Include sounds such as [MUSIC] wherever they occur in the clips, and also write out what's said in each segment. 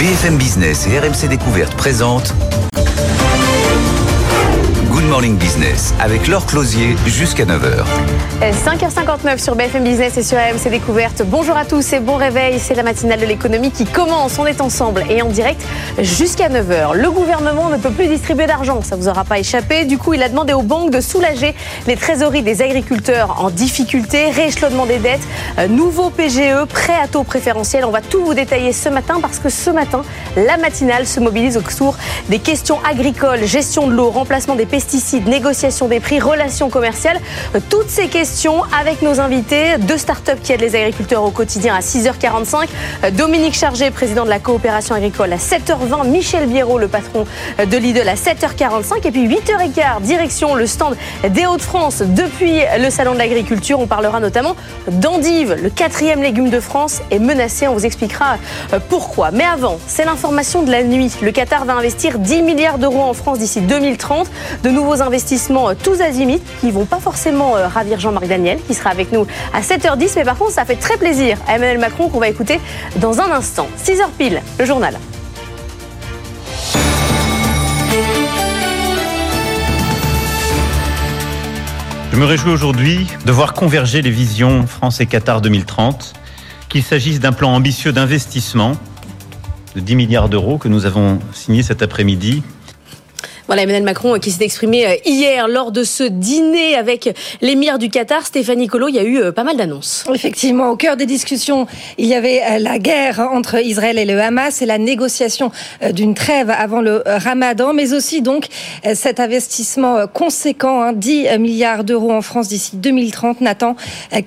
BFM Business et RMC Découverte présentent Morning Business avec Laure Closier jusqu'à 9h. 5h59 sur BFM Business et sur AMC Découverte. Bonjour à tous et bon réveil. C'est la matinale de l'économie qui commence. On est ensemble et en direct jusqu'à 9h. Le gouvernement ne peut plus distribuer d'argent. Ça vous aura pas échappé. Du coup, il a demandé aux banques de soulager les trésoreries des agriculteurs en difficulté. Rééchelonnement des dettes, euh, nouveau PGE, prêt à taux préférentiel. On va tout vous détailler ce matin parce que ce matin, la matinale se mobilise autour des questions agricoles, gestion de l'eau, remplacement des pesticides négociation des prix, relations commerciales. Toutes ces questions avec nos invités, deux startups qui aident les agriculteurs au quotidien à 6h45. Dominique Chargé, président de la coopération agricole à 7h20. Michel Biérot, le patron de Lidl à 7h45. Et puis 8h15, direction le stand des Hauts-de-France depuis le Salon de l'Agriculture. On parlera notamment d'endive, le quatrième légume de France est menacé. On vous expliquera pourquoi. Mais avant, c'est l'information de la nuit. Le Qatar va investir 10 milliards d'euros en France d'ici 2030. De nouveaux investissements euh, tous azimuts qui vont pas forcément euh, ravir Jean-Marc Daniel qui sera avec nous à 7h10. Mais par contre, ça fait très plaisir à Emmanuel Macron qu'on va écouter dans un instant. 6h pile, le journal. Je me réjouis aujourd'hui de voir converger les visions France et Qatar 2030, qu'il s'agisse d'un plan ambitieux d'investissement de 10 milliards d'euros que nous avons signé cet après-midi voilà, Emmanuel Macron qui s'est exprimé euh, hier lors de ce dîner avec l'émir du Qatar, Stéphanie Colo. Il y a eu euh, pas mal d'annonces. Effectivement, au cœur des discussions, il y avait euh, la guerre entre Israël et le Hamas et la négociation d'une trêve avant le Ramadan, mais aussi donc cet investissement conséquent, 10 hein, milliards d'euros en France d'ici 2030. Nathan,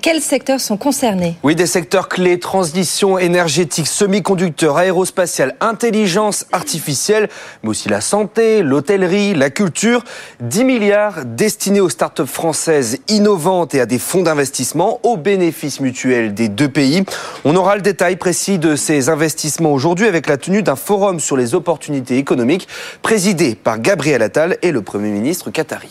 quels secteurs sont concernés? Oui, des secteurs clés, transition énergétique, semi-conducteurs, aérospatiale, intelligence artificielle, mais aussi la santé, l'hôtellerie la culture. 10 milliards destinés aux startups françaises innovantes et à des fonds d'investissement au bénéfice mutuel des deux pays. On aura le détail précis de ces investissements aujourd'hui avec la tenue d'un forum sur les opportunités économiques présidé par Gabriel Attal et le Premier ministre qatari.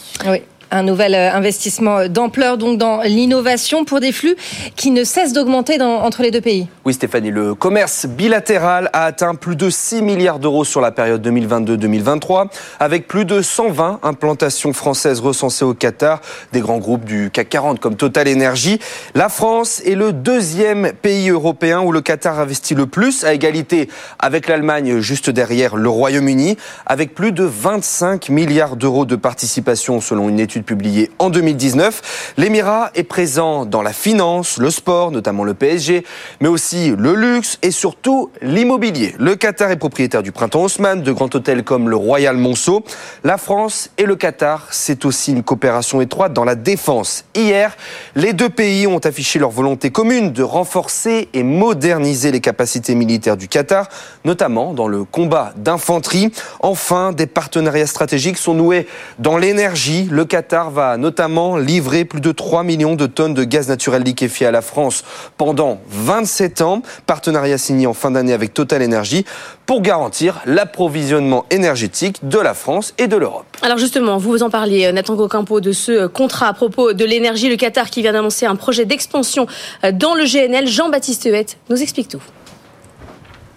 Un nouvel euh, investissement d'ampleur donc dans l'innovation pour des flux qui ne cessent d'augmenter entre les deux pays. Oui Stéphanie, le commerce bilatéral a atteint plus de 6 milliards d'euros sur la période 2022-2023 avec plus de 120 implantations françaises recensées au Qatar, des grands groupes du CAC 40 comme Total Energy. La France est le deuxième pays européen où le Qatar investit le plus à égalité avec l'Allemagne juste derrière le Royaume-Uni avec plus de 25 milliards d'euros de participation selon une étude publié en 2019. L'Émirat est présent dans la finance, le sport, notamment le PSG, mais aussi le luxe et surtout l'immobilier. Le Qatar est propriétaire du Printemps Haussmann, de grands hôtels comme le Royal Monceau. La France et le Qatar, c'est aussi une coopération étroite dans la défense. Hier, les deux pays ont affiché leur volonté commune de renforcer et moderniser les capacités militaires du Qatar, notamment dans le combat d'infanterie. Enfin, des partenariats stratégiques sont noués dans l'énergie. Le Qatar Qatar va notamment livrer plus de 3 millions de tonnes de gaz naturel liquéfié à la France pendant 27 ans. Partenariat signé en fin d'année avec Total Energy pour garantir l'approvisionnement énergétique de la France et de l'Europe. Alors justement, vous vous en parliez, Nathan Cocampo, de ce contrat à propos de l'énergie. Le Qatar qui vient d'annoncer un projet d'expansion dans le GNL. Jean-Baptiste Huette nous explique tout.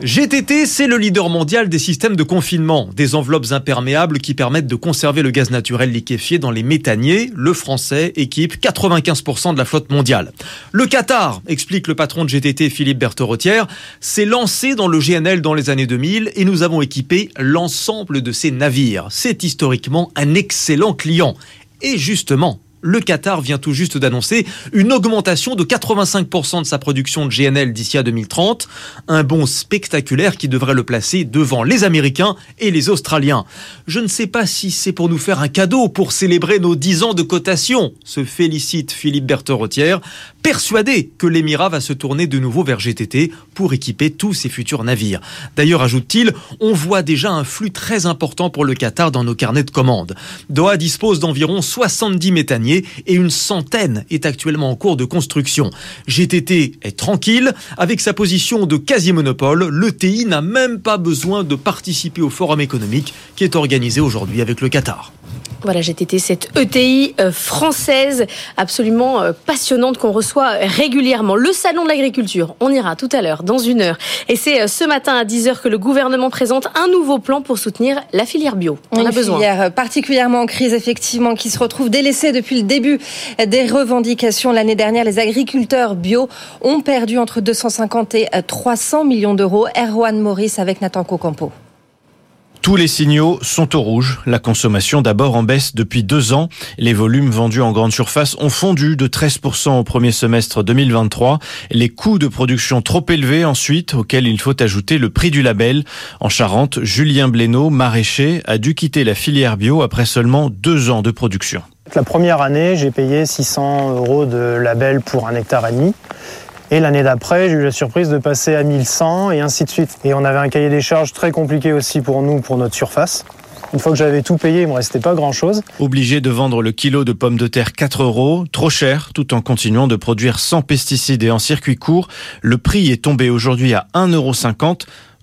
GTT, c'est le leader mondial des systèmes de confinement, des enveloppes imperméables qui permettent de conserver le gaz naturel liquéfié dans les méthaniers. Le français équipe 95% de la flotte mondiale. Le Qatar, explique le patron de GTT Philippe Berthorotière, s'est lancé dans le GNL dans les années 2000 et nous avons équipé l'ensemble de ses navires. C'est historiquement un excellent client. Et justement, le Qatar vient tout juste d'annoncer une augmentation de 85% de sa production de GNL d'ici à 2030. Un bond spectaculaire qui devrait le placer devant les Américains et les Australiens. Je ne sais pas si c'est pour nous faire un cadeau pour célébrer nos 10 ans de cotation, se félicite Philippe Bertherotière, persuadé que l'Émirat va se tourner de nouveau vers GTT pour équiper tous ses futurs navires. D'ailleurs, ajoute-t-il, on voit déjà un flux très important pour le Qatar dans nos carnets de commandes. Doha dispose d'environ 70 méthaniers et une centaine est actuellement en cours de construction. GTT est tranquille. Avec sa position de quasi-monopole, le TI n'a même pas besoin de participer au forum économique qui est organisé aujourd'hui avec le Qatar. Voilà, GTT, cette ETI euh, française absolument euh, passionnante qu'on reçoit régulièrement. Le salon de l'agriculture, on ira tout à l'heure, dans une heure. Et c'est euh, ce matin à 10h que le gouvernement présente un nouveau plan pour soutenir la filière bio. On a besoin. Une filière particulièrement en crise, effectivement, qui se retrouve délaissée depuis le début des revendications. L'année dernière, les agriculteurs bio ont perdu entre 250 et 300 millions d'euros. Erwan Maurice avec Nathan Cocampo. Tous les signaux sont au rouge. La consommation d'abord en baisse depuis deux ans. Les volumes vendus en grande surface ont fondu de 13% au premier semestre 2023. Les coûts de production trop élevés ensuite, auxquels il faut ajouter le prix du label. En Charente, Julien Blénaud, maraîcher, a dû quitter la filière bio après seulement deux ans de production. La première année, j'ai payé 600 euros de label pour un hectare et demi. Et l'année d'après, j'ai eu la surprise de passer à 1100 et ainsi de suite. Et on avait un cahier des charges très compliqué aussi pour nous, pour notre surface. Une fois que j'avais tout payé, il me restait pas grand chose. Obligé de vendre le kilo de pommes de terre 4 euros, trop cher, tout en continuant de produire sans pesticides et en circuit court. Le prix est tombé aujourd'hui à 1,50 euros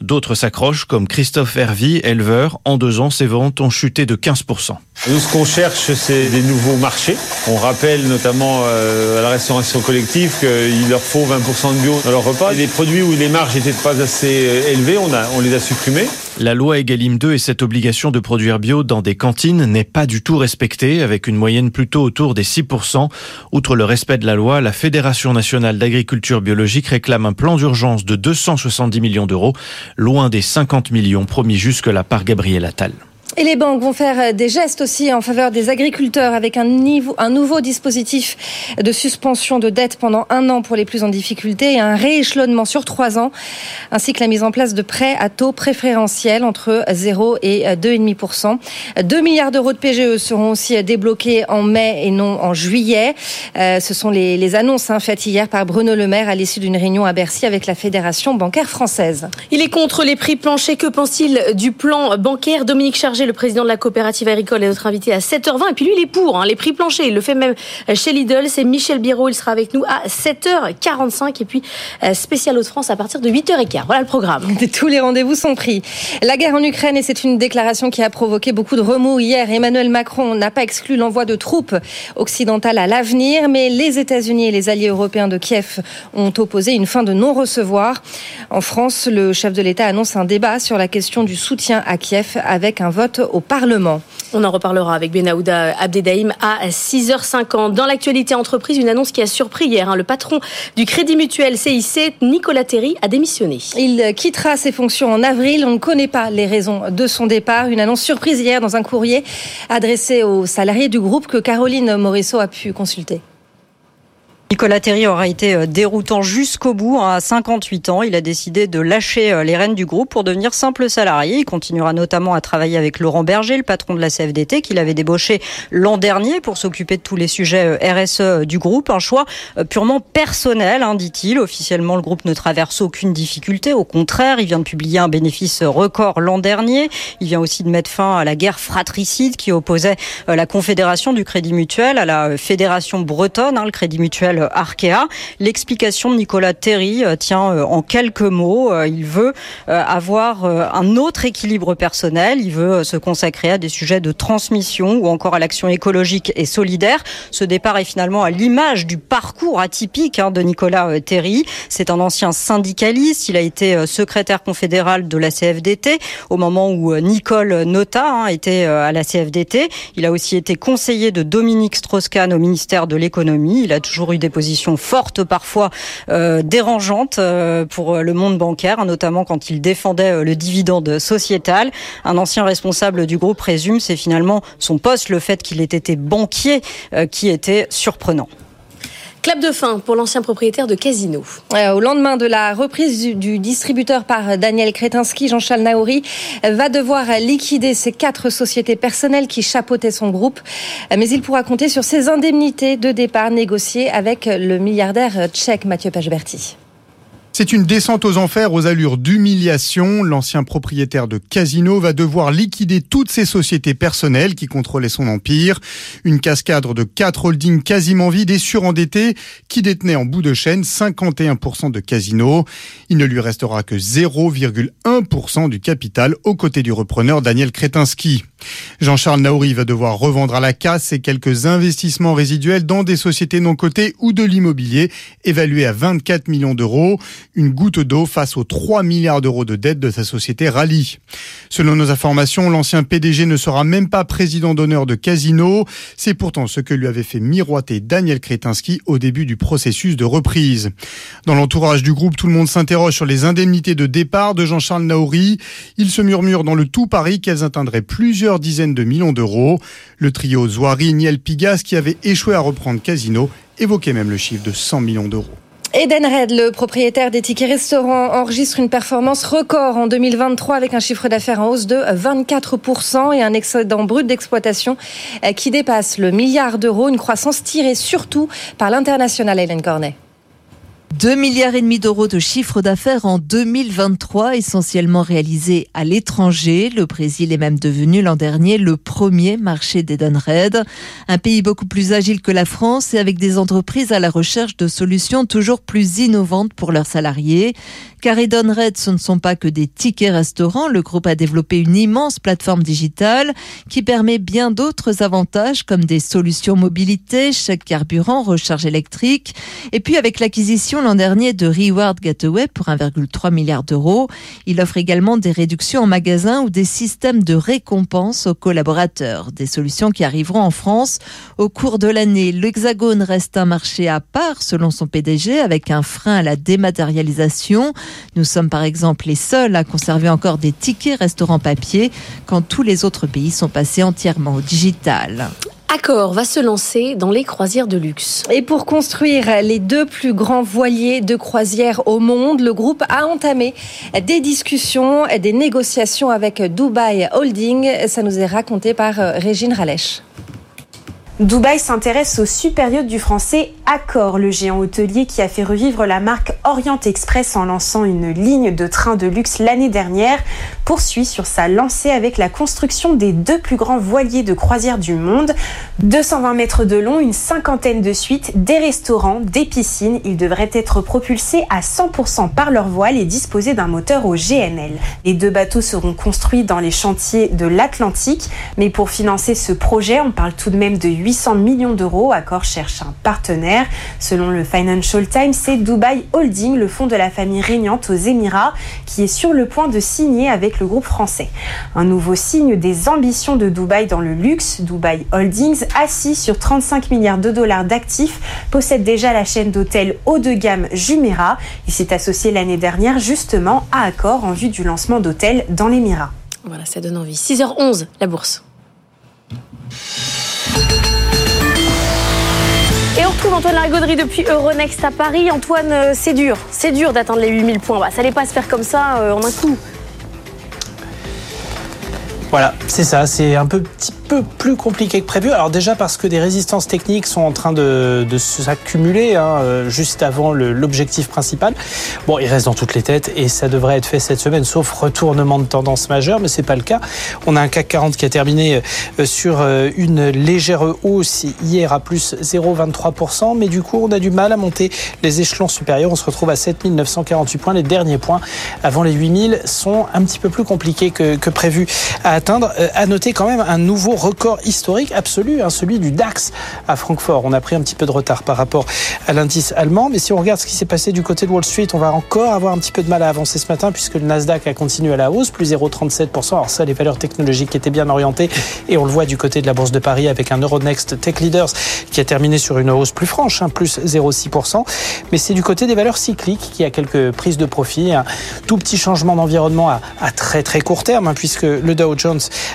D'autres s'accrochent, comme Christophe Hervy, éleveur. En deux ans, ses ventes ont chuté de 15%. Nous, ce qu'on cherche, c'est des nouveaux marchés. On rappelle notamment euh, à la restauration collective qu'il leur faut 20% de bio dans leur repas. Et les produits où les marges n'étaient pas assez euh, élevées, on, a, on les a supprimés. La loi Egalim 2 et cette obligation de produire bio dans des cantines n'est pas du tout respectée, avec une moyenne plutôt autour des 6%. Outre le respect de la loi, la Fédération nationale d'agriculture biologique réclame un plan d'urgence de 270 millions d'euros loin des 50 millions promis jusque-là par Gabriel Attal. Et les banques vont faire euh, des gestes aussi en faveur des agriculteurs avec un, nouveau dispositif de suspension de dette pendant un an pour les plus en difficulté et un rééchelonnement sur trois ans, ainsi que la mise en place de prêts à taux préférentiels entre 0 et 2,5%. 2 milliards d'euros de PGE seront aussi débloqués en mai et non en juillet. Euh, ce sont les, les annonces hein, faites hier par Bruno Le Maire à l'issue d'une réunion à Bercy avec la Fédération bancaire française. Il est contre les prix planchers. Que pense-t-il du plan bancaire? Dominique Chargé le président de la coopérative agricole, est notre invité à 7h20. Et puis lui, il est pour hein, les prix planchers. Il le fait même chez Lidl. C'est Michel Biro. Il sera avec nous à 7h45. Et puis euh, spécial Hauts-de-France à partir de 8h15. Voilà le programme. [LAUGHS] Tous les rendez-vous sont pris. La guerre en Ukraine, et c'est une déclaration qui a provoqué beaucoup de remous hier. Emmanuel Macron n'a pas exclu l'envoi de troupes occidentales à l'avenir, mais les États-Unis et les alliés européens de Kiev ont opposé une fin de non-recevoir. En France, le chef de l'État annonce un débat sur la question du soutien à Kiev avec un vote au Parlement. On en reparlera avec Benahouda Abdedaïm à 6h50. Dans l'actualité entreprise, une annonce qui a surpris hier. Hein. Le patron du Crédit Mutuel CIC, Nicolas Terry, a démissionné. Il quittera ses fonctions en avril. On ne connaît pas les raisons de son départ. Une annonce surprise hier dans un courrier adressé aux salariés du groupe que Caroline Morisseau a pu consulter. Nicolas Terry aura été euh, déroutant jusqu'au bout. Hein. À 58 ans, il a décidé de lâcher euh, les rênes du groupe pour devenir simple salarié. Il continuera notamment à travailler avec Laurent Berger, le patron de la CFDT, qu'il avait débauché l'an dernier pour s'occuper de tous les sujets euh, RSE du groupe. Un choix purement personnel, hein, dit-il. Officiellement, le groupe ne traverse aucune difficulté. Au contraire, il vient de publier un bénéfice record l'an dernier. Il vient aussi de mettre fin à la guerre fratricide qui opposait la Confédération du Crédit Mutuel à la Fédération bretonne, hein, le Crédit Mutuel Arkea. L'explication de Nicolas Terry euh, tient euh, en quelques mots. Euh, il veut avoir un autre équilibre personnel. Il veut se consacrer à des sujets de transmission ou encore à l'action écologique et solidaire. Ce départ est finalement à l'image du parcours atypique hein, de Nicolas Terry. C'est un ancien syndicaliste. Il a été secrétaire confédéral de la CFDT au moment où Nicole Nota hein, était à la CFDT. Il a aussi été conseiller de Dominique Strauss-Kahn au ministère de l'économie. Il a toujours eu des positions fortes, parfois euh, dérangeantes euh, pour le monde bancaire, notamment quand il défendait euh, le dividende sociétal. Un ancien responsable du groupe résume, c'est finalement son poste, le fait qu'il ait été banquier, qui était surprenant. Clap de fin pour l'ancien propriétaire de Casino. au lendemain de la reprise du, distributeur par Daniel Kretinsky, Jean-Charles Naouri va devoir liquider ses quatre sociétés personnelles qui chapeautaient son groupe. Mais il pourra compter sur ses indemnités de départ négociées avec le milliardaire tchèque Mathieu Pachberti. C'est une descente aux enfers aux allures d'humiliation. L'ancien propriétaire de Casino va devoir liquider toutes ses sociétés personnelles qui contrôlaient son empire. Une cascade de quatre holdings quasiment vides et surendettés qui détenaient en bout de chaîne 51% de Casino. Il ne lui restera que 0,1% du capital aux côtés du repreneur Daniel Kretinsky. Jean-Charles Naouri va devoir revendre à la casse ses quelques investissements résiduels dans des sociétés non cotées ou de l'immobilier évalués à 24 millions d'euros une goutte d'eau face aux 3 milliards d'euros de dette de sa société Rally. Selon nos informations, l'ancien PDG ne sera même pas président d'honneur de Casino. C'est pourtant ce que lui avait fait miroiter Daniel Kretinsky au début du processus de reprise. Dans l'entourage du groupe, tout le monde s'interroge sur les indemnités de départ de Jean-Charles Naouri. Il se murmure dans le tout Paris qu'elles atteindraient plusieurs dizaines de millions d'euros. Le trio Zoari, Niel Pigas, qui avait échoué à reprendre Casino, évoquait même le chiffre de 100 millions d'euros. Eden Red, le propriétaire des tickets restaurants, enregistre une performance record en 2023 avec un chiffre d'affaires en hausse de 24% et un excédent brut d'exploitation euh, qui dépasse le milliard d'euros, une croissance tirée surtout par l'international Hélène Cornet. 2 milliards et demi d'euros de chiffre d'affaires en 2023, essentiellement réalisé à l'étranger. Le Brésil est même devenu l'an dernier le premier marché d'Edenred. Un pays beaucoup plus agile que la France et avec des entreprises à la recherche de solutions toujours plus innovantes pour leurs salariés. Car Edenred, ce ne sont pas que des tickets restaurants. Le groupe a développé une immense plateforme digitale qui permet bien d'autres avantages comme des solutions mobilité, chèque carburant, recharge électrique. Et puis avec l'acquisition l'an dernier de Reward Gateway pour 1,3 milliard d'euros. Il offre également des réductions en magasin ou des systèmes de récompense aux collaborateurs. Des solutions qui arriveront en France au cours de l'année. L'Hexagone reste un marché à part selon son PDG avec un frein à la dématérialisation. Nous sommes par exemple les seuls à conserver encore des tickets restaurants papier quand tous les autres pays sont passés entièrement au digital. Accor va se lancer dans les croisières de luxe. Et pour construire les deux plus grands voiliers de croisière au monde, le groupe a entamé des discussions, des négociations avec Dubai Holding. Ça nous est raconté par Régine Ralèche. Dubaï s'intéresse au yacht du français Accor, le géant hôtelier qui a fait revivre la marque Orient Express en lançant une ligne de train de luxe l'année dernière, poursuit sur sa lancée avec la construction des deux plus grands voiliers de croisière du monde. 220 mètres de long, une cinquantaine de suites, des restaurants, des piscines. Ils devraient être propulsés à 100% par leur voile et disposer d'un moteur au GNL. Les deux bateaux seront construits dans les chantiers de l'Atlantique, mais pour financer ce projet, on parle tout de même de 800 millions d'euros. Accor cherche un partenaire. Selon le Financial Times, c'est Dubai Holding, le fonds de la famille régnante aux Émirats, qui est sur le point de signer avec le groupe français. Un nouveau signe des ambitions de Dubaï dans le luxe. Dubai Holdings, assis sur 35 milliards de dollars d'actifs, possède déjà la chaîne d'hôtels haut de gamme Jumeirah. Il s'est associé l'année dernière justement à Accor en vue du lancement d'hôtels dans l'Émirat. Voilà, ça donne envie. 6h11, la bourse. Et on retrouve Antoine Larigauderie depuis Euronext à Paris. Antoine, euh, c'est dur, c'est dur d'atteindre les 8000 points. Bah, ça n'allait pas se faire comme ça euh, en un coup. Voilà, c'est ça, c'est un peu petit peu plus compliqué que prévu. Alors déjà parce que des résistances techniques sont en train de, de s'accumuler hein, euh, juste avant l'objectif principal. Bon, il reste dans toutes les têtes et ça devrait être fait cette semaine, sauf retournement de tendance majeure, mais c'est pas le cas. On a un CAC 40 qui a terminé euh, sur euh, une légère hausse hier à plus 0,23%, mais du coup on a du mal à monter les échelons supérieurs. On se retrouve à 7948 points. Les derniers points avant les 8000 sont un petit peu plus compliqués que, que prévu à atteindre. À noter quand même un nouveau record historique absolu, hein, celui du DAX à Francfort. On a pris un petit peu de retard par rapport à l'indice allemand, mais si on regarde ce qui s'est passé du côté de Wall Street, on va encore avoir un petit peu de mal à avancer ce matin puisque le Nasdaq a continué à la hausse, plus 0,37%. Alors ça, les valeurs technologiques étaient bien orientées et on le voit du côté de la Bourse de Paris avec un Euronext Tech Leaders qui a terminé sur une hausse plus franche, hein, plus 0,6%. Mais c'est du côté des valeurs cycliques qui a quelques prises de profit, un tout petit changement d'environnement à, à, très très court terme hein, puisque le Dow Jones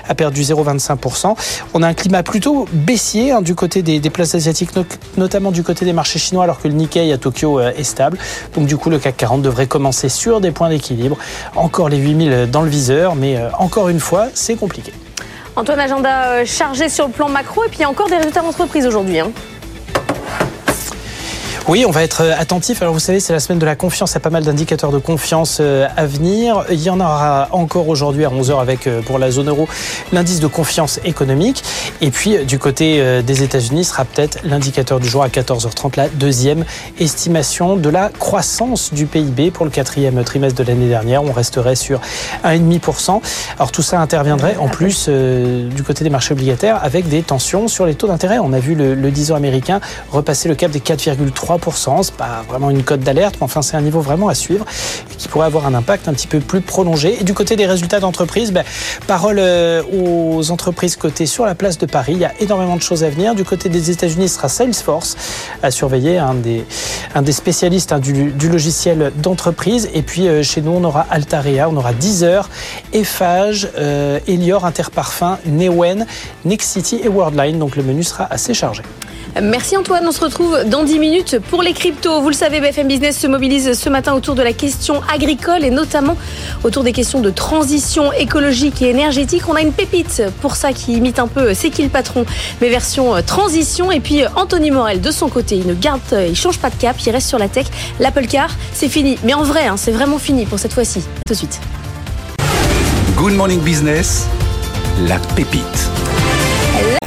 a perdu 0,25%. On a un climat plutôt baissier hein, du côté des, places asiatiques, notamment du côté des marchés chinois, alors que le Nikkei à Tokyo euh, est stable. Donc du coup, le CAC 40 devrait commencer sur des points d'équilibre. Encore les 8000 dans le viseur, mais euh, encore une fois, c'est compliqué. Antoine, agenda euh, chargé sur le plan macro, et puis encore des résultats d'entreprise aujourd'hui. Hein. Oui, on va être attentif. Alors vous savez, c'est la semaine de la confiance. Il y a pas mal d'indicateurs de confiance à venir. Il y en aura encore aujourd'hui à 11h avec, pour la zone euro, l'indice de confiance économique. Et puis du côté des États-Unis sera peut-être l'indicateur du jour à 14h30, la deuxième estimation de la croissance du PIB pour le quatrième trimestre de l'année dernière. On resterait sur 1,5%. Alors tout ça interviendrait en plus euh, du côté des marchés obligataires avec des tensions sur les taux d'intérêt. On a vu le, le 10 ans américain repasser le cap des 4,3%. C'est pas vraiment une cote d'alerte, mais enfin c'est un niveau vraiment à suivre qui pourrait avoir un impact un petit peu plus prolongé. Et du côté des résultats d'entreprise, ben, parole euh, aux entreprises cotées sur la place de Paris. Il y a énormément de choses à venir. Du côté des États-Unis, ce sera Salesforce à surveiller, un des, spécialistes hein, du, logiciel d'entreprise. Et puis euh, chez nous, on aura Altaria, on aura Deezer, Eiffage, euh, Elior, Interparfum, Newen, Nexity et Worldline. Donc le menu sera assez chargé. Merci Antoine, on se retrouve dans 10 minutes les cryptos. Vous le savez, BFM Business se mobilise ce matin autour de la question agricole et notamment autour des questions de transition écologique et énergétique. On a une pépite pour ça qui imite un peu C'est qui le patron, mais version transition. Et puis Anthony Morel, de son côté, il ne garde, il change pas de cap, il reste sur la tech. L'Apple Car, c'est fini. Mais en vrai, hein, c'est vraiment fini pour cette fois-ci. Tout de suite. Good Morning Business, la pépite.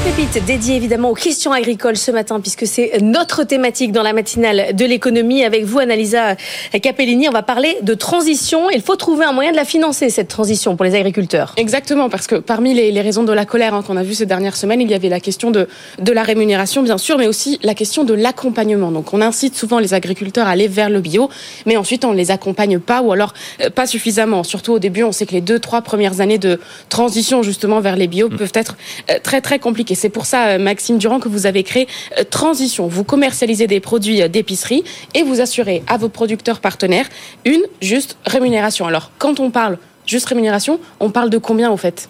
Pépite dédiée évidemment aux questions agricoles ce matin puisque c'est notre thématique dans la matinale de l'économie. Avec vous, Annalisa Capellini, on va parler de transition. Il faut trouver un moyen de la financer, cette transition pour les agriculteurs. Exactement, parce que parmi les, les raisons de la colère hein, qu'on a vu ces dernières semaines, il y avait la question de, de la rémunération, bien sûr, mais aussi la question de l'accompagnement. Donc on incite souvent les agriculteurs à aller vers le bio, mais ensuite on ne les accompagne pas ou alors euh, pas suffisamment. Surtout au début, on sait que les deux, trois premières années de transition justement vers les bio mmh. peuvent être euh, très, très compliquées. C'est pour ça, Maxime Durand, que vous avez créé Transition. Vous commercialisez des produits d'épicerie et vous assurez à vos producteurs partenaires une juste rémunération. Alors, quand on parle juste rémunération, on parle de combien au fait?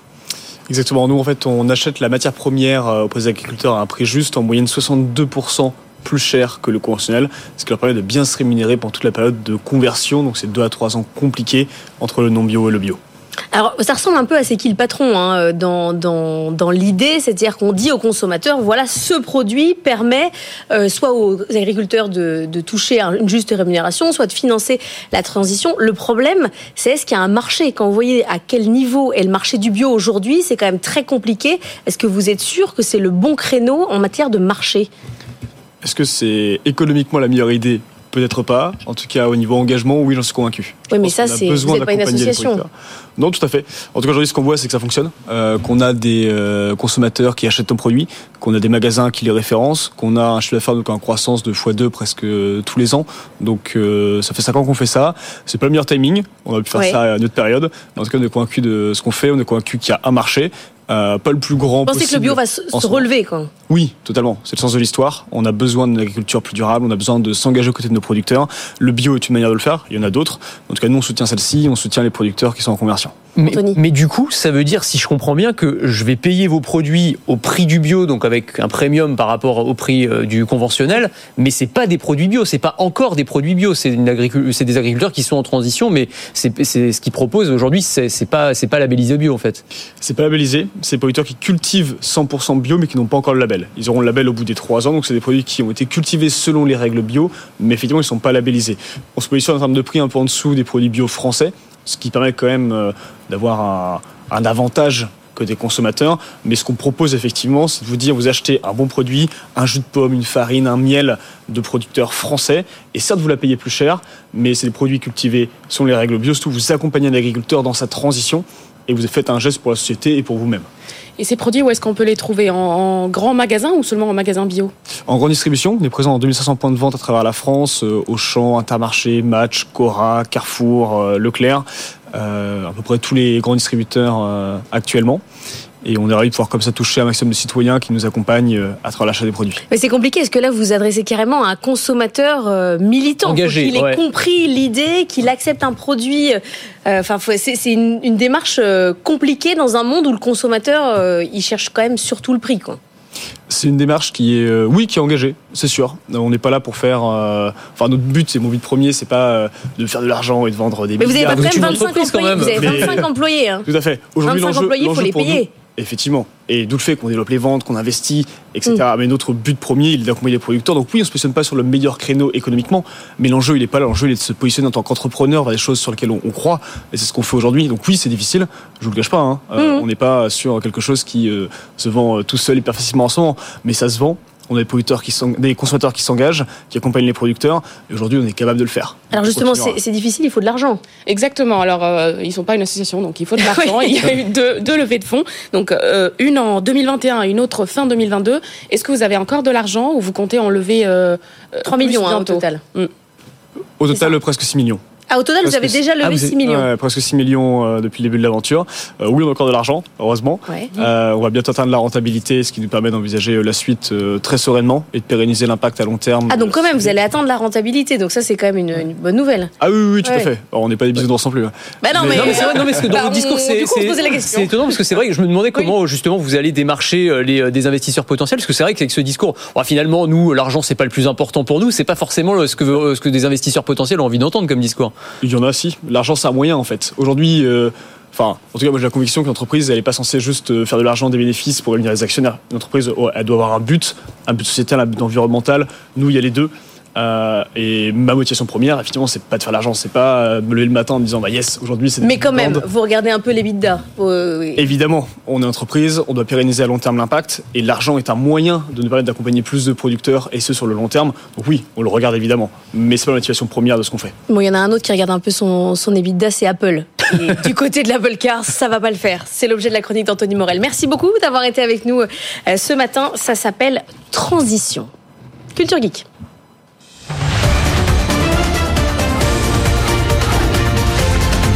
Exactement. Nous, en fait, on achète la matière première auprès des agriculteurs à un prix juste, en moyenne 62% plus cher que le conventionnel, ce qui leur permet de bien se rémunérer pendant toute la période de conversion. Donc, c'est deux à trois ans compliqués entre le non bio et le bio. Alors, ça ressemble un peu à c'est qui le patron dans l'idée, c'est-à-dire qu'on dit aux consommateurs, voilà, ce produit permet euh, soit aux agriculteurs de, de toucher une juste rémunération, soit de financer la transition. Le problème, c'est est-ce qu'il y a un marché? Quand vous voyez à quel niveau est le marché du bio aujourd'hui, c'est quand même très compliqué. Est-ce que vous êtes sûr que c'est le bon créneau en matière de marché? Est-ce que c'est économiquement la meilleure idée Peut-être pas. En tout cas, au niveau engagement, oui, j'en suis convaincu. Oui, mais ça, c'est pas une association. Non, tout à fait. En tout cas, aujourd'hui, ce qu'on voit, c'est que ça fonctionne. Euh, qu'on a des euh, consommateurs qui achètent ton produit, qu'on a des magasins qui les référencent, qu'on a un chiffre d'affaires donc en croissance de x2 presque euh, tous les ans. Donc, euh, ça fait 5 ans qu'on fait ça. C'est pas le meilleur timing. On a pu faire ça à une autre période. Mais en tout cas, on est convaincu de ce qu'on fait. On est convaincu qu'il y a un marché. Euh, pas le plus grand Vous pensez que le bio va se, se relever quoi Oui, totalement. C'est le sens de l'histoire. On a besoin d'une agriculture plus durable, on a besoin de s'engager aux côtés de nos producteurs. Le bio est une manière de le faire, il y en a d'autres. En tout cas, nous, on soutient celle-ci, on soutient les producteurs qui sont en conversion. Mais, mais, du coup, ça veut dire, si je comprends bien, que je vais payer vos produits au prix du bio, donc avec un premium par rapport au prix du conventionnel, mais c'est pas des produits bio, c'est pas encore des produits bio, c'est des agriculteurs qui sont en transition, mais c'est ce qu'ils proposent aujourd'hui, c'est pas, pas labellisé bio en fait. C'est pas labellisé, c'est des producteurs qui cultivent 100% bio, mais qui n'ont pas encore le label. Ils auront le label au bout des 3 ans, donc c'est des produits qui ont été cultivés selon les règles bio, mais effectivement, ils ne sont pas labellisés. On se positionne en termes de prix un peu en dessous des produits bio français, ce qui permet quand même d'avoir un, avantage des consommateurs. Mais ce qu'on propose effectivement, c'est de vous dire, vous achetez un bon produit, un jus de pomme, une farine, un miel de producteurs français. Et certes, vous la payez plus cher, mais c'est des produits cultivés selon les règles bio. Surtout, vous accompagnez un agriculteur dans sa transition et vous faites un geste pour la société et pour vous-même. Et ces produits, où est-ce qu'on peut les trouver? En, en, grand magasin ou seulement en magasin bio? En grande distribution. On est présent dans 2500 points de vente à travers la France, euh, Auchan, Intermarché, Match, Cora, Carrefour, euh, Leclerc, euh, à peu près tous les grands distributeurs actuellement. Et on est ravis de pouvoir comme ça toucher un maximum de citoyens qui nous accompagnent à travers l'achat des produits. Mais c'est compliqué, est-ce que là vous vous adressez carrément à un consommateur euh, militant? Engagé, qu'il ait ouais. compris l'idée, qu'il accepte un produit Enfin, euh, c'est une, une, démarche euh, compliquée dans un monde où le consommateur, euh, il cherche quand même surtout le prix, quoi. C'est une démarche qui est, euh, oui, qui est engagée, c'est sûr. On n'est pas là pour faire. Euh, enfin, notre but, c'est mon but premier, c'est pas euh, de faire de l'argent et de vendre des. Mais vous avez pas quand même 25 employés. Vous avez 25 mais... employés. Hein. Tout à fait. Aujourd'hui, 25 employés, il faut les payer. Effectivement. Et d'où le fait qu'on développe les ventes, qu'on investit, etc. Mais notre but premier, il est d'accompagner les producteurs. Donc oui, on ne se positionne pas sur le meilleur créneau économiquement, mais l'enjeu, il n'est pas là. L'enjeu, il est de se positionner en tant qu'entrepreneur vers des choses sur lesquelles on, on croit. Et c'est ce qu'on fait aujourd'hui. Donc oui, c'est difficile. Je vous le cache pas. hein. Euh, Mhm. On n'est pas sur quelque chose qui euh, se vend euh, tout seul hyper facilement en ce moment. Mais ça se vend. On a des producteurs qui s'eng- des consommateurs qui s'engagent, qui accompagnent les producteurs. Et aujourd'hui, on est capable de le faire. Alors justement, c'est difficile, il faut de l'argent. Exactement. Alors, euh, ils sont pas une association, donc il faut de [LAUGHS] l'argent. Il y a eu deux, deux levées de fonds. Donc, euh, une en 2021 et une autre fin 2022. Est-ce que vous avez encore de l'argent ou vous comptez en lever euh, 3 plus millions hein, au total. Mm. Au total, presque 6 millions. Ah, au total, vous avez déjà levé Ah, vous 6 êtes- millions. ouais, presque 6 millions euh, depuis le début de l'aventure. Euh, oui, on a encore de l'argent, heureusement. Ouais. Euh, on va bientôt atteindre la rentabilité, ce qui nous permet d'envisager la suite euh, très sereinement et de pérenniser l'impact à long terme. Ah, donc quand même, vous allez atteindre la rentabilité, donc ça, c'est quand même une, une bonne nouvelle. Ah oui, oui, oui, tout à fait. Alors, on n'est pas des bisounours non plus. hein. Bah non, mais, Non, mais c'est vrai, non, mais parce que dans Bah, votre discours, c'est étonnant parce que c'est vrai que je me demandais comment justement vous allez démarcher les, des investisseurs potentiels parce que c'est vrai qu'avec ce discours, bon, finalement, nous, l'argent c'est pas le plus important pour nous, c'est pas forcément ce que, ce que des investisseurs potentiels ont envie d'entendre comme discours. Il y en a, si. L'argent, c'est un moyen, en fait. Aujourd'hui, euh, enfin, en tout cas, moi, j'ai la conviction qu'une entreprise, elle n'est pas censée juste euh, faire de l'argent, des bénéfices pour réunir les actionnaires. Une oh, elle doit avoir un but, un but sociétal, un but environnemental. Nous, il y a les deux. Euh, et ma motivation première, effectivement, c'est pas de faire l'argent, c'est pas euh, me lever le matin en me disant, bah yes, aujourd'hui, c'est Mais quand même, vous regardez un peu les bidas. Euh, oui. Évidemment, on est entreprise, on doit pérenniser à long terme l'impact, et l'argent est un moyen de nous permettre d'accompagner plus de producteurs, et ce sur le long terme. Donc oui, on le regarde évidemment, mais c'est pas la motivation première de ce qu'on fait. Bon, il y en a un autre qui regarde un peu son, son EBITDA, c'est Apple. Et [LAUGHS] du côté de l'Apple Car, ça va pas le faire. C'est l'objet de la chronique d'Anthony Morel. Merci beaucoup d'avoir été avec nous ce matin. Ça s'appelle Transition. Culture Geek.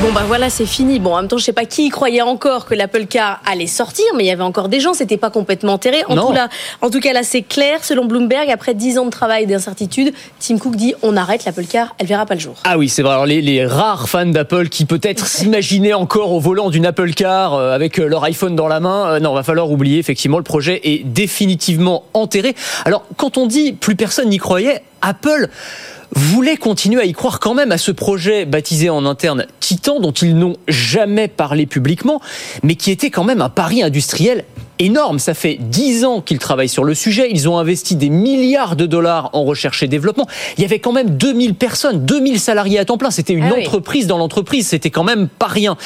Bon bah voilà, c'est fini. Bon, en même temps, je sais pas qui y croyait encore que l'Apple Car allait sortir, mais il y avait encore des gens, c'était pas complètement enterré. En tout, là, en tout cas, là, c'est clair. Selon Bloomberg, après 10 ans de travail et d'incertitude, Tim Cook dit on arrête l'Apple Car, elle verra pas le jour. Ah oui, c'est vrai. Alors les, les rares fans d'Apple qui peut-être s'imaginaient encore au volant d'une Apple Car euh, avec euh, leur iPhone dans la main, euh, non, va falloir oublier. Effectivement, le projet est définitivement enterré. Alors, quand on dit plus personne n'y croyait, Apple voulait continuer à y croire quand même à ce projet baptisé en interne Titan, dont ils n'ont jamais parlé publiquement, mais qui était quand même un pari industriel énorme. Ça fait dix ans qu'ils travaillent sur le sujet. Ils ont investi des milliards de dollars en recherche et développement. Il y avait quand même 2000 personnes, 2000 salariés à temps plein. C'était une Ah oui. entreprise dans l'entreprise. C'était quand même pas rien.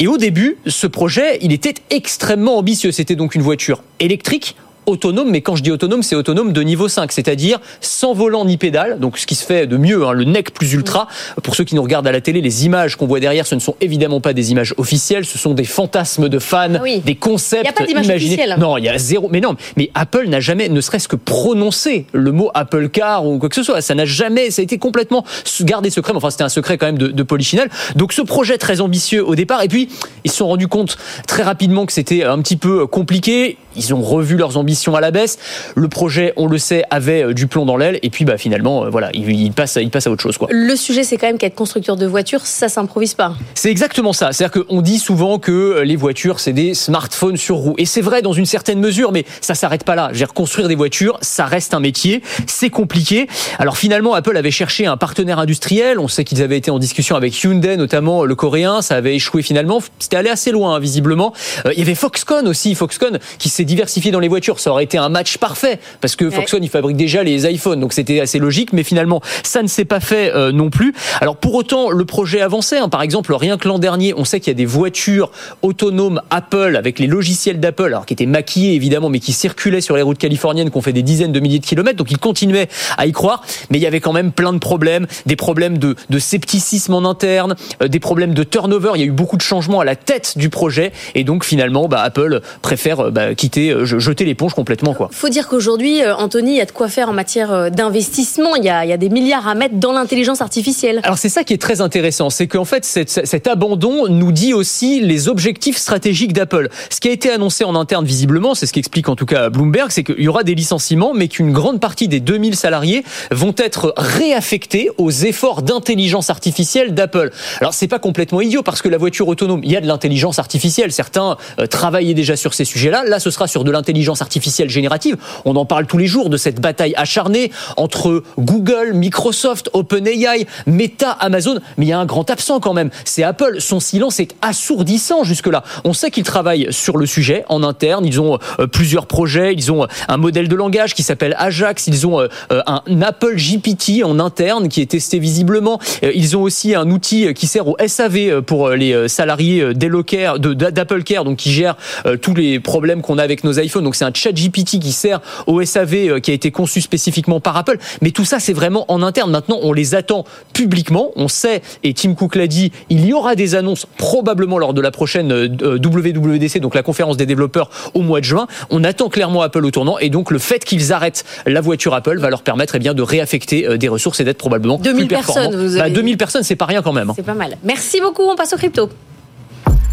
Et au début, ce projet, il était extrêmement ambitieux. C'était donc une voiture électrique autonome, mais quand je dis autonome, c'est autonome de niveau 5, c'est-à-dire sans volant ni pédale, donc ce qui se fait de mieux, hein, le NEC plus ultra. Pour ceux qui nous regardent à la télé, les images qu'on voit derrière, ce ne sont évidemment pas des images officielles, ce sont des fantasmes de fans, oui. des concepts Y a pas d'image imaginés. Non, il y a zéro. Mais non, mais Apple n'a jamais, ne serait-ce que prononcé le mot Apple Car ou quoi que ce soit. Ça n'a jamais, ça a été complètement gardé secret. Mais Enfin, c'était un secret quand même de, de Polichinelle. Donc, ce projet très ambitieux au départ. Et puis, ils se sont rendus compte très rapidement que c'était un petit peu compliqué. Ils ont revu leurs ambitions à la baisse. Le projet, on le sait, avait euh, du plomb dans l'aile. Et puis, bah, finalement, euh, voilà, il, il passe, il passe à autre chose, quoi. Le sujet, c'est quand même qu'être constructeur de voitures, ça s'improvise pas. C'est exactement ça. C'est-à-dire qu'on dit souvent que euh, les voitures, c'est des smartphones sur roues. Et c'est vrai dans une certaine mesure, mais ça s'arrête pas là. Je veux dire, construire des voitures, ça reste un métier. C'est compliqué. Alors finalement, Apple avait cherché un partenaire industriel. On sait qu'ils avaient été en discussion avec Hyundai, notamment le coréen. Ça avait échoué finalement. C'était allé assez loin, hein, visiblement. Il y avait Foxconn aussi. Foxconn qui s'est diversifié dans les voitures. Ça aurait été un match parfait parce que. Foxconn, il fabrique déjà les iPhones. Donc c'était assez logique. Mais finalement, ça ne s'est pas fait euh, non plus. Alors pour autant, le projet avançait. hein. Par exemple, rien que l'an dernier, on sait qu'il y a des voitures autonomes Apple avec les logiciels d'Apple, alors qui étaient maquillés évidemment, mais qui circulaient sur les routes californiennes, qui ont fait des dizaines de milliers de kilomètres. Donc ils continuaient à y croire, mais il y avait quand même plein de problèmes, des problèmes de, de scepticisme en interne, euh, des problèmes de turnover. Il y a eu beaucoup de changements à la tête du projet, et donc finalement, bah, Apple préfère euh, bah, quitter, euh, jeter l'éponge complètement, quoi. Faut dire qu'aujourd'hui, euh, Anthony, il y a de quoi faire en matière euh, d'investissement. Il y a, il y a des milliards à mettre dans l'intelligence artificielle. Alors c'est ça qui est très intéressant, c'est qu'en fait cette- cet abandon nous dit aussi les objectifs stratégiques d'Apple. Ce qui a été annoncé en interne visiblement, c'est ce qu'explique en tout cas Bloomberg, c'est qu'il y aura des licenciements, mais qu'une grande partie des 2000 salariés vont être réaffectés aux efforts d'intelligence artificielle d'Apple. Alors c'est pas complètement idiot parce que la voiture autonome, il y a de l'intelligence artificielle. Certains travaillaient déjà sur ces sujets-là. Là, ce sera sur de l'intelligence artificielle générative. On en parle tous les jours de cette bataille acharnée entre Google, Microsoft, OpenAI, Meta, Amazon. Mais il y a un grand absent quand même. C'est Apple. Son silence est assourdissant jusque-là. On sait qu'ils travaillent sur le sujet en interne. Ils ont euh, plusieurs projets. Ils ont un modèle de langage qui s'appelle Ajax. Ils ont euh, un Apple GPT en interne qui est testé visiblement. Euh, ils ont aussi un outil qui sert au SAV pour les salariés d'Apple Care, donc qui gère tous les problèmes qu'on a avec nos iPhones. Donc c'est un chat GPT qui sert au SAV qui a été conçu spécifiquement par Apple. Mais tout ça, c'est vraiment en interne. Maintenant, on les attend publiquement. On sait, et Tim Cook l'a dit, il y aura des annonces probablement lors de la prochaine WWDC, donc la conférence des développeurs au mois de juin. On attend clairement Apple au tournant et donc le fait qu'ils arrêtent la voiture Apple va leur permettre eh bien, de réaffecter euh, des ressources et d'être probablement 2000 plus performants. personnes, vous avez... Bah, 2000 personnes, c'est pas rien quand même. hein. C'est pas mal. Merci beaucoup, on passe au crypto.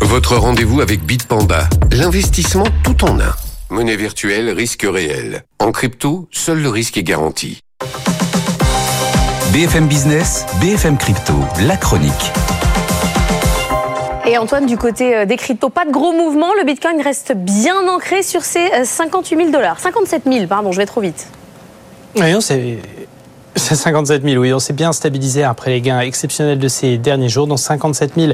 Votre rendez-vous avec Bitpanda. L'investissement tout en un. Monnaie virtuelle, risque réel. En crypto, seul le risque est garanti. BFM Business, BFM Crypto, la chronique. Et Antoine, du côté euh, des cryptos, pas de gros mouvements. Le Bitcoin reste bien ancré sur ses euh, 58 000 dollars. 57 000, pardon, je vais trop vite. Oui, on s'est- c'est 57 000, oui. On s'est bien stabilisé après les gains exceptionnels de ces derniers jours, dont 57 000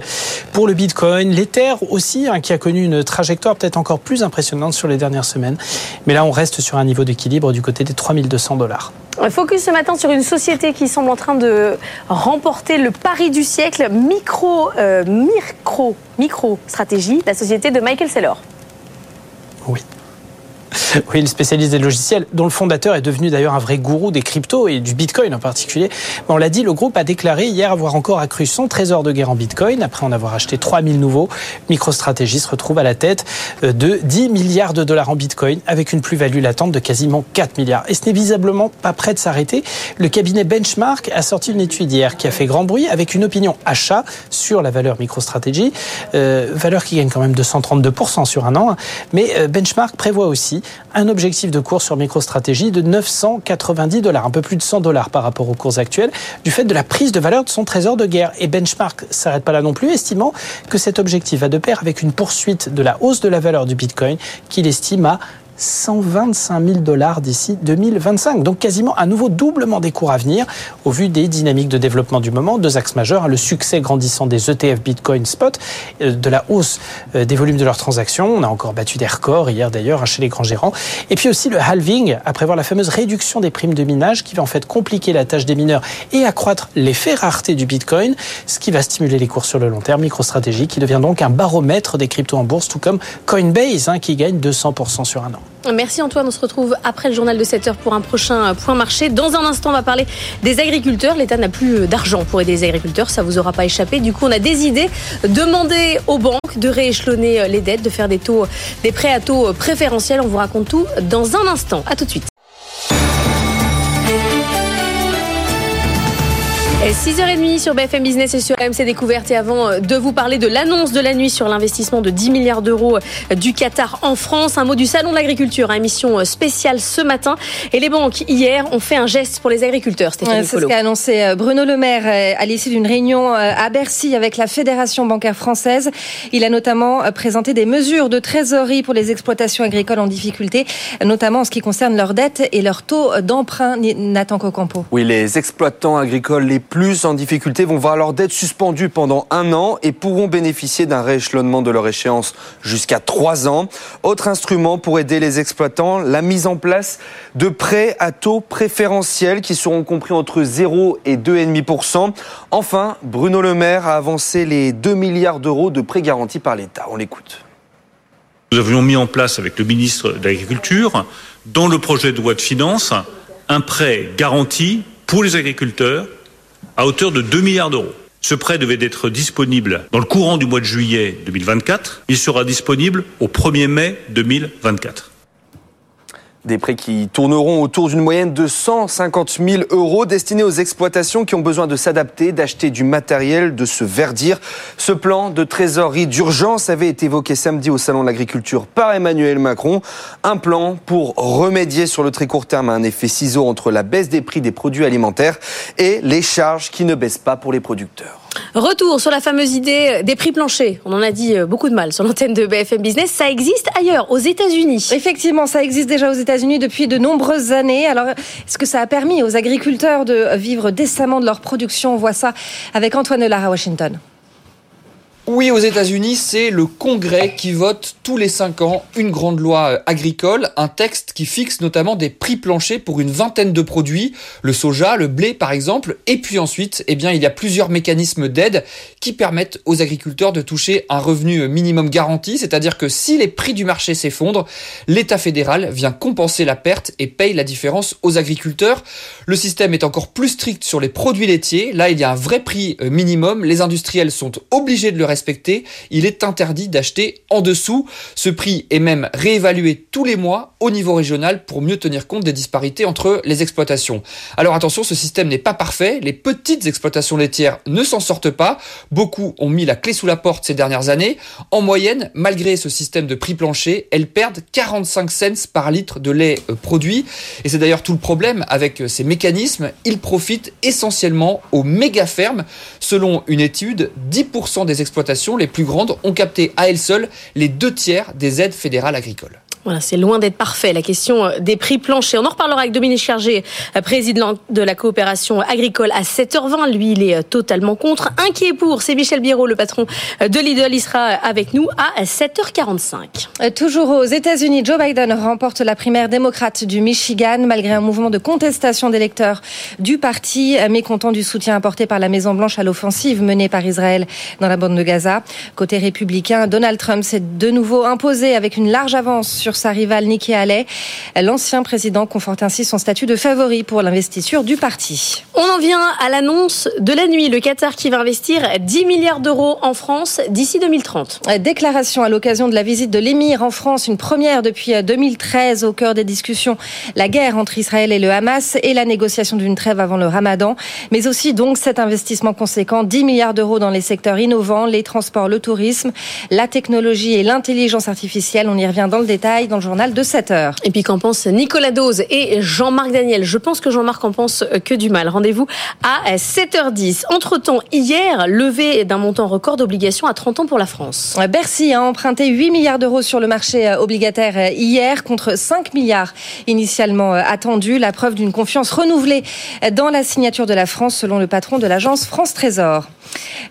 pour le Bitcoin. L'Ether aussi, hein, qui a connu une trajectoire peut-être encore plus impressionnante sur les dernières semaines. Mais là, on reste sur un niveau d'équilibre du côté des 3200 dollars. Focus ce matin sur une société qui semble en train de remporter le pari du siècle, Micro, euh, micro, micro Stratégie, la société de Michael Saylor. Oui, [LAUGHS] le spécialiste des logiciels, dont le fondateur est devenu d'ailleurs un vrai gourou des cryptos et du Bitcoin en particulier. On l'a dit, le groupe a déclaré hier avoir encore accru son trésor de guerre en Bitcoin après en avoir acheté 3000 nouveaux. MicroStrategy se retrouve à la tête euh, de 10 milliards de dollars en Bitcoin avec une plus-value latente de quasiment 4 milliards. Et ce n'est visiblement pas prêt de s'arrêter. Le cabinet Benchmark a sorti une étude hier qui a fait grand bruit avec une opinion achat sur la valeur MicroStrategy, euh, valeur qui gagne quand même 232% sur un an. Mais euh, Benchmark prévoit aussi un objectif de cours sur MicroStrategy de 990 dollars, un peu plus de 100 dollars par rapport aux cours actuels, du fait de la prise de valeur de son trésor de guerre. Et Benchmark s'arrête pas là non plus, estimant que cet objectif va de pair avec une poursuite de la hausse de la valeur du Bitcoin qu'il estime à 125 000 dollars d'ici 2025. Donc quasiment un nouveau doublement des cours à venir au vu des dynamiques de développement du moment. Deux axes majeurs, hein, le succès grandissant des ETF Bitcoin Spot, euh, de la hausse euh, des volumes de leurs transactions. On a encore battu des records hier d'ailleurs hein, chez les grands gérants. Et puis aussi le halving, à prévoir la fameuse réduction des primes de minage qui va en fait compliquer la tâche des mineurs et accroître l'effet rareté du Bitcoin, ce qui va stimuler les cours sur le long terme. MicroStrategy qui devient donc un baromètre des cryptos en bourse, tout comme Coinbase hein, qui gagne 200% sur un an. Merci Antoine, on se retrouve après le journal de 7 heures pour un prochain point marché. Dans un instant, on va parler des agriculteurs. L'État n'a plus d'argent pour aider les agriculteurs, ça vous aura pas échappé. Du coup, on a des idées. Demander aux banques de rééchelonner les dettes, de faire des taux, des prêts à taux préférentiels. On vous raconte tout dans un instant. À tout de suite. 6h30 sur BFM Business et sur AMC Découverte. Et avant euh, de vous parler de l'annonce de la nuit sur l'investissement de 10 milliards d'euros euh, du Qatar en France, un mot du Salon de l'Agriculture, hein, émission euh, spéciale ce matin. Et les banques, hier, ont fait un geste pour les agriculteurs. Stéphanie Ouais, C'est ce qu'a annoncé Bruno Le Maire à l'issue d'une réunion à Bercy avec la Fédération bancaire française. Il a notamment présenté des mesures de trésorerie pour les exploitations agricoles en difficulté, notamment en ce qui concerne leurs dettes et leur taux d'emprunt. Nathan Cocampo. Oui, les exploitants agricoles les plus en difficulté vont voir leur dette suspendue pendant un an et pourront bénéficier d'un rééchelonnement de leur échéance jusqu'à trois ans. Autre instrument pour aider les exploitants, la mise en place de prêts à taux préférentiels qui seront compris entre 0 et 2,5%. Enfin, Bruno Le Maire a avancé les 2 milliards d'euros de prêts garantis par l'État. On l'écoute. Nous avions mis en place avec le ministre de l'Agriculture, dans le projet de loi de finances, un prêt garanti pour les agriculteurs à hauteur de 2 milliards d'euros. Ce prêt devait être disponible dans le courant du mois de juillet 2024. Il sera disponible au 1er mai 2024. Des prêts qui tourneront autour d'une moyenne de 150 000 euros destinés aux exploitations qui ont besoin de s'adapter, d'acheter du matériel, de se verdir. Ce plan de trésorerie d'urgence avait été évoqué samedi au Salon de l'Agriculture par Emmanuel Macron. Un plan pour remédier sur le très court terme à un effet ciseau entre la baisse des prix des produits alimentaires et les charges qui ne baissent pas pour les producteurs. Retour sur la fameuse idée des prix planchers. On en a dit euh, beaucoup de mal sur l'antenne de BFM Business. Ça existe ailleurs, aux États-Unis. Effectivement, ça existe déjà aux États-Unis depuis de nombreuses années. Alors, est-ce que ça a permis aux agriculteurs de vivre décemment de leur production? On voit ça avec Antoine Lara à Washington. Oui, aux États-Unis, c'est le Congrès qui vote tous les cinq ans une grande loi euh, agricole, un texte qui fixe notamment des prix planchers pour une vingtaine de produits, le soja, le blé par exemple, et puis ensuite, eh bien, il y a plusieurs mécanismes d'aide qui permettent aux agriculteurs de toucher un revenu minimum garanti, c'est-à-dire que si les prix du marché s'effondrent, l'État fédéral vient compenser la perte et paye la différence aux agriculteurs. Le système est encore plus strict sur les produits laitiers. Là, il y a un vrai prix euh, minimum. Les industriels sont obligés de le il est interdit d'acheter en dessous. Ce prix est même réévalué tous les mois au niveau régional pour mieux tenir compte des disparités entre les exploitations. Alors attention, ce système n'est pas parfait, les petites exploitations laitières ne s'en sortent pas, beaucoup ont mis la clé sous la porte ces dernières années. En moyenne, malgré ce système de prix plancher, elles perdent 45 cents par litre de lait euh, produit. Et c'est d'ailleurs tout le problème avec euh, ces mécanismes, ils profitent essentiellement aux méga fermes. Selon une étude, 10% des exploitations les plus grandes ont capté à elles seules les deux tiers des aides fédérales agricoles. Voilà, c'est loin d'être parfait, la question euh, des prix planchers. On en reparlera avec Dominique Chargé, euh, président de la coopération agricole à 7h20. Lui, il est euh, totalement contre. Inquiet pour, c'est Michel Biro, le patron de Lidl. Il sera avec nous à 7h45. Toujours aux États-Unis, Joe Biden remporte la primaire démocrate du Michigan malgré un mouvement de contestation d'électeurs du parti, mécontent du soutien apporté par la Maison-Blanche à l'offensive menée par Israël dans la bande de Gaza. Côté républicain, Donald Trump s'est de nouveau imposé avec une large avance sur sa rivale Nikki Haley. L'ancien président conforte ainsi son statut de favori pour l'investiture du parti. On en vient à l'annonce de la nuit. Le Qatar qui va investir 10 milliards d'euros en France d'ici 2030. Déclaration à l'occasion de la visite de l'émir en France, une première depuis 2013 au cœur des discussions. La guerre entre Israël et le Hamas et la négociation d'une trêve avant le ramadan. Mais aussi donc cet investissement conséquent, 10 milliards d'euros dans les secteurs innovants, les transports, le tourisme, la technologie et l'intelligence artificielle. On y revient dans le détail dans le journal de 7 heures. Et puis qu'en pense Nicolas Dose et Jean-Marc Daniel Je pense que Jean-Marc en pense que du mal. Rendez-vous à 7h10. Entre-temps, hier, levée d'un montant record d'obligations à 30 ans pour la France. Bercy a emprunté 8 milliards d'euros sur le marché obligataire hier contre 5 milliards initialement attendus. La preuve d'une confiance renouvelée dans la signature de la France selon le patron de l'agence France Trésor.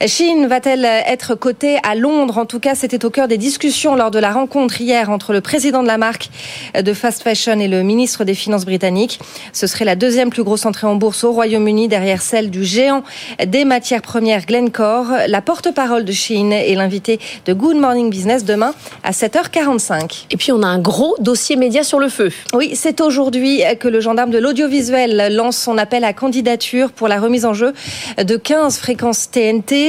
Chine va-t-elle être cotée à Londres? En tout cas, c'était au cœur des discussions lors de la rencontre hier entre le président de la marque de fast fashion et le ministre des Finances britannique. Ce serait la deuxième plus grosse entrée en bourse au Royaume-Uni derrière celle du géant des matières premières Glencore. La porte-parole de Chine est l'invité de Good Morning Business demain à 7h45. Et puis on a un gros dossier média sur le feu. Oui, c'est aujourd'hui que le gendarme de l'audiovisuel lance son appel à candidature pour la remise en jeu de 15 fréquences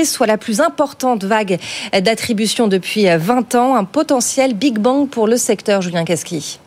Soit la plus importante vague d'attribution depuis 20 ans, un potentiel Big Bang pour le secteur, Julien Casqui.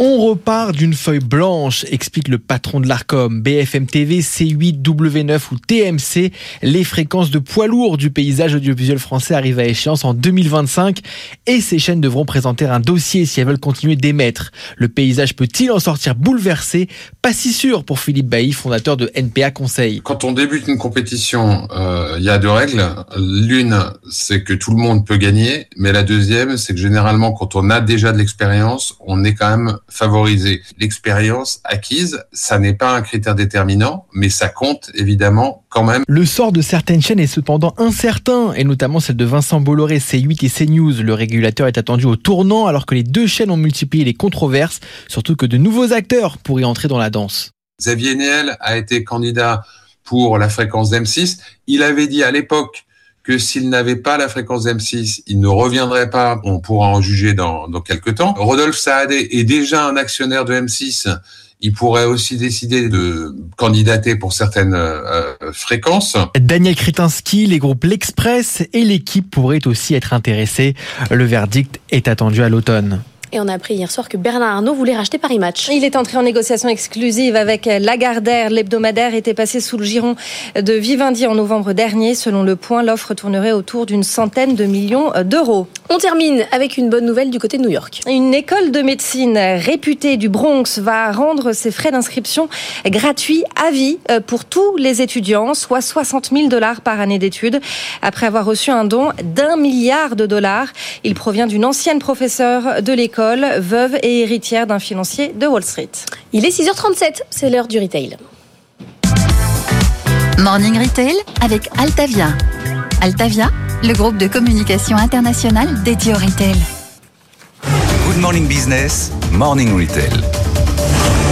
On repart d'une feuille blanche, explique le patron de l'ARCOM. BFM TV, C8, W9 ou TMC, les fréquences de poids lourds du paysage audiovisuel français arrivent à échéance en 2025 et ces chaînes devront présenter un dossier si elles veulent continuer d'émettre. Le paysage peut-il en sortir bouleversé? Pas si sûr pour Philippe Bailly, fondateur de NPA Conseil. Quand on débute une compétition, euh, il y a deux règles. L'une, c'est que tout le monde peut gagner, mais la deuxième, c'est que généralement, quand on a déjà de l'expérience, on est quand même favoriser l'expérience acquise. Ça n'est pas un critère déterminant, mais ça compte évidemment quand même. Le sort de certaines chaînes est cependant incertain, et notamment celle de Vincent Bolloré, C8 et CNews. Le régulateur est attendu au tournant alors que les deux chaînes ont multiplié les controverses, surtout que de nouveaux acteurs pourraient entrer dans la danse. Xavier Niel a été candidat pour la fréquence d'M6. Il avait dit à l'époque que s'il n'avait pas la fréquence M6, il ne reviendrait pas. On pourra en juger dans, dans quelques temps. Rodolphe Saadé est déjà un actionnaire de M6. Il pourrait aussi décider de candidater pour certaines euh, fréquences. Daniel Kretinsky, les groupes L'Express et l'équipe pourraient aussi être intéressés. Le verdict est attendu à l'automne. Et on a appris hier soir que Bernard Arnault voulait racheter Paris Match. Il est entré en négociation exclusive avec Lagardère. L'hebdomadaire était passé sous le giron de Vivendi en novembre dernier. Selon le point, l'offre tournerait autour d'une centaine de millions d'euros. On termine avec une bonne nouvelle du côté de New York. Une école de médecine réputée du Bronx va rendre ses frais d'inscription gratuits à vie euh, pour tous les étudiants, soit 60 000 dollars par année d'études, après avoir reçu un don d'un milliard de dollars. Il provient d'une ancienne professeure de l'école, veuve et héritière d'un financier de Wall Street. Il est 6h37, c'est l'heure du retail. Morning Retail avec Altavia. Altavia, le groupe de communication internationale dédié au retail. Good Morning Business, Morning Retail.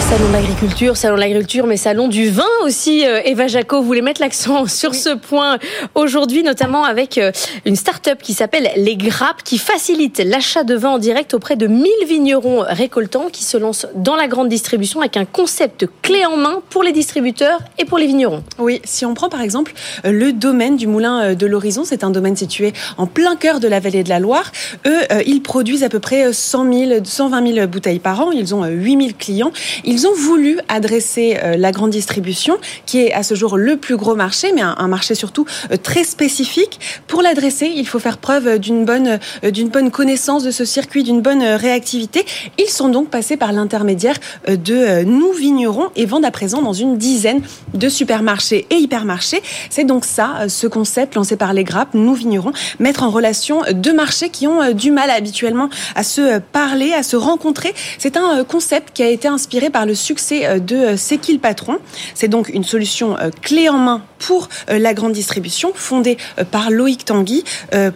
Salon de l'agriculture, salon de l'agriculture, mais salon du vin aussi. Euh, Eva Jaco voulait mettre l'accent [LAUGHS] sur ce point aujourd'hui, notamment avec euh, une start-up qui s'appelle Les Grappes, qui facilite l'achat de vin en direct auprès de 1000 vignerons récoltants qui se lancent dans la grande distribution avec un concept clé en main pour les distributeurs et pour les vignerons. Oui, si on prend par exemple euh, le domaine du Moulin de l'Horizon, c'est un domaine situé en plein cœur de la vallée de la Loire. Eux, ils produisent à peu près 100 000, 120 000 bouteilles par an. Ils ont 8 000 clients. Ils ils ont voulu adresser euh, la grande distribution, qui est à ce jour le plus gros marché, mais un, marché surtout euh, très spécifique. Pour l'adresser, il faut faire preuve d'une bonne, euh, d'une bonne connaissance de ce circuit, d'une bonne réactivité. Ils sont donc passés par l'intermédiaire de nous vignerons et vendent à présent dans une dizaine de supermarchés et hypermarchés. C'est donc ça, ce concept lancé par les grappes, nous vignerons, mettre en relation deux marchés qui ont du mal habituellement à se parler, à se rencontrer. C'est un concept qui a été inspiré par le succès euh, de euh, C'est qui le patron C'est donc une solution euh, clé en main pour la grande distribution, fondée par Loïc Tanguy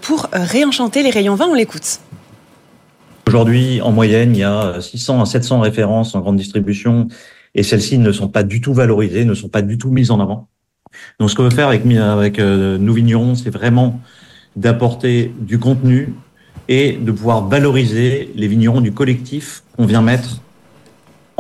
pour réenchanter les rayons vin. On l'écoute. Aujourd'hui, en moyenne, il y a 600 à 700 références en grande distribution et celles-ci ne sont pas du tout valorisées, ne sont pas du tout mises en avant. Donc, ce qu'on veut faire avec, avec nous vignerons, c'est vraiment d'apporter du contenu et de pouvoir valoriser les vignerons du collectif qu'on vient mettre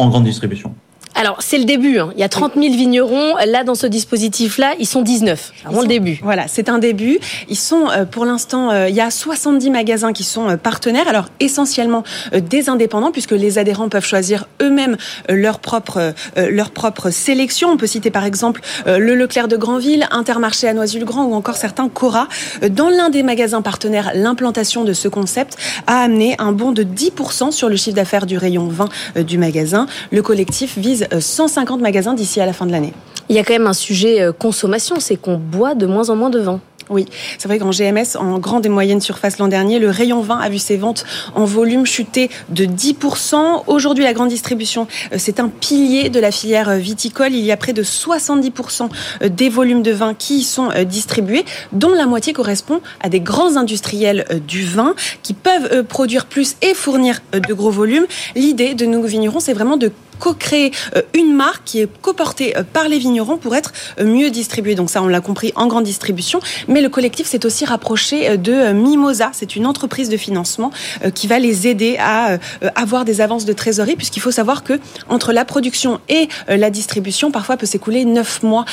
en grande distribution. Alors, c'est le début. Hein. Il y a 30 000 vignerons. Là, dans ce dispositif-là, ils sont 19. Avant le début. Voilà, c'est un début. Ils sont, euh, pour l'instant, euh, il y a 70 magasins qui sont euh, partenaires. Alors, essentiellement des indépendants, puisque les adhérents peuvent choisir eux-mêmes leur propre, leur propre sélection. On peut citer, par exemple, le Leclerc de Granville, Intermarché à Noisy-le-Grand ou encore certains Cora. Dans l'un des magasins partenaires, l'implantation de ce concept a amené un bond de 10% sur le chiffre d'affaires du rayon 20 du magasin. Le collectif vise 150 magasins d'ici à la fin de l'année. Il y a quand même un sujet euh, consommation, c'est qu'on boit de moins en moins de vin. Oui, c'est vrai qu'en GMS, en grande et moyenne surface l'an dernier, le rayon vin a vu ses ventes en volume chuter de 10%. Aujourd'hui, la grande distribution, euh, c'est un pilier de la filière euh, viticole. Il y a près de 70% des volumes de vin qui y sont distribués, dont la moitié correspond à des grands industriels du vin qui peuvent produire plus et fournir de gros volumes. L'idée de nos vignerons, c'est vraiment de co-créer euh, une marque qui est coportée euh, par les vignerons pour être euh, mieux distribuée. Donc ça, on l'a compris en grande distribution. Mais le collectif s'est aussi rapproché de Mimosa. C'est une entreprise de financement qui va les aider à avoir des avances de trésorerie, puisqu'il faut savoir que entre la production et la distribution, parfois peut s'écouler neuf mois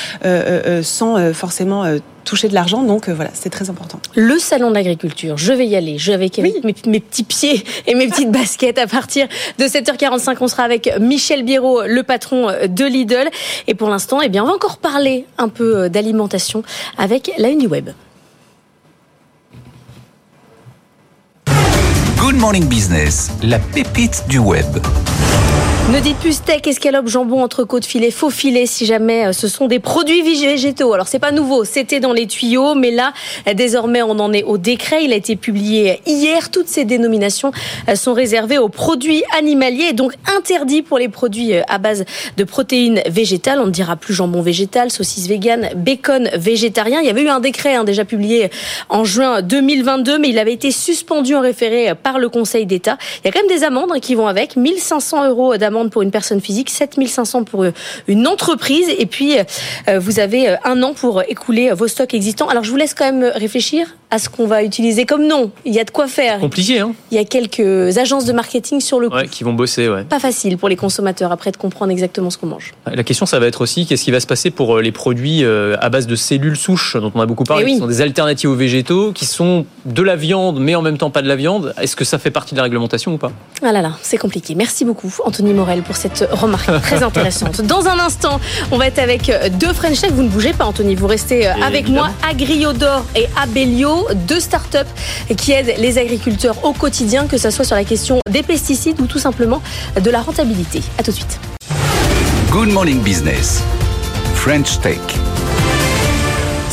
sans forcément toucher de l'argent. Donc euh, voilà, c'est très important. Le salon de l'agriculture, je vais y aller. Je vais avec mes, petits pieds et mes petites baskets à partir de 7h45. On sera avec Michel Biro, le patron de Lidl. Et pour l'instant, eh bien, on va encore parler un peu euh, d'alimentation avec la Uni Web. Good Morning Business, la pépite du web. Ne dites plus steak, escalope, jambon, entrecôte, filet, faux filet si jamais euh, ce sont des produits végétaux. Alors c'est pas nouveau, c'était dans les tuyaux, mais là désormais on en est au décret. Il a été publié hier. Toutes ces dénominations euh, sont réservées aux produits animaliers, donc interdits pour les produits euh, à base de protéines végétales. On ne dira plus jambon végétal, saucisse vegan, bacon végétarien. Il y avait eu un décret hein, déjà publié en juin 2022, mais il avait été suspendu en référé par le Conseil d'État. Il y a quand même des amendes qui vont avec, 1500 euros d'amende pour une personne physique, 7500 pour euh, une entreprise. Et puis, euh, vous avez euh, un an pour écouler vos stocks existants. Alors, je vous laisse quand même réfléchir à ce qu'on va utiliser comme nom. Il y a de quoi faire. Compliqué, hein Il y a quelques agences de marketing sur le coup. Ouais, qui vont bosser, ouais. Pas facile pour les consommateurs après de comprendre exactement ce qu'on mange. La question, ça va être aussi qu'est-ce qui va se passer pour les produits à base de cellules souches dont on a beaucoup parlé, eh qui sont des alternatives aux végétaux, qui sont de la viande mais en même temps pas de la viande. Est-ce que ça fait partie de la réglementation ou pas? Ah là là, c'est compliqué. Merci beaucoup, Anthony Moreau pour cette remarque [LAUGHS] très intéressante. Dans un instant, on va être avec deux French Tech. Vous ne bougez pas, Anthony. Vous restez euh, avec moi, Agriodor et Abelio. Agrio, deux startups qui aident les agriculteurs au quotidien, que ce soit sur la question des pesticides ou tout simplement de la rentabilité. À tout de suite. Good Morning Business. French Tech.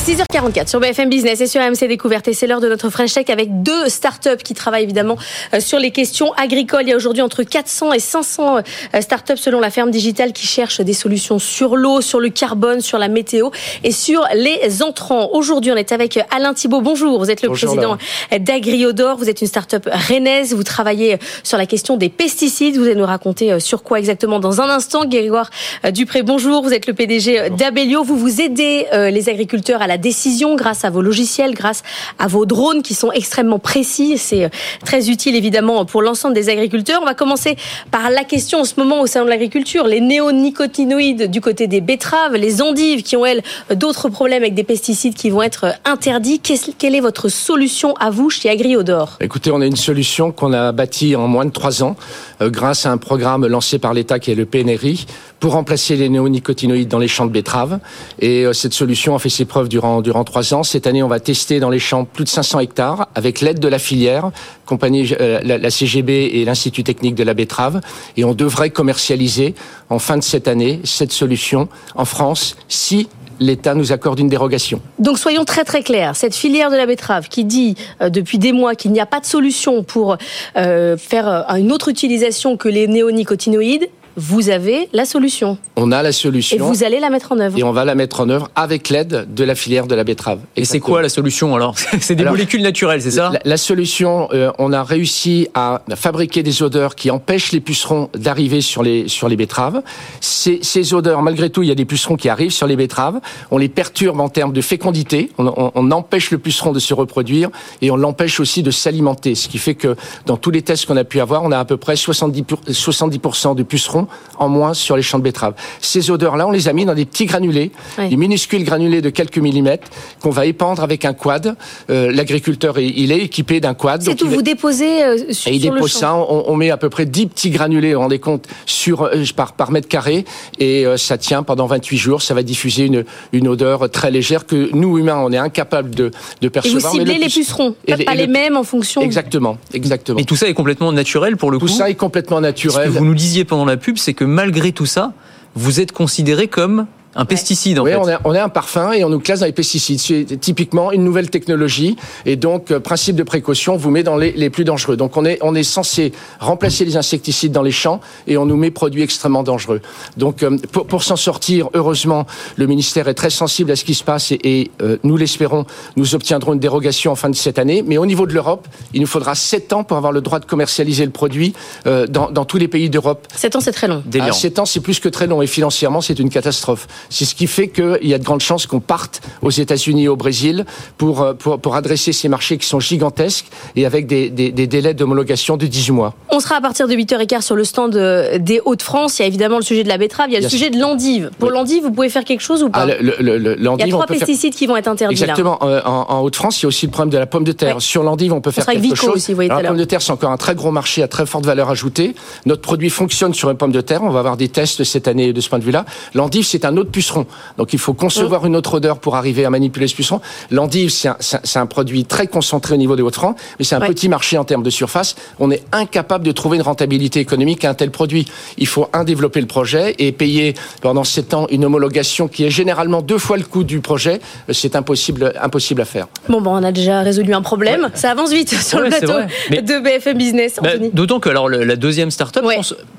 6h44 sur BFM Business et sur AMC Découverte. Et c'est l'heure de notre French Tech avec deux startups qui travaillent évidemment euh, sur les questions agricoles. Il y a aujourd'hui entre 400 et 500 euh, startups selon la ferme digitale qui cherchent des solutions sur l'eau, sur le carbone, sur la météo et sur les entrants. Aujourd'hui, on est avec Alain Thibault. Bonjour. Vous êtes le Bonjour, président d'Agriodor. Vous êtes une startup rennaise. Vous travaillez sur la question des pesticides. Vous allez nous raconter euh, sur quoi exactement dans un instant. Grégoire Dupré, bonjour. Vous êtes le PDG d'Abelio. Vous vous aidez les agriculteurs à la décision grâce à vos logiciels, grâce à vos drones qui sont extrêmement précis. C'est euh, très utile évidemment pour l'ensemble des agriculteurs. On va commencer par la question en ce moment au sein de l'agriculture. Les néonicotinoïdes du côté des betteraves, les endives qui ont elles d'autres problèmes avec des pesticides qui vont être interdits. Quelle est votre solution à vous chez Agriodor? Écoutez, on a une solution qu'on a bâtie en moins de trois ans euh, grâce à un programme lancé par l'État qui est le PNRI pour remplacer les néonicotinoïdes dans les champs de betteraves. Et euh, cette solution a fait ses preuves durant, durant trois ans. Cette année, on va tester dans les champs plus de 500 hectares avec l'aide de la filière, compagnie, euh, la, CGB et l'Institut technique de la betterave. Et on devrait commercialiser en fin de cette année cette solution en France si l'État nous accorde une dérogation. Donc soyons très très clairs, cette filière de la betterave qui dit euh, depuis des mois qu'il n'y a pas de solution pour faire une autre utilisation que les néonicotinoïdes, vous avez la solution. On a la solution. Et vous allez la mettre en œuvre. Et on va la mettre en œuvre avec l'aide de la filière de la betterave. Et c'est quoi la solution alors? C'est des alors, molécules naturelles, c'est ça? la, la, solution, euh, on a réussi à fabriquer des odeurs qui empêchent les pucerons d'arriver sur les, sur les betteraves. Ces, ces, odeurs, malgré tout, il y a des pucerons qui arrivent sur les betteraves. On les perturbe en termes de fécondité. On, on, on empêche le puceron de se reproduire et on l'empêche aussi de s'alimenter. Ce qui fait que dans tous les tests qu'on a pu avoir, on a à peu près 70%, 70 de pucerons en moins sur les champs de betteraves. Ces odeurs-là, on les a mis dans des petits granulés, oui. des minuscules granulés de quelques millimètres qu'on va épandre avec un quad. Euh, L'agriculteur, il est équipé d'un quad. C'est tout, vous déposez euh, sur, et il sur dépose le champ. ça, on, on, met à peu près 10 petits granulés, vous vous rendez compte, sur, euh, par, par mètre carré, et euh, ça tient pendant 28 jours, ça va diffuser une, une odeur très légère que nous, humains, on est incapables de, de percevoir. Et vous ciblez les pucerons, pas, pas les, mêmes en fonction... Exactement, exactement. Et tout ça est complètement naturel pour le tout coup Tout ça est complètement naturel. Ce que vous nous disiez pendant la pub, c'est que malgré tout ça, vous êtes considéré comme un pesticide, en oui, fait. on est, on est un parfum et on nous classe dans les pesticides. C'est typiquement une nouvelle technologie et donc, euh, principe de précaution, vous met dans les, les, plus dangereux. Donc, on est, on est censé remplacer les insecticides dans les champs et on nous met produits extrêmement dangereux. Donc, euh, pour, pour s'en sortir, heureusement, le ministère est très sensible à ce qui se passe et, et euh, nous l'espérons, nous obtiendrons une dérogation en fin de cette année. Mais au niveau de l'Europe, il nous faudra 7 ans pour avoir le droit de commercialiser le produit euh, dans, dans, tous les pays d'Europe. 7 ans, c'est très long. Ah, 7 ans, c'est plus que très long et financièrement, c'est une catastrophe. C'est ce qui fait qu'il y a de grandes chances qu'on parte aux États-Unis et au Brésil pour, euh, pour, pour, adresser ces marchés qui sont gigantesques et avec des, des, des délais d'homologation de 18 mois. On sera à partir de 8h15 sur le stand euh, des Hauts-de-France. Il y a évidemment le sujet de la betterave, il y a le sujet de l'endive. Pour oui. l'endive, vous pouvez faire quelque chose ou pas ah, le, le, le, Il y a trois pesticides faire... qui vont être interdits. Exactement. Là. Euh, en, en Hauts-de-France, il y a aussi le problème de la pomme de terre. Sur l'endive, on peut faire quelque Vico chose. Aussi, vous voyez Alors, la pomme de terre, c'est encore un très gros marché à très forte valeur ajoutée. Notre produit fonctionne sur une pomme de terre. On va avoir des tests cette année de ce point de vue-là. L'endive, c'est un autre puceron. Donc, il faut concevoir mmh. une autre odeur pour arriver à manipuler ce puceron. L'endive, c'est un, un, produit très concentré au niveau des Hauts-de-France, mais c'est un ouais. petit marché en termes de surface. On est incapable de trouver une rentabilité économique à un tel produit. Il faut, un, développer le projet et payer pendant sept ans une homologation qui est généralement deux fois le coût du projet. C'est impossible, impossible à faire. Bon, bon, on a déjà résolu un problème. Ouais. Ça avance vite sur ouais, le plateau de BFM Business. Bah, D'autant que alors, la deuxième start-up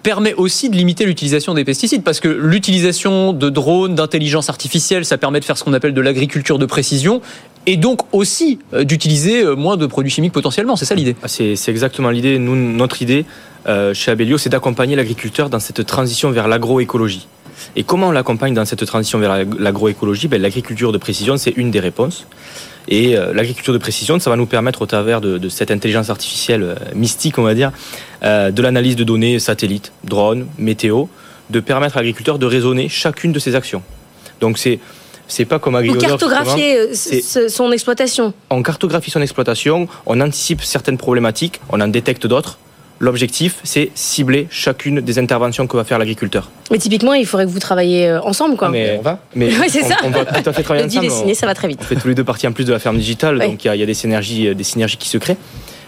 permet aussi de limiter l'utilisation des pesticides parce que l'utilisation de drones, d'intelligence artificielle, ça permet de faire ce qu'on appelle de l'agriculture de précision et donc aussi euh, d'utiliser euh, moins de produits chimiques potentiellement. C'est ça l'idée ah, C'est exactement l'idée. Notre idée euh, chez Abellio, c'est d'accompagner l'agriculteur dans cette transition vers l'agroécologie. Et comment on l'accompagne dans cette transition vers l'agroécologie? Ben, L'agriculture de précision, c'est une des réponses. Et l'agriculture de précision, ça va nous permettre, au travers de, cette intelligence artificielle mystique, on va dire, de l'analyse de données satellites, drones, météo, de permettre à l'agriculteur de raisonner chacune de ses actions. Donc c'est c'est pas comme agriculteur. Ou cartographier euh, son exploitation. On cartographie son exploitation, on anticipe certaines problématiques, on en détecte d'autres. L'objectif, c'est cibler chacune des interventions que va faire l'agriculteur. Mais typiquement, il faudrait que vous travailliez euh, ensemble, quoi. Mais on va. Mais [LAUGHS] Ouais, c'est on, ça. on va tout à fait travailler [LAUGHS] ensemble. signé, ça va très vite. On fait tous les deux partie en plus de la ferme digitale, donc il y, y a des synergies, euh, des synergies qui se créent.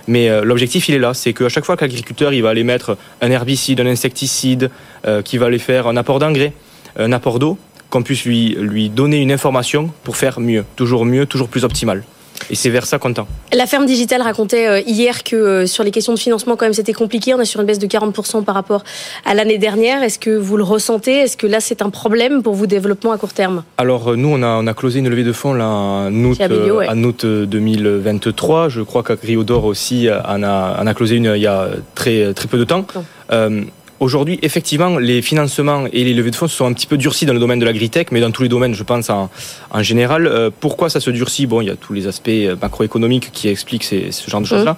Mais euh, l'objectif, il est là, c'est qu'à chaque fois que l'agriculteur, va aller mettre un herbicide, un insecticide, euh, qui va aller faire un apport d'engrais, un apport d'eau, qu'on puisse lui, lui donner une information pour faire mieux, toujours mieux, toujours plus optimal. Et c'est vers ça qu'on tend. La ferme digitale racontait euh, hier que euh, sur les questions de financement, quand même, c'était compliqué. On est sur une baisse de 40% par rapport à l'année dernière. Est-ce que vous le ressentez? Est-ce que là, c'est un problème pour vous, développement à court terme? Alors euh, nous, on a, on a closé une levée de fonds là, en, août, ouais. en août euh, 2023. Je crois qu'Agriodor aussi en a, en a closé une il y a très, très peu de temps. Euh, Aujourd'hui, effectivement, les financements et les levées de fonds se sont un petit peu durcis dans le domaine de l'agritech, mais dans tous les domaines, je pense, en, en général. Euh, pourquoi ça se durcit? Bon, il y a tous les aspects euh, macroéconomiques qui expliquent ces- ce genre de choses-là.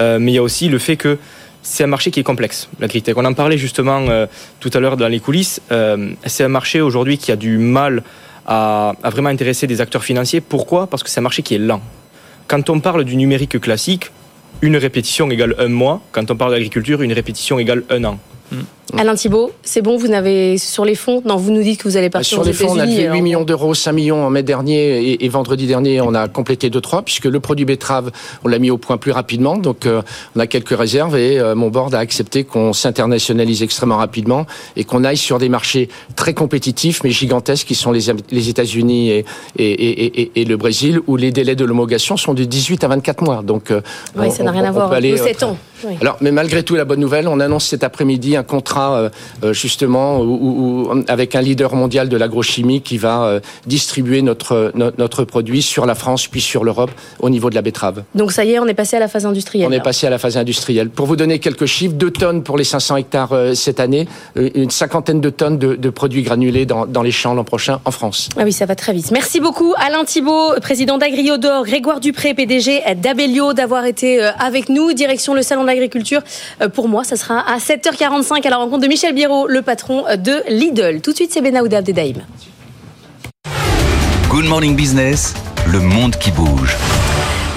Euh, mais il y a aussi le fait que c'est un marché qui est complexe, l'agritech. On en parlait justement euh, tout à l'heure dans les coulisses. C'est un marché aujourd'hui qui a du mal à, à vraiment intéresser des acteurs financiers. Pourquoi? Parce que c'est un marché qui est lent. Quand on parle du numérique classique, une répétition égale un mois. Quand on parle d'agriculture, une répétition égale un an. Mm. Alain Thibault, c'est bon, vous n'avez sur les fonds Non, vous nous dites que vous allez partir Sur les fonds, on a levé 8 alors. millions d'euros, 5 millions en mai dernier et, et vendredi dernier, on a complété 2-3 puisque le produit betterave, on l'a mis au point plus rapidement. Donc, euh, on a quelques réserves et euh, mon board a accepté qu'on s'internationalise extrêmement rapidement et qu'on aille sur des marchés très compétitifs mais gigantesques qui sont les, les États-Unis et, le Brésil où les délais de l'homologation sont de 18 à 24 mois. Donc, euh, Oui, on- ça n'a on- rien à on voir. peut aller, Nos euh, 7 ans. Oui. alors, mais malgré tout, la bonne nouvelle, on annonce cet après-midi un contrat euh, euh, justement où- où- où- avec un leader mondial de l'agrochimie qui va euh, distribuer notre, no- notre produit sur la France puis sur l'Europe au niveau de la betterave. Donc ça y est, on est passé à la phase industrielle. On est passé à la phase industrielle. Pour vous donner quelques chiffres, 2 tonnes pour les 500 hectares cette année, une cinquantaine de tonnes de, de produits granulés dans, dans les champs l'an prochain en France. Ah oui, ça va très vite. Merci beaucoup Alain Thibault, président d'Agriodor, Grégoire Dupré, PDG d'Abellio, d'avoir été avec nous. Direction le Salon de l'Agriculture. Pour moi, ça sera à 7h45 à la rencontre de Michel Biérot, le patron de Lidl. Tout de suite, c'est Benaouda Abdedaïm. Good Morning Business, le monde qui bouge.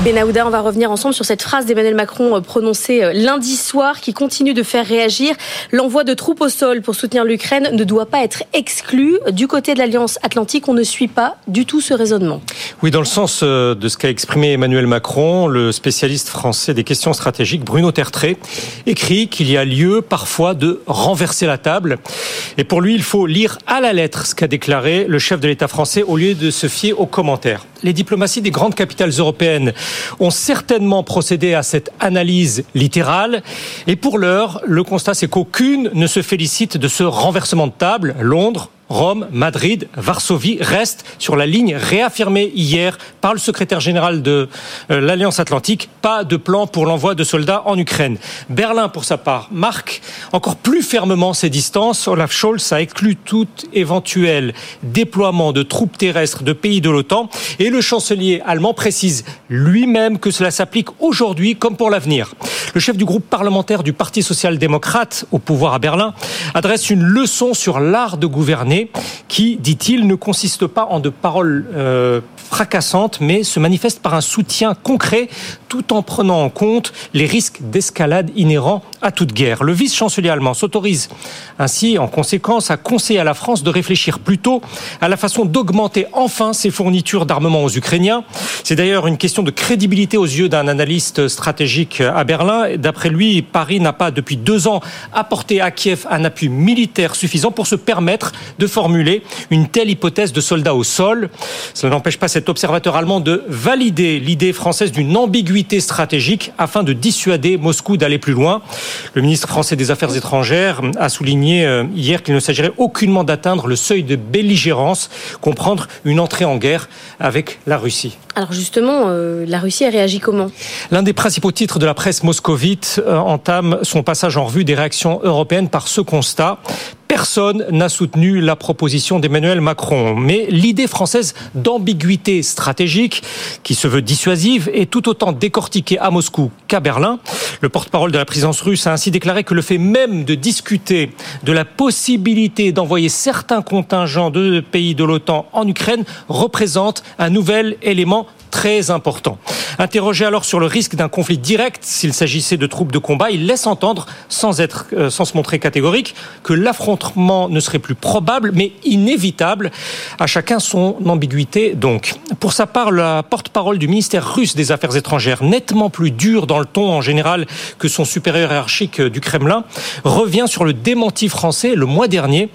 Benaouda, on va revenir ensemble sur cette phrase d'Emmanuel Macron euh, prononcée euh, lundi soir qui continue de faire réagir. L'envoi de troupes au sol pour soutenir l'Ukraine ne doit pas être exclu. Du côté de l'Alliance Atlantique, on ne suit pas du tout ce raisonnement. Oui, dans le sens euh, de ce qu'a exprimé Emmanuel Macron, le spécialiste français des questions stratégiques, Bruno Tertré, écrit qu'il y a lieu parfois de renverser la table. Et pour lui, il faut lire à la lettre ce qu'a déclaré le chef de l'État français au lieu de se fier aux commentaires. Les diplomaties des grandes capitales européennes ont certainement procédé à cette analyse littérale. Et pour l'heure, le constat, c'est qu'aucune ne se félicite de ce renversement de table. Londres, Rome, Madrid, Varsovie restent sur la ligne réaffirmée hier par le secrétaire général de euh, l'Alliance Atlantique. Pas de plan pour l'envoi de soldats en Ukraine. Berlin, pour sa part, marque encore plus fermement ses distances. Olaf Scholz a exclu tout éventuel déploiement de troupes terrestres de pays de l'OTAN. Et le chancelier allemand précise lui-même que cela s'applique aujourd'hui comme pour l'avenir. Le chef du groupe parlementaire du Parti social-démocrate au pouvoir à Berlin adresse une leçon sur l'art de gouverner qui, dit-il, ne consiste pas en de paroles euh, fracassantes, mais se manifeste par un soutien concret tout en prenant en compte les risques d'escalade inhérents à toute guerre. Le vice-chancelier allemand s'autorise ainsi, en conséquence, à conseiller à la France de réfléchir plutôt à la façon d'augmenter enfin ses fournitures d'armement aux Ukrainiens. C'est d'ailleurs une question de crédibilité aux yeux d'un analyste stratégique à Berlin. D'après lui, Paris n'a pas depuis deux ans apporté à Kiev un appui militaire suffisant pour se permettre de formuler une telle hypothèse de soldats au sol. Cela n'empêche pas cet observateur allemand de valider l'idée française d'une ambiguïté stratégique afin de dissuader Moscou d'aller plus loin. Le ministre français des Affaires étrangères a souligné euh, hier qu'il ne s'agirait aucunement d'atteindre le seuil de belligérance, comprendre une entrée en guerre avec la Russie. Alors justement, euh, la Russie a réagi comment? L'un des principaux titres de la presse moscovite euh, entame son passage en revue des réactions européennes par ce constat. Personne n'a soutenu la proposition d'Emmanuel Macron. Mais l'idée française d'ambiguïté stratégique, qui se veut dissuasive, est tout autant décortiquée à Moscou qu'à Berlin. Le porte-parole de la présidence russe a ainsi déclaré que le fait même de discuter de la possibilité d'envoyer certains contingents de pays de l'OTAN en Ukraine représente un nouvel élément très important. Interrogé alors sur le risque d'un conflit direct s'il s'agissait de troupes de combat, il laisse entendre, sans, être, euh, sans se montrer catégorique, que l'affrontement ne serait plus probable, mais inévitable. À chacun son ambiguïté, donc. Pour sa part, la porte-parole du ministère russe des Affaires étrangères, nettement plus dur dans le ton en général que son supérieur hiérarchique du Kremlin, revient sur le démenti français le mois dernier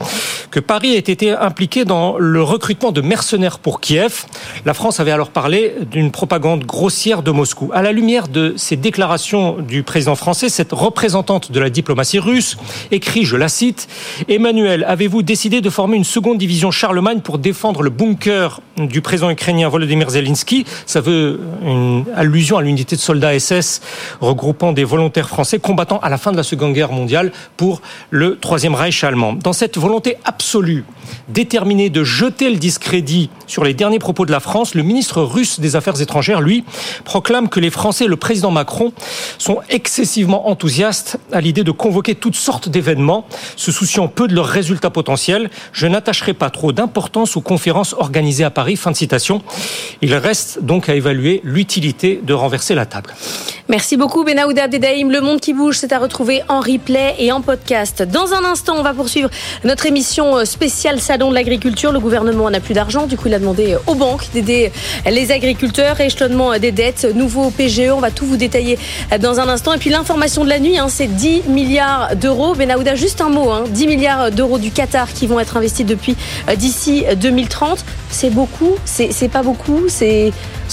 que Paris ait été impliqué dans le recrutement de mercenaires pour Kiev. La France avait alors parlé d'une propagande grossière de Moscou. À la lumière de ces déclarations du président français, cette représentante de la diplomatie russe écrit, je la cite, Emmanuel, avez-vous décidé de former une seconde division Charlemagne pour défendre le bunker du président ukrainien Volodymyr Zelensky? Ça veut une allusion à l'unité de soldats SS regroupant des volontaires français combattant à la fin de la Seconde Guerre mondiale pour le Troisième Reich allemand. Dans cette volonté absolue, déterminée de jeter le discrédit sur les derniers propos de la France, le ministre russe des Affaires étrangères, lui, proclame que les Français et le président Macron sont excessivement enthousiastes à l'idée de convoquer toutes sortes d'événements, se souciant peu de leurs résultats potentiels. Je n'attacherai pas trop d'importance aux conférences organisées à Paris. Fin de citation. Il reste donc à évaluer l'utilité de renverser la table. Merci beaucoup Benahouda Dedaïm. Le monde qui bouge, c'est à retrouver en replay et en podcast. Dans un instant, on va poursuivre notre émission spéciale Salon de l'agriculture. Le gouvernement n'a plus d'argent, du coup il a demandé aux banques d'aider les agriculteurs, échelonnement des dettes, nouveau PGE, on va tout vous détailler dans un instant. Et puis l'information de la nuit, hein, c'est 10 milliards d'euros. Benahouda, juste un mot, hein, 10 milliards d'euros du Qatar qui vont être investis depuis euh, d'ici 2030. C'est beaucoup, c'est pas beaucoup, c'est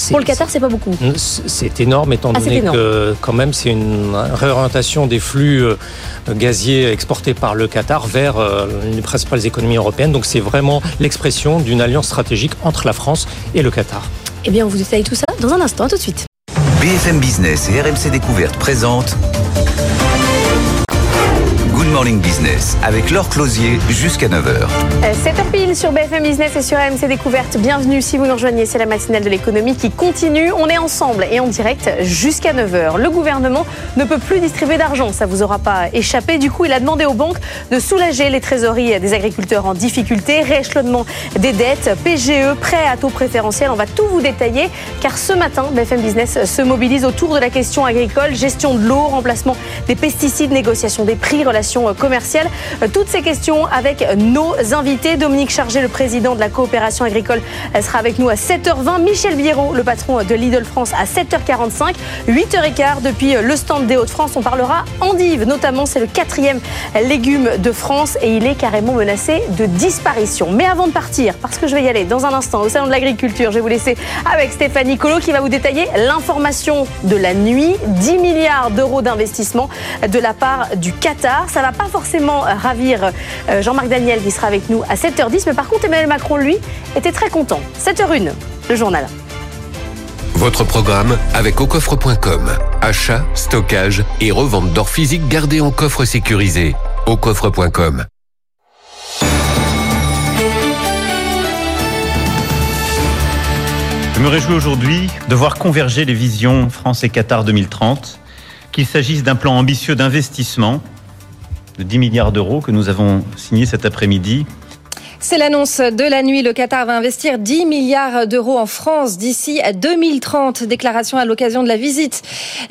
pour le Qatar, c'est pas beaucoup. C'est énorme étant Ah, donné énorme. que quand même c'est une réorientation des flux euh, gaziers exportés par le Qatar vers euh, les principales économies européennes. Donc c'est vraiment l'expression d'une alliance stratégique entre la France et le Qatar. Eh bien, on vous détaille tout ça dans un instant. Tout de suite. BFM Business et RMC Découverte présentent Morning Business avec Laure Closier jusqu'à 9h. 7h pile sur BFM Business et sur AMC Découverte. Bienvenue si vous nous rejoignez, c'est la matinale de l'économie qui continue. On est ensemble et en direct jusqu'à 9h. Le gouvernement ne peut plus distribuer d'argent, ça vous aura pas échappé. Du coup, il a demandé aux banques de soulager les trésoreries des agriculteurs en difficulté, rééchelonnement des dettes, PGE, prêts à taux préférentiel. On va tout vous détailler car ce matin, BFM Business se mobilise autour de la question agricole, gestion de l'eau, remplacement des pesticides, négociation des prix, relations Euh, Toutes ces questions avec nos invités. Dominique Chargé, le président de la coopération agricole, sera avec nous à 7h20. Michel Biérot, le patron de Lidl France, à 7h45. 8h15 depuis le stand des Hauts-de-France. On parlera endive, notamment. C'est le quatrième légume de France et il est carrément menacé de disparition. Mais avant de partir, parce que je vais y aller dans un instant au Salon de l'Agriculture, je vais vous laisser avec Stéphanie Colo qui va vous détailler l'information de la nuit. 10 milliards d'euros d'investissement de la part du Qatar. Ça va pas forcément ravir euh, Jean-Marc Daniel qui sera avec nous à 7h10, mais par contre Emmanuel Macron, lui, était très content. 7h01, le journal. Votre programme avec aucoffre.com. Achat, stockage et revente d'or physique gardé en coffre sécurisé. aucoffre.com. Je me réjouis aujourd'hui de voir converger les visions France et Qatar 2030, qu'il s'agisse d'un plan ambitieux d'investissement de 10 milliards d'euros que nous avons signé cet après-midi, C'est l'annonce de la nuit. Le Qatar va investir 10 milliards d'euros en France d'ici à 2030. Déclaration à l'occasion de la visite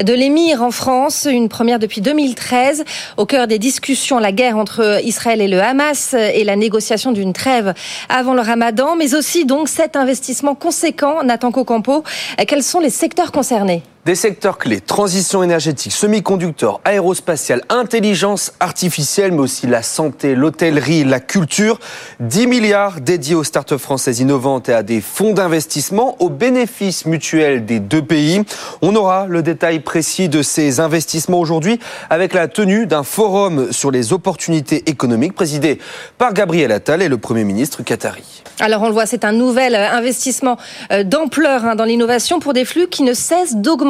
de l'émir en France, une première depuis 2013. Au cœur des discussions, la guerre entre Israël et le Hamas et la négociation d'une trêve avant le ramadan, mais aussi donc cet investissement conséquent. Nathan Cocampo, quels sont les secteurs concernés? Des secteurs clés, transition énergétique, semi-conducteurs, aérospatiale, intelligence artificielle, mais aussi la santé, l'hôtellerie, la culture. 10 milliards dédiés aux startups françaises innovantes et à des fonds d'investissement au bénéfice mutuel des deux pays. On aura le détail précis de ces investissements aujourd'hui avec la tenue d'un forum sur les opportunités économiques présidé par Gabriel Attal et le Premier ministre qatari. Alors on le voit, c'est un nouvel investissement euh, d'ampleur hein, dans l'innovation pour des flux qui ne cessent d'augmenter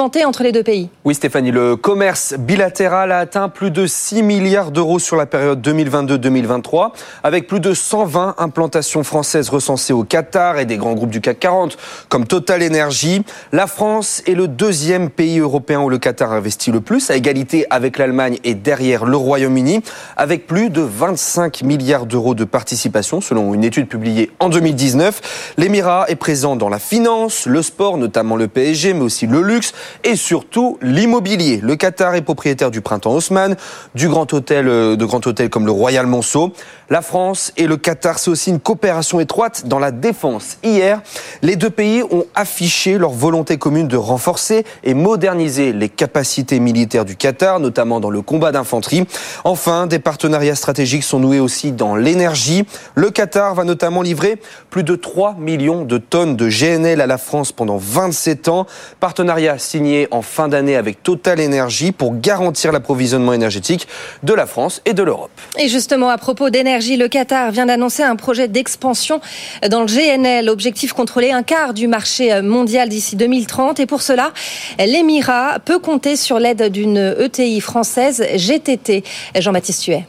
Oui Stéphanie, le commerce bilatéral a atteint plus de 6 milliards d'euros sur la période 2022-2023, avec plus de 120 implantations françaises recensées au Qatar et des grands groupes du CAC 40 comme Total Energy. La France est le deuxième pays européen où le Qatar investit le plus, à égalité avec l'Allemagne et derrière le Royaume-Uni, avec plus de 25 milliards d'euros de participation selon une étude publiée en 2019. L'Émirat est présent dans la finance, le sport, notamment le PSG, mais aussi le luxe et surtout l'immobilier. Le Qatar est propriétaire du Printemps Haussmann, du grand hôtel, euh, de grands hôtels comme le Royal Monceau. La France et le Qatar, c'est aussi une coopération étroite dans la défense. Hier, les deux pays ont affiché leur volonté commune de renforcer et moderniser les capacités militaires du Qatar, notamment dans le combat d'infanterie. Enfin, des partenariats stratégiques sont noués aussi dans l'énergie. Le Qatar va notamment livrer plus de 3 millions de tonnes de GNL à la France pendant 27 ans. Partenariat signé en fin d'année avec Total Energy pour garantir l'approvisionnement énergétique de la France et de l'Europe. Et justement, à propos d'énergie, le Qatar vient d'annoncer un projet d'expansion dans le GNL. Objectif contrôler un quart du marché mondial d'ici 2030. Et pour cela, l'Émirat peut compter sur l'aide d'une ETI française, GTT. Jean-Baptiste Huet.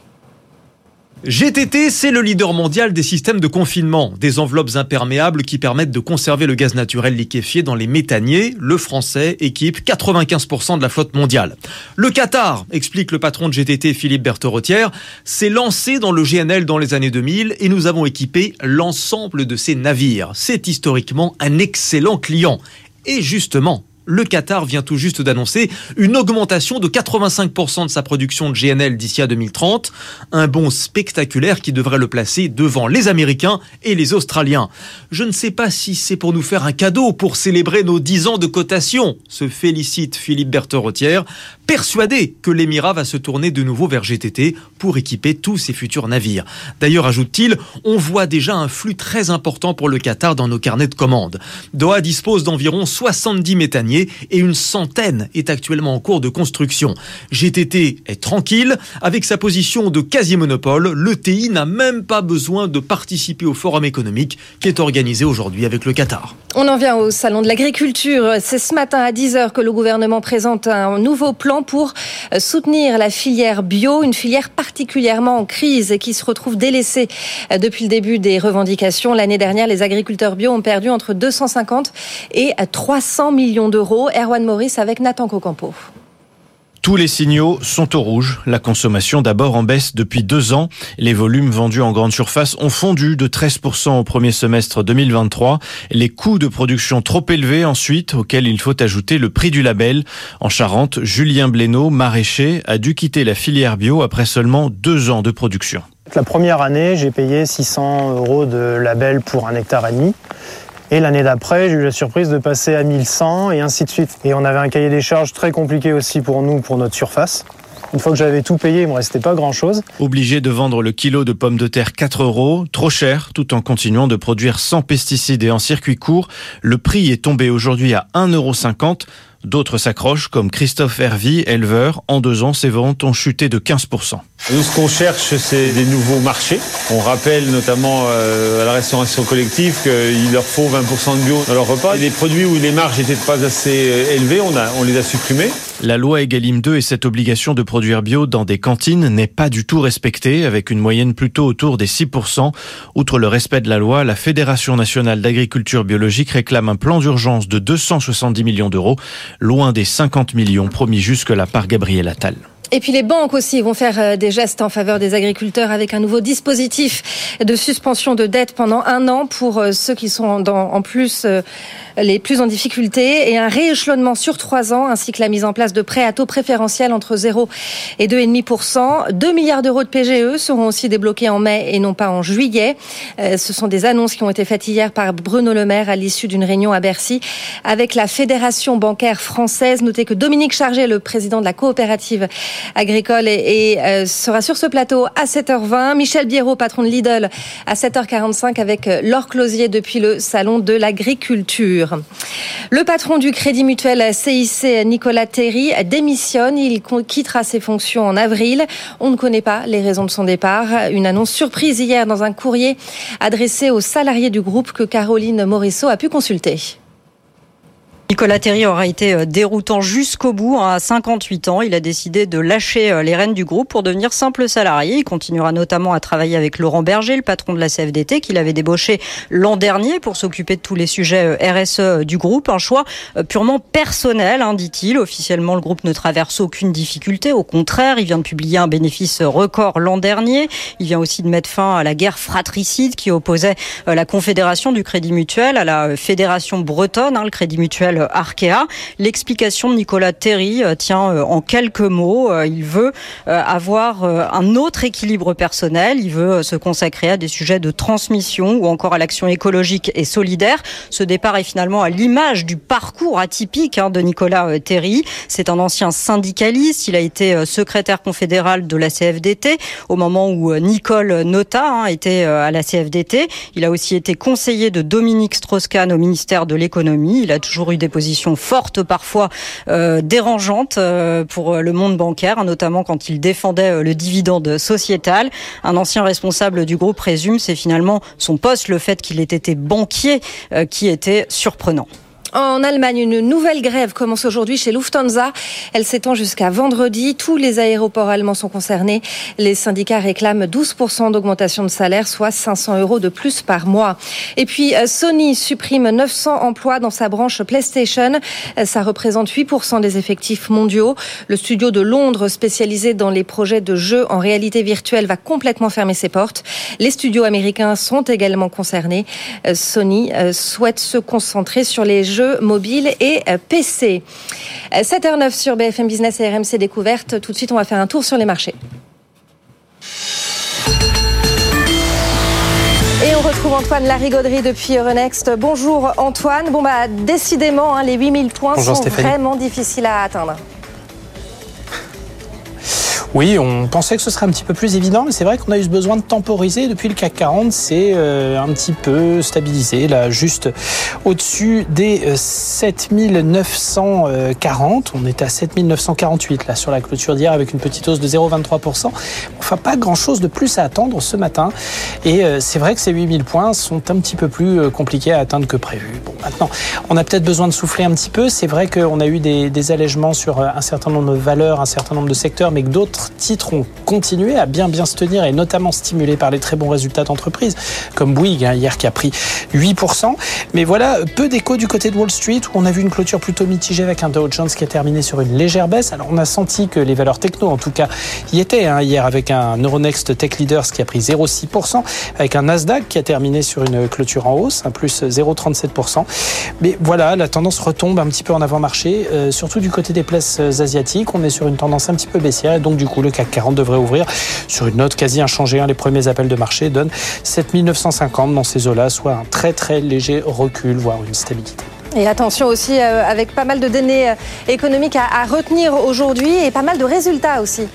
GTT, c'est le leader mondial des systèmes de confinement, des enveloppes imperméables qui permettent de conserver le gaz naturel liquéfié dans les méthaniers. Le français équipe 95% de la flotte mondiale. Le Qatar, explique le patron de GTT Philippe Berthorotière, s'est lancé dans le GNL dans les années 2000 et nous avons équipé l'ensemble de ses navires. C'est historiquement un excellent client. Et justement, le Qatar vient tout juste d'annoncer une augmentation de 85% de sa production de GNL d'ici à 2030. Un bond spectaculaire qui devrait le placer devant les Américains et les Australiens. Je ne sais pas si c'est pour nous faire un cadeau pour célébrer nos 10 ans de cotation, se félicite Philippe Berthorotière, persuadé que l'Émirat va se tourner de nouveau vers GTT pour équiper tous ses futurs navires. D'ailleurs, ajoute-t-il, on voit déjà un flux très important pour le Qatar dans nos carnets de commandes. Doha dispose d'environ 70 méthaniers et une centaine est actuellement en cours de construction. GTT est tranquille. Avec sa position de quasi-monopole, l'ETI n'a même pas besoin de participer au forum économique qui est organisé aujourd'hui avec le Qatar. On en vient au salon de l'agriculture. C'est ce matin à 10h que le gouvernement présente un nouveau plan pour soutenir la filière bio, une filière particulièrement en crise et qui se retrouve délaissée depuis le début des revendications. L'année dernière, les agriculteurs bio ont perdu entre 250 et 300 millions d'euros. Erwan Maurice avec Nathan Cocampo. Tous les signaux sont au rouge. La consommation d'abord en baisse depuis deux ans. Les volumes vendus en grande surface ont fondu de 13% au premier semestre 2023. Les coûts de production trop élevés ensuite, auxquels il faut ajouter le prix du label. En Charente, Julien Blénaud, maraîcher, a dû quitter la filière bio après seulement deux ans de production. La première année, j'ai payé 600 euros de label pour un hectare et demi. Et l'année d'après, j'ai eu la surprise de passer à 1100 et ainsi de suite. Et on avait un cahier des charges très compliqué aussi pour nous, pour notre surface. Une fois que j'avais tout payé, il me restait pas grand chose. Obligé de vendre le kilo de pommes de terre 4 euros, trop cher, tout en continuant de produire sans pesticides et en circuit court. Le prix est tombé aujourd'hui à 1,50 euros. D'autres s'accrochent, comme Christophe Hervy, éleveur. En deux ans, ses ventes ont chuté de 15%. Nous, ce qu'on cherche, c'est des nouveaux marchés. On rappelle notamment euh, à la restauration collective qu'il leur faut 20% de bio dans leur repas. Les produits où les marges n'étaient pas assez euh, élevées, on, a, on les a supprimés. La loi Egalim 2 et cette obligation de produire bio dans des cantines n'est pas du tout respectée, avec une moyenne plutôt autour des 6%. Outre le respect de la loi, la Fédération nationale d'agriculture biologique réclame un plan d'urgence de 270 millions d'euros, loin des 50 millions promis jusque-là par Gabriel Attal. Et puis les banques aussi vont faire euh, des gestes en faveur des agriculteurs avec un nouveau dispositif de suspension de dette pendant un an pour euh, ceux qui sont en plus euh, les plus en difficulté et un rééchelonnement sur trois ans ainsi que la mise en place de prêts à taux préférentiels entre 0 et 2,5%. 2 milliards d'euros de PGE seront aussi débloqués en mai et non pas en juillet. Ce sont des annonces qui ont été faites hier par Bruno Le Maire à l'issue d'une réunion à Bercy avec la Fédération bancaire française. Notez que Dominique Chargé, le président de la coopérative agricole et, et sera sur ce plateau à 7h20. Michel Biérot, patron de Lidl, à 7h45 avec Laure Closier depuis le salon de l'agriculture. Le patron du Crédit Mutuel CIC, Nicolas Terry, démissionne. Il quittera ses fonctions en avril. On ne connaît pas les raisons de son départ. Une annonce surprise hier dans un courrier adressé aux salariés du groupe que Caroline Morisseau a pu consulter. Nicolas Terry aura été euh, déroutant jusqu'au bout. Hein, à 58 ans, il a décidé de lâcher euh, les rênes du groupe pour devenir simple salarié. Il continuera notamment à travailler avec Laurent Berger, le patron de la CFDT, qu'il avait débauché l'an dernier pour s'occuper de tous les sujets euh, RSE du groupe. Un choix purement personnel, hein, dit-il. Officiellement, le groupe ne traverse aucune difficulté. Au contraire, il vient de publier un bénéfice record l'an dernier. Il vient aussi de mettre fin à la guerre fratricide qui opposait la Confédération du Crédit Mutuel à la Fédération bretonne, hein, le Crédit Mutuel Arkea. L'explication de Nicolas Terry euh, tient euh, en quelques mots. Euh, il veut avoir un autre équilibre personnel. Il veut se consacrer à des sujets de transmission ou encore à l'action écologique et solidaire. Ce départ est finalement à l'image du parcours atypique hein, de Nicolas Terry. C'est un ancien syndicaliste. Il a été secrétaire confédéral de la CFDT au moment où Nicole Nota hein, était à la CFDT. Il a aussi été conseiller de Dominique Strauss-Kahn au ministère de l'économie. Il a toujours eu des positions fortes, parfois euh, dérangeantes euh, pour le monde bancaire, notamment quand il défendait euh, le dividende sociétal. Un ancien responsable du groupe résume, c'est finalement son poste, le fait qu'il ait été banquier, qui était surprenant. En Allemagne, une nouvelle grève commence aujourd'hui chez Lufthansa. Elle s'étend jusqu'à vendredi. Tous les aéroports allemands sont concernés. Les syndicats réclament 12% d'augmentation de salaire, soit 500 euros de plus par mois. Et puis, euh, Sony supprime 900 emplois dans sa branche PlayStation. Euh, ça représente 8% des effectifs mondiaux. Le studio de Londres, spécialisé dans les projets de jeux en réalité virtuelle, va complètement fermer ses portes. Les studios américains sont également concernés. Euh, Sony souhaite se concentrer sur les jeux mobile et PC. 7h09 euh, sur BFM Business et RMC Découverte. Tout de suite, on va faire un tour sur les marchés. Et on retrouve Antoine Larigauderie depuis Euronext. Bonjour Antoine. Bon bah décidément, hein, les 8000 points sont vraiment difficiles à atteindre. Oui, on pensait que ce serait un petit peu plus évident, mais c'est vrai qu'on a eu ce besoin de temporiser. Depuis le CAC 40, c'est euh, un petit peu stabilisé, là, juste au-dessus des 7940. Euh, on est à 7948 là sur la clôture d'hier avec une petite hausse de 0,23%. Enfin, pas grand-chose de plus à attendre ce matin. Et euh, c'est vrai que ces 8000 points sont un petit peu plus compliqués à atteindre que prévu. Bon, maintenant, on a peut-être besoin de souffler un petit peu. C'est vrai qu'on a eu des, des allègements sur un certain nombre de valeurs, un certain nombre de secteurs, mais que d'autres titres ont continué à bien bien se tenir et notamment stimulés par les très bons résultats d'entreprise, comme Bouygues hein, hier qui a pris 8%. Mais voilà, peu d'écho du côté de Wall Street où on a vu une clôture plutôt mitigée avec un Dow Jones qui a terminé sur une légère baisse. Alors on a senti que les valeurs techno, en tout cas, y étaient hein, hier avec un Euronext Tech Leaders qui a pris 0,6%, avec un Nasdaq qui a terminé sur une clôture en hausse, un plus 0,37%. Mais voilà, la tendance retombe un petit peu en avant-marché, euh, surtout du côté des places asiatiques. On est sur une tendance un petit peu baissière et donc du coup le CAC 40 devrait ouvrir sur une note quasi inchangée. Hein. Les premiers appels de marché donnent 7950 dans ces eaux-là, soit un très très léger recul, voire une stabilité. Et attention aussi, euh, avec pas mal de données euh, économiques à retenir aujourd'hui et pas mal de résultats aussi.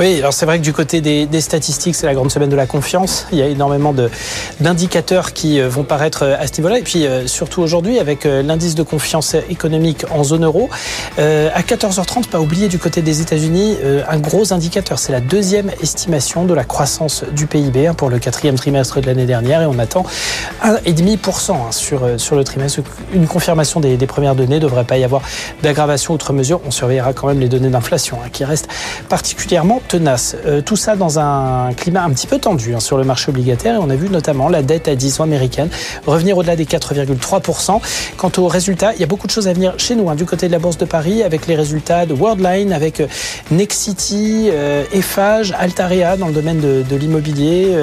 Oui, alors c'est vrai que du côté des, statistiques, c'est la grande semaine de la confiance. Il y a énormément d'indicateurs qui euh, vont paraître euh, à ce niveau-là. Et puis euh, surtout aujourd'hui, avec l'indice de confiance économique en zone euro, à 14h30, pas oublier du côté des États-Unis un gros indicateur. C'est la deuxième estimation de la croissance du PIB hein, pour le quatrième trimestre de l'année dernière. Et on attend 1,5% hein, sur, sur le trimestre. Une confirmation des, premières données. Ne devrait pas y avoir d'aggravation outre mesure. On surveillera quand même les données d'inflation hein, qui restent particulièrement tenace. Euh, tout ça dans un climat un petit peu tendu hein, sur le marché obligataire et on a vu notamment la dette à 10 ans américaine revenir au-delà des 4,3%. Quant aux résultats, il y a beaucoup de choses à venir chez nous, hein, du côté de la Bourse de Paris, avec les résultats de Worldline, avec euh, Nexity, euh, Eiffage, Altarea dans le domaine de, l'immobilier.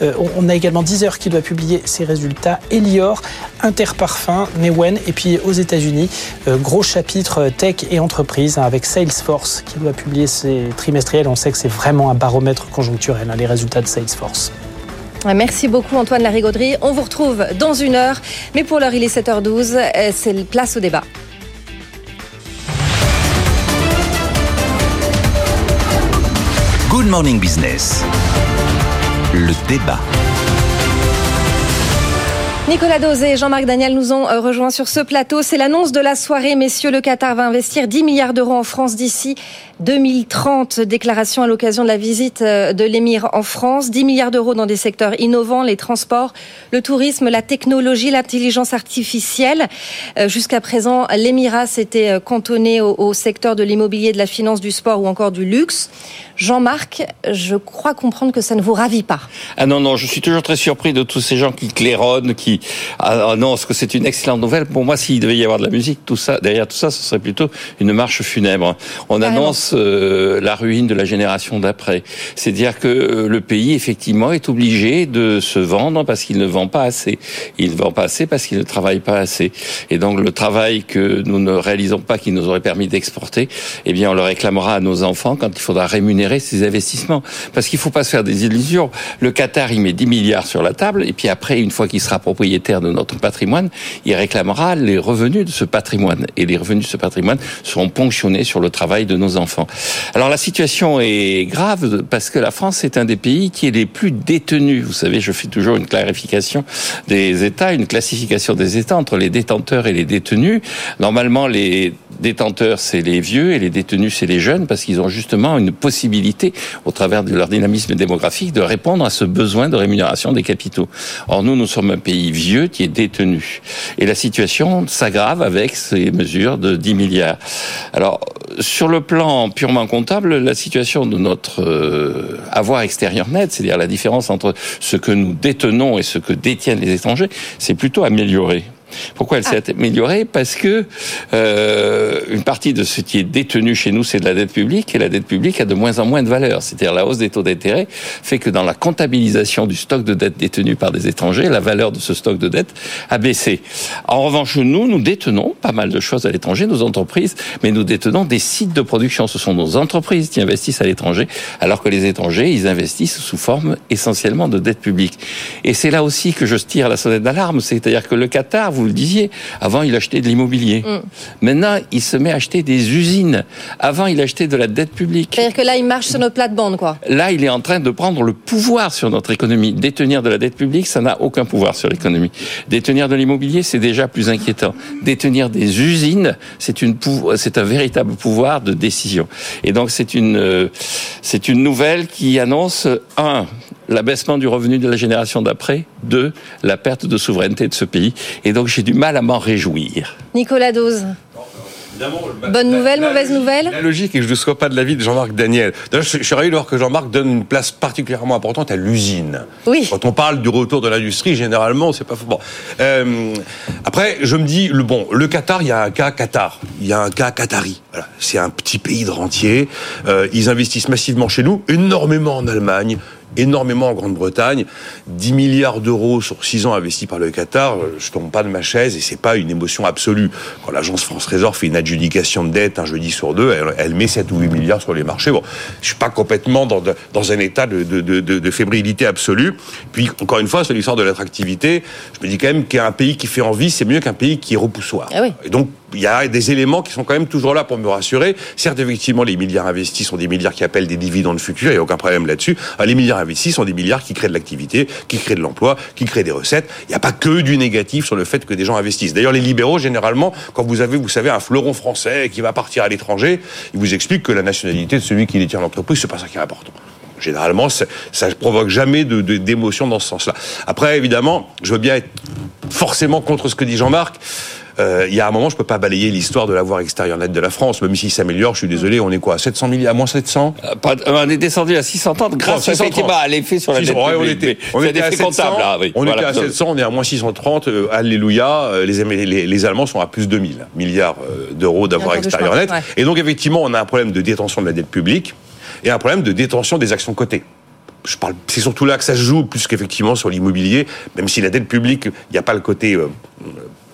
on, a également Deezer qui doit publier ses résultats, Elior, Interparfum, Newen et puis aux États-Unis, gros chapitre tech et entreprise hein, avec Salesforce qui doit publier ses trimestriels on sait que c'est vraiment un baromètre conjoncturel, hein, les résultats de Salesforce. Merci beaucoup Antoine Larigauderie. On vous retrouve dans une heure. Mais pour l'heure, il est 7h12. Euh, c'est place au débat. Good Morning Business. Le débat. Nicolas Dosé et Jean-Marc Daniel nous ont euh, rejoints sur ce plateau. C'est l'annonce de la soirée. Messieurs, le Qatar va investir 10 milliards d'euros en France d'ici 2030. Déclaration à l'occasion de la visite euh, de l'émir en France. 10 milliards d'euros dans des secteurs innovants, les transports, le tourisme, la technologie, l'intelligence artificielle. Euh, jusqu'à présent, l'émirat s'était euh, cantonné au, au secteur de l'immobilier, de la finance, du sport ou encore du luxe. Jean-Marc, je crois comprendre que ça ne vous ravit pas. Ah non, non, je suis toujours très surpris de tous ces gens qui claironnent, qui annoncent que c'est une excellente nouvelle. Pour moi, s'il devait y avoir de la musique, tout ça, derrière tout ça, ce serait plutôt une marche funèbre. On annonce euh, la ruine de la génération d'après. C'est-à-dire que euh, le pays, effectivement, est obligé de se vendre parce qu'il ne vend pas assez. Il ne vend pas assez parce qu'il ne travaille pas assez. Et donc, le travail que nous ne réalisons pas, qui nous aurait permis d'exporter, eh bien, on le réclamera à nos enfants quand il faudra rémunérer ces investissements. Parce qu'il ne faut pas se faire des illusions. Le Qatar, il met 10 milliards sur la table, et puis après, une fois qu'il sera propriétaire de notre patrimoine, il réclamera les revenus de ce patrimoine. Et les revenus de ce patrimoine seront ponctionnés sur le travail de nos enfants. Alors la situation est grave parce que la France est un des pays qui est les plus détenus. Vous savez, je fais toujours une clarification des États, une classification des États entre les détenteurs et les détenus. Normalement, les détenteurs, c'est les vieux et les détenus, c'est les jeunes parce qu'ils ont justement une possibilité au travers de leur dynamisme démographique, de répondre à ce besoin de rémunération des capitaux. Or, nous, nous sommes un pays vieux qui est détenu. Et la situation s'aggrave avec ces mesures de 10 milliards. Alors, sur le plan purement comptable, la situation de notre euh, avoir extérieur net, c'est-à-dire la différence entre ce que nous détenons et ce que détiennent les étrangers, c'est plutôt amélioré. Pourquoi elle s'est améliorée Parce que euh, une partie de ce qui est détenu chez nous, c'est de la dette publique, et la dette publique a de moins en moins de valeur. C'est-à-dire la hausse des taux d'intérêt fait que dans la comptabilisation du stock de dette détenu par des étrangers, la valeur de ce stock de dette a baissé. En revanche, nous, nous détenons pas mal de choses à l'étranger, nos entreprises, mais nous détenons des sites de production. Ce sont nos entreprises qui investissent à l'étranger, alors que les étrangers, ils investissent sous forme essentiellement de dette publique. Et c'est là aussi que je tire la sonnette d'alarme, c'est-à-dire que le Qatar, vous le disiez. Avant, il achetait de l'immobilier. Mm. Maintenant, il se met à acheter des usines. Avant, il achetait de la dette publique. C'est-à-dire que là, il marche sur notre plate-bande, quoi. Là, il est en train de prendre le pouvoir sur notre économie. Détenir de la dette publique, ça n'a aucun pouvoir sur l'économie. Détenir de l'immobilier, c'est déjà plus inquiétant. Détenir des usines, c'est une c'est un véritable pouvoir de décision. Et donc, c'est une, euh, c'est une nouvelle qui annonce un l'abaissement du revenu de la génération d'après, deux, la perte de souveraineté de ce pays. Et donc j'ai du mal à m'en réjouir. Nicolas Dose. Bonne nouvelle, mauvaise nouvelle La logique, et je ne sois pas de l'avis de Jean-Marc Daniel. D'ailleurs, je, suis ravi de voir que Jean-Marc donne une place particulièrement importante à l'usine. Oui. Quand on parle du retour de l'industrie, généralement, c'est pas faux. Bon. Euh, après, je me dis, le bon, le Qatar, il y a un cas Qatar, il y a un cas Qatari. Voilà. C'est un petit pays de rentier. Euh, ils investissent massivement chez nous, énormément en Allemagne, énormément en Grande-Bretagne. 10 milliards d'euros sur 6 ans investis par le Qatar, euh, je tombe pas de ma chaise et c'est pas une émotion absolue. Quand l'agence France Trésor fait une adjudication de dette un jeudi sur deux, elle, met 7 ou 8 milliards sur les marchés. Bon, je suis pas complètement dans, dans un état de, de, de, de, fébrilité absolue. Puis, encore une fois, sur l'histoire de l'attractivité, je me dis quand même qu'un pays qui fait envie, c'est mieux qu'un pays qui est repoussoir. Ah oui. Et donc, il y a des éléments qui sont quand même toujours là pour me rassurer. Certes, effectivement, les milliards investis sont des milliards qui appellent des dividendes futurs, il n'y a aucun problème là-dessus. Ah, les milliards investis sont des milliards qui créent de l'activité, qui créent de l'emploi, qui créent des recettes. Il n'y a pas que du négatif sur le fait que des gens investissent. D'ailleurs, les libéraux, généralement, quand vous avez, vous savez, un fleuron français qui va partir à l'étranger, ils vous expliquent que la nationalité de celui qui détient l'entreprise, c'est pas ça qui est important généralement, ça ne provoque jamais d'émotion dans ce sens-là. Après, évidemment, je veux bien être forcément contre ce que dit Jean-Marc. Euh, il y a un moment, je peux pas balayer l'histoire de l'avoir extérieur net de la France, même s'il s'améliore. Je suis désolé, on est quoi, à 700 milliards, à moins 700 euh, On est descendu à 630 grâce à effectivement à l'effet sur la dette ouais, on était, on était à 700, là, oui. On était à 700, on est à moins 630. Euh, alléluia, les, les, les, Allemands sont à plus de 2000 milliards d'euros d'avoir extérieur net. Et donc effectivement, on a un problème de détention de la dette publique et un problème de détention des actions cotées je parle, c'est surtout là que ça se joue plus qu'effectivement sur l'immobilier, même si la dette publique, il n'y a pas le côté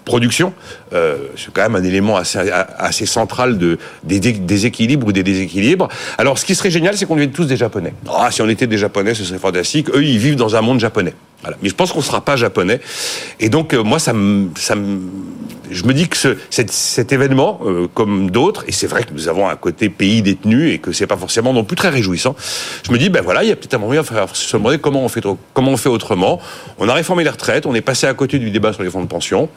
production. Euh, c'est quand même un élément assez, central de, des déséquilibres ou des déséquilibres. Alors, ce qui serait génial, c'est qu'on devienne tous des Japonais. Ah, si on était des Japonais, ce serait fantastique. Eux, ils vivent dans un monde japonais. Mais je pense qu'on ne sera pas japonais. Et donc, euh, moi, ça me, je me dis que ce, cet, événement, euh, comme d'autres, et c'est vrai que nous avons un côté pays détenu et que c'est pas forcément non plus très réjouissant. Je me dis, ben voilà, il y a peut-être un moment, il va se demander comment on fait, comment on fait autrement. On a réformé les retraites, on est passé à côté du débat sur les fonds de pension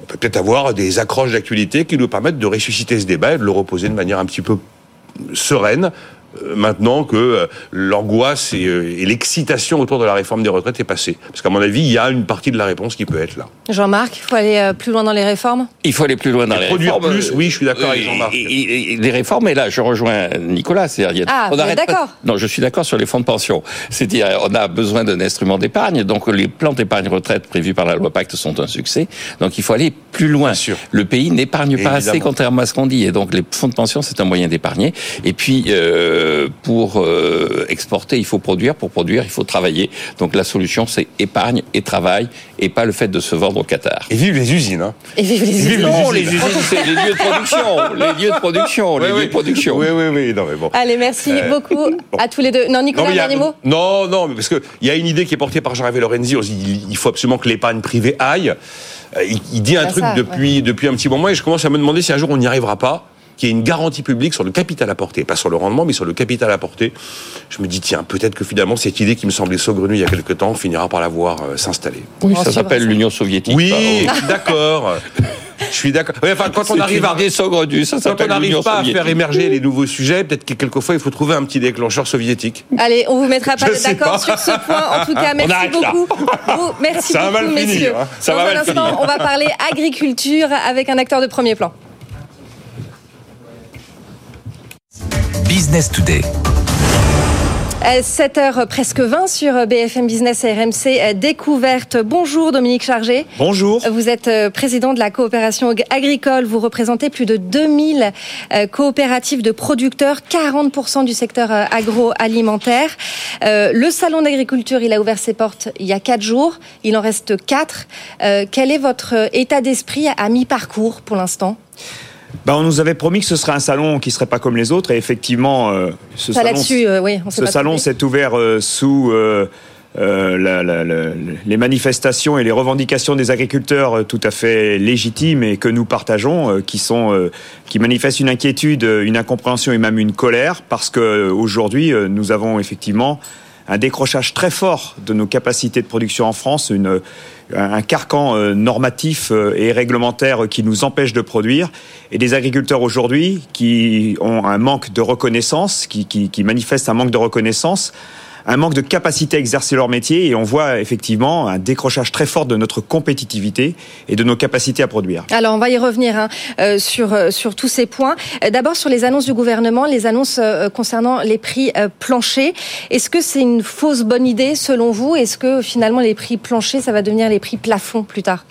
on peut peut-être avoir des accroches d'actualité qui nous permettent de ressusciter ce débat et de le reposer de manière un petit peu sereine maintenant que euh, l'angoisse et, euh, et l'excitation autour de la réforme des retraites est passée. Parce qu'à mon avis, il y a une partie de la réponse qui peut être là. Jean-Marc, il faut aller euh, plus loin dans les réformes? Il faut aller plus loin dans Et les produire réformes. plus, oui, je suis d'accord avec Jean-Marc. les réformes, et là, je rejoins Nicolas. c'est-à-dire, il y a- Ah, on arrête pas- d'accord? Non, je suis d'accord sur les fonds de pension. C'est-à-dire, on a besoin d'un instrument d'épargne. Donc, les plans d'épargne retraite prévus par la loi Pacte sont un succès. Donc, il faut aller plus loin. Le pays n'épargne pas assez, contrairement à ce qu'on dit. Et donc, les fonds de pension, c'est un moyen d'épargner. Et puis, euh, pour euh, exporter, il faut produire. Pour produire, il faut travailler. Donc, la solution, c'est épargne et travail, et pas le fait de se vendre au Qatar. Et vive les usines, hein. Et vive les Vive usines. Non, les usines, c'est les lieux de production. [LAUGHS] Les lieux de production. Les Oui, lieux oui. de production. Oui, oui, oui. Non, mais bon. Allez, merci Euh, beaucoup [LAUGHS] à tous les deux. Non, Nicolas, dernier mot Non, non, mais parce qu'il y a une idée qui est portée par Jean-Hervé Lorenzi. On se dit, il- il faut absolument que l'épargne privée aille. Euh, Il, il dit un truc ça, depuis, depuis un petit moment et je commence à me demander si un jour on n'y arrivera pas qu'il y ait une garantie publique sur le capital apporté, pas sur le rendement, mais sur le capital apporté. Je me dis, tiens, peut-être que finalement, cette idée qui me semblait saugrenue il y a quelque temps finira par la voir euh, s'installer. Oui, ça s'appelle l'Union soviétique. Oui, [LAUGHS] d'accord. Je suis d'accord. Enfin, quand on arrive à saugrenue, ça quand on n'arrive pas à faire émerger les nouveaux sujets, peut-être que quelquefois il faut trouver un petit déclencheur soviétique. Allez, on vous mettra [LAUGHS] pas d'accord sur ce point. En tout cas, [LAUGHS] merci beaucoup. Vous, merci Ça va beaucoup, mal finir, messieurs. hein. Ça Dans va un mal instant, finir. on va parler agriculture avec un acteur de premier plan. Business Today. 7h presque 20 sur BFM Business et RMC euh, Découverte. Bonjour Dominique Chargé. Bonjour. Vous êtes euh, président de la coopération ag- agricole. Vous représentez plus de 2000 euh, coopératives de producteurs, 40% du secteur euh, agroalimentaire. Euh, Le salon d'agriculture, il a ouvert ses portes il y a 4 jours. Il en reste 4. Quel est votre euh, état d'esprit à mi-parcours pour l'instant? Ben, on nous avait promis que ce serait un salon qui serait pas comme les autres et effectivement euh, ce salon, euh, oui, on s'est ce salon s'est ouvert euh, sous la- la- la- les manifestations et les revendications des agriculteurs tout à fait légitimes et que nous partageons, qui sont qui manifestent une inquiétude, une incompréhension et même une colère parce que aujourd'hui nous avons effectivement un décrochage très fort de nos capacités de production en France, une, un carcan euh, normatif euh, et réglementaire qui nous empêche de produire, et des agriculteurs aujourd'hui qui ont un manque de reconnaissance, qui, manifestent un manque de reconnaissance, un manque de capacité à exercer leur métier, et on voit effectivement un décrochage très fort de notre compétitivité et de nos capacités à produire. Alors, on va y revenir hein, euh, sur, euh, sur tous ces points. Euh, D'abord, sur les annonces du gouvernement, les annonces concernant les prix planchers. Est-ce que c'est une fausse bonne idée, selon vous? Est-ce que finalement, les prix planchers, ça va devenir les prix plafonds plus tard?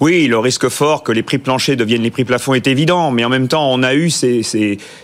Oui, le risque fort que les prix planchers deviennent les prix plafonds est évident, mais en même temps, on a eu ces,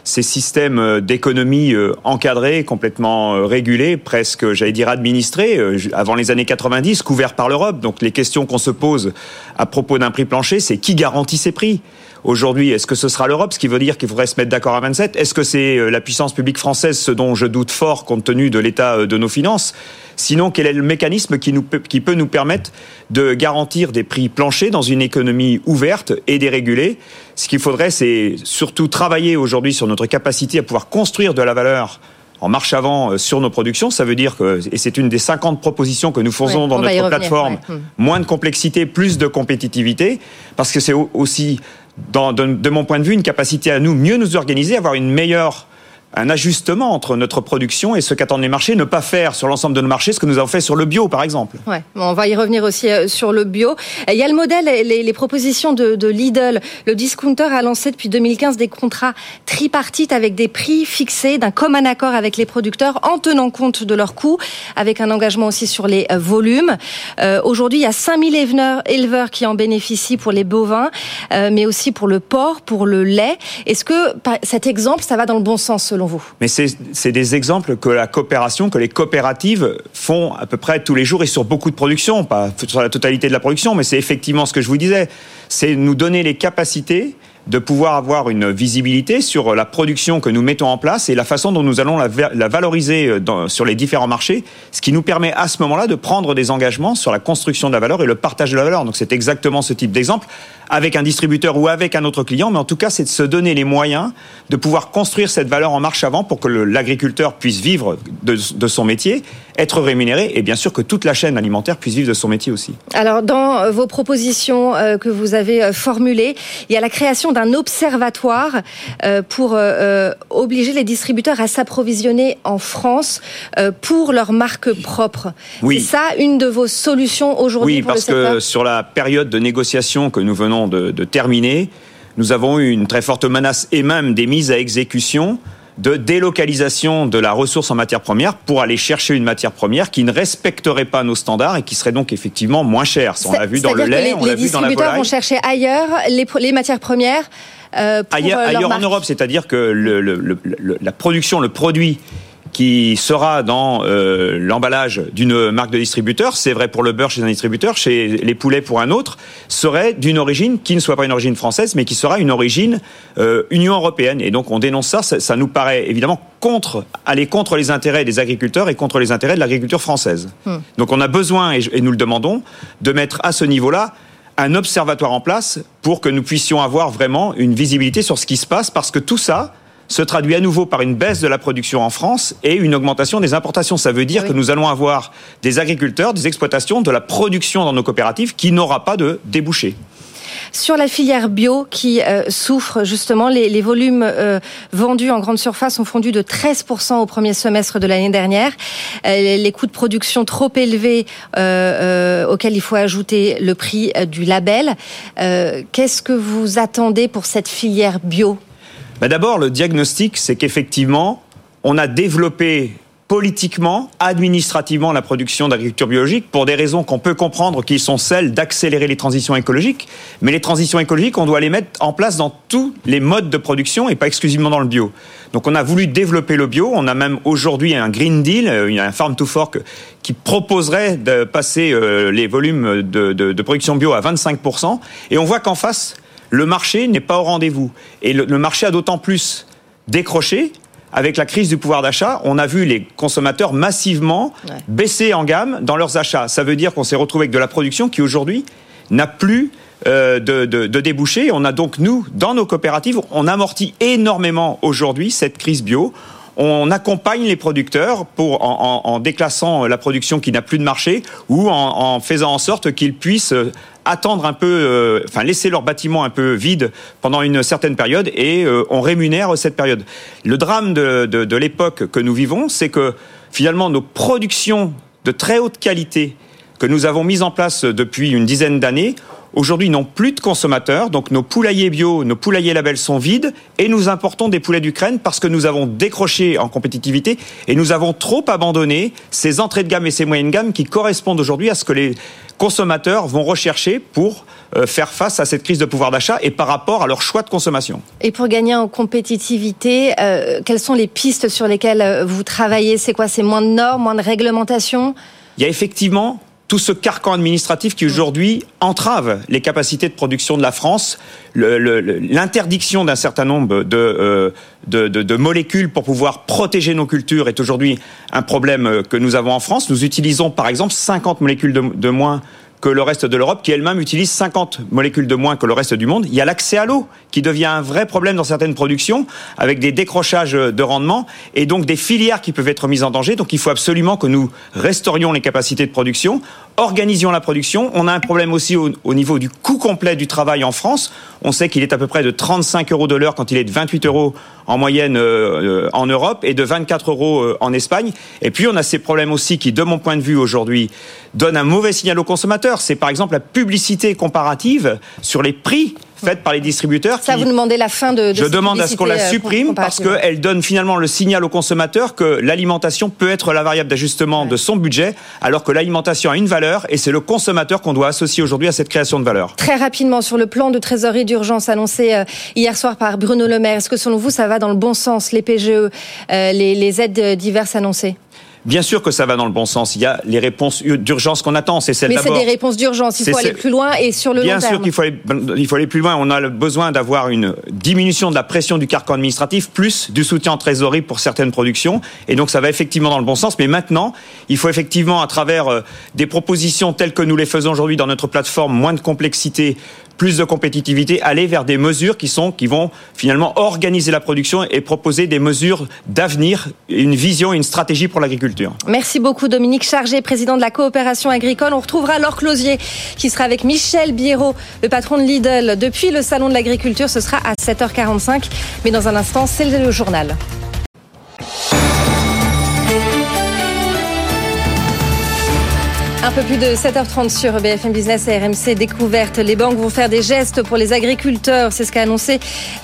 systèmes euh, d'économie euh, encadrés, complètement euh, régulés, presque, j'allais dire, administrés, avant les années 90, couverts par l'Europe. Donc les questions qu'on se pose à propos d'un prix plancher, c'est qui garantit ces prix? Aujourd'hui, est-ce que ce sera l'Europe, ce qui veut dire qu'il faudrait se mettre d'accord à 27 Est-ce que c'est euh, la puissance publique française, ce dont je doute fort compte tenu de l'état euh, de nos finances? Sinon, quel est le mécanisme qui, nous, peut- qui peut nous permettre de garantir des prix planchers dans une économie ouverte et dérégulée? Ce qu'il faudrait, c'est surtout travailler aujourd'hui sur notre capacité à pouvoir construire de la valeur en marche avant euh, sur nos productions. Ça veut dire que, et c'est une des 50 propositions que nous faisons Ouais, dans notre revenir, plateforme, ouais. Hmm. moins de complexité, plus de compétitivité, parce que c'est au- aussi, de, de mon point de vue, une capacité à nous mieux nous organiser, avoir une meilleure un ajustement entre notre production et ce qu'attendent les marchés, ne pas faire sur l'ensemble de nos marchés ce que nous avons fait sur le bio, par exemple. Ouais, on va y revenir aussi euh, sur le bio. Il y a le modèle, les, les propositions de, Lidl. Le discounter a lancé depuis 2015 des contrats tripartites avec des prix fixés d'un commun accord avec les producteurs en tenant compte de leurs coûts, avec un engagement aussi sur les euh, volumes. Euh, Aujourd'hui, il y a 5000 éleveurs, éleveurs qui en bénéficient pour les bovins, mais aussi pour le porc, pour le lait. Est-ce que cet exemple, ça va dans le bon sens Mais c'est c'est des exemples que la coopération, que les coopératives font à peu près tous les jours et sur beaucoup de productions, pas sur la totalité de la production, mais c'est effectivement ce que je vous disais. C'est nous donner les capacités de pouvoir avoir une visibilité sur la production que nous mettons en place et la façon dont nous allons la, va- la valoriser euh, sur les différents marchés, ce qui nous permet à ce moment-là de prendre des engagements sur la construction de la valeur et le partage de la valeur. Donc c'est exactement ce type d'exemple avec un distributeur ou avec un autre client, mais en tout cas c'est de se donner les moyens de pouvoir construire cette valeur en marche avant pour que l'agriculteur puisse vivre de, de son métier, être rémunéré et bien sûr que toute la chaîne alimentaire puisse vivre de son métier aussi. Alors, dans vos propositions euh, que vous avez euh, formulées, il y a la création d'un observatoire euh, pour euh, obliger les distributeurs à s'approvisionner en France pour leurs marques propres. Oui. C'est ça une de vos solutions aujourd'hui Oui, pour parce le secteur que sur la période de négociation que nous venons de, de terminer, nous avons eu une très forte menace et même des mises à exécution de délocalisation de la ressource en matière première pour aller chercher une matière première qui ne respecterait pas nos standards et qui serait donc effectivement moins chère. On l'a vu dans le lait, que on les, l'a les vu dans la distributeurs volaille. vont chercher ailleurs les, les matières premières euh, pour Ailleurs, euh, leur ailleurs en. Europe, c'est-à-dire que le- le- le- le- la production, le produit qui sera dans euh, l'emballage d'une marque de distributeur, c'est vrai pour le beurre chez un distributeur, chez les poulets pour un autre, serait d'une origine qui ne soit pas une origine française, mais qui sera une origine euh, Union européenne. Et donc on dénonce ça, ça, ça nous paraît évidemment contre, aller contre les intérêts des agriculteurs et contre les intérêts de l'agriculture française. Hmm. Donc on a besoin, et nous le demandons, de mettre à ce niveau-là un observatoire en place pour que nous puissions avoir vraiment une visibilité sur ce qui se passe, parce que tout ça se traduit à nouveau par une baisse de la production en France et une augmentation des importations. Ça veut dire que nous allons avoir des agriculteurs, des exploitations, de la production dans nos coopératives qui n'aura pas de débouchés. Sur la filière bio qui euh, souffre justement, les, les volumes euh, vendus en grande surface ont fondu de 13% au premier semestre de l'année dernière. Euh, les- les coûts de production trop élevés auxquels il faut ajouter le prix du label. Qu'est-ce que vous attendez pour cette filière bio? Bah D'abord, le diagnostic, c'est qu'effectivement, on a développé politiquement, administrativement la production d'agriculture biologique pour des raisons qu'on peut comprendre qui sont celles d'accélérer les transitions écologiques. Mais les transitions écologiques, on doit les mettre en place dans tous les modes de production et pas exclusivement dans le bio. Donc on a voulu développer le bio. On a même aujourd'hui un Green Deal, euh, un Farm to Fork qui proposerait de passer euh, les volumes de production bio à 25%. Et on voit qu'en face, le marché n'est pas au rendez-vous. Et le, le marché a d'autant plus décroché avec la crise du pouvoir d'achat, on a vu les consommateurs massivement baisser en gamme dans leurs achats. Ça veut dire qu'on s'est retrouvé avec de la production qui aujourd'hui n'a plus euh, de, de, de débouchés. On a donc, nous, dans nos coopératives, on amortit énormément aujourd'hui cette crise bio. On accompagne les producteurs en, déclassant la production qui n'a plus de marché ou en, faisant en sorte qu'ils puissent euh, attendre un peu, euh, enfin laisser leur bâtiment un peu vide pendant une certaine période et euh, on rémunère cette période. Le drame de l'époque que nous vivons, c'est que finalement nos productions de très haute qualité que nous avons mises en place depuis une dizaine d'années, aujourd'hui n'ont plus de consommateurs. Donc nos poulaillers bio, nos poulaillers labels sont vides et nous importons des poulets d'Ukraine parce que nous avons décroché en compétitivité et nous avons trop abandonné ces entrées de gamme et ces moyennes gammes qui correspondent aujourd'hui à ce que les consommateurs vont rechercher pour euh, faire face à cette crise de pouvoir d'achat et par rapport à leur choix de consommation. Et pour gagner en compétitivité, euh, quelles sont les pistes sur lesquelles euh, vous travaillez? C'est quoi? C'est moins de normes, moins de réglementation? Il y a effectivement tout ce carcan administratif qui aujourd'hui entrave les capacités de production de la France, l'interdiction d'un certain nombre de, euh, de, de- de molécules pour pouvoir protéger nos cultures est aujourd'hui un problème euh, que nous avons en France. Nous utilisons par exemple 50 molécules de moins que le reste de l'Europe, qui elle-même utilise 50 molécules de moins que le reste du monde. Il y a l'accès à l'eau, qui devient un vrai problème dans certaines productions, avec des décrochages de rendement, et donc des filières qui peuvent être mises en danger. Donc il faut absolument que nous restaurions les capacités de production, organisions la production. On a un problème aussi au, au niveau du coût complet du travail en France. On sait qu'il est à peu près de 35 euros de l'heure quand il est de 28 euros en moyenne euh, euh, en Europe et de 24 euros euh, en Espagne. Et puis on a ces problèmes aussi qui, de mon point de vue aujourd'hui, donnent un mauvais signal aux consommateurs. C'est par exemple la publicité comparative sur les prix faite par les distributeurs. Ça, qui- vous demandez la fin de, de je demande à ce qu'on la euh, supprime parce qu'elle donne finalement le signal au consommateur que l'alimentation peut être la variable d'ajustement de son budget, alors que l'alimentation a une valeur et c'est le consommateur qu'on doit associer aujourd'hui à cette création de valeur. Très rapidement, sur le plan de trésorerie d'urgence annoncé euh, hier soir par Bruno Le Maire, est-ce que selon vous, ça va dans le bon sens, les PGE, euh, les, les aides diverses annoncées? Bien sûr que ça va dans le bon sens. Il y a les réponses d'urgence qu'on attend. C'est celle Mais c'est des réponses d'urgence, il faut aller plus loin et sur le Bien long sûr terme. qu'il faut aller, il faut aller plus loin. On a le besoin d'avoir une diminution de la pression du carcan administratif, plus du soutien en trésorerie pour certaines productions. Et donc ça va effectivement dans le bon sens. Mais maintenant, il faut effectivement, à travers euh, des propositions telles que nous les faisons aujourd'hui dans notre plateforme, moins de complexité, plus de compétitivité, aller vers des mesures qui sont qui vont finalement organiser la production et proposer des mesures d'avenir, une vision, une stratégie pour l'agriculture. Merci beaucoup Dominique Chargé, président de la coopération agricole. On retrouvera Laure Closier qui sera avec Michel Biérot, le patron de Lidl, depuis le salon de l'agriculture. Ce sera à 7h45. Mais dans un instant, c'est le journal. Un peu plus de 7h30 sur BFM Business et RMC Découverte. Les banques vont faire des gestes pour les agriculteurs. C'est ce qu'a annoncé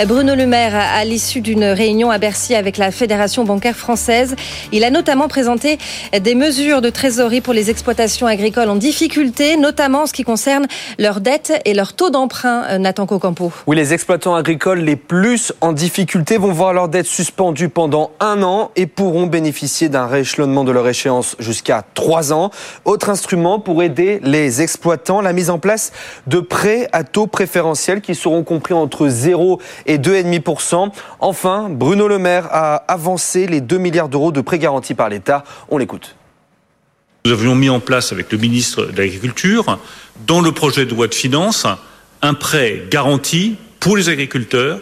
Bruno Le Maire à l'issue d'une réunion à Bercy avec la Fédération bancaire française. Il a notamment présenté des mesures de trésorerie pour les exploitations agricoles en difficulté, notamment en ce qui concerne leurs dettes et leur taux d'emprunt, Nathan Cocampo. Oui, les exploitants agricoles les plus en difficulté vont voir leurs dettes suspendues pendant un an et pourront bénéficier d'un rééchelonnement de leur échéance jusqu'à trois ans. Autre instrument pour aider les exploitants, la mise en place de prêts à taux préférentiels qui seront compris entre 0 et 2,5%. Enfin, Bruno Le Maire a avancé les 2 milliards d'euros de prêts garantis par l'État. On l'écoute. Nous avions mis en place avec le ministre de l'Agriculture, dans le projet de loi de finances, un prêt garanti pour les agriculteurs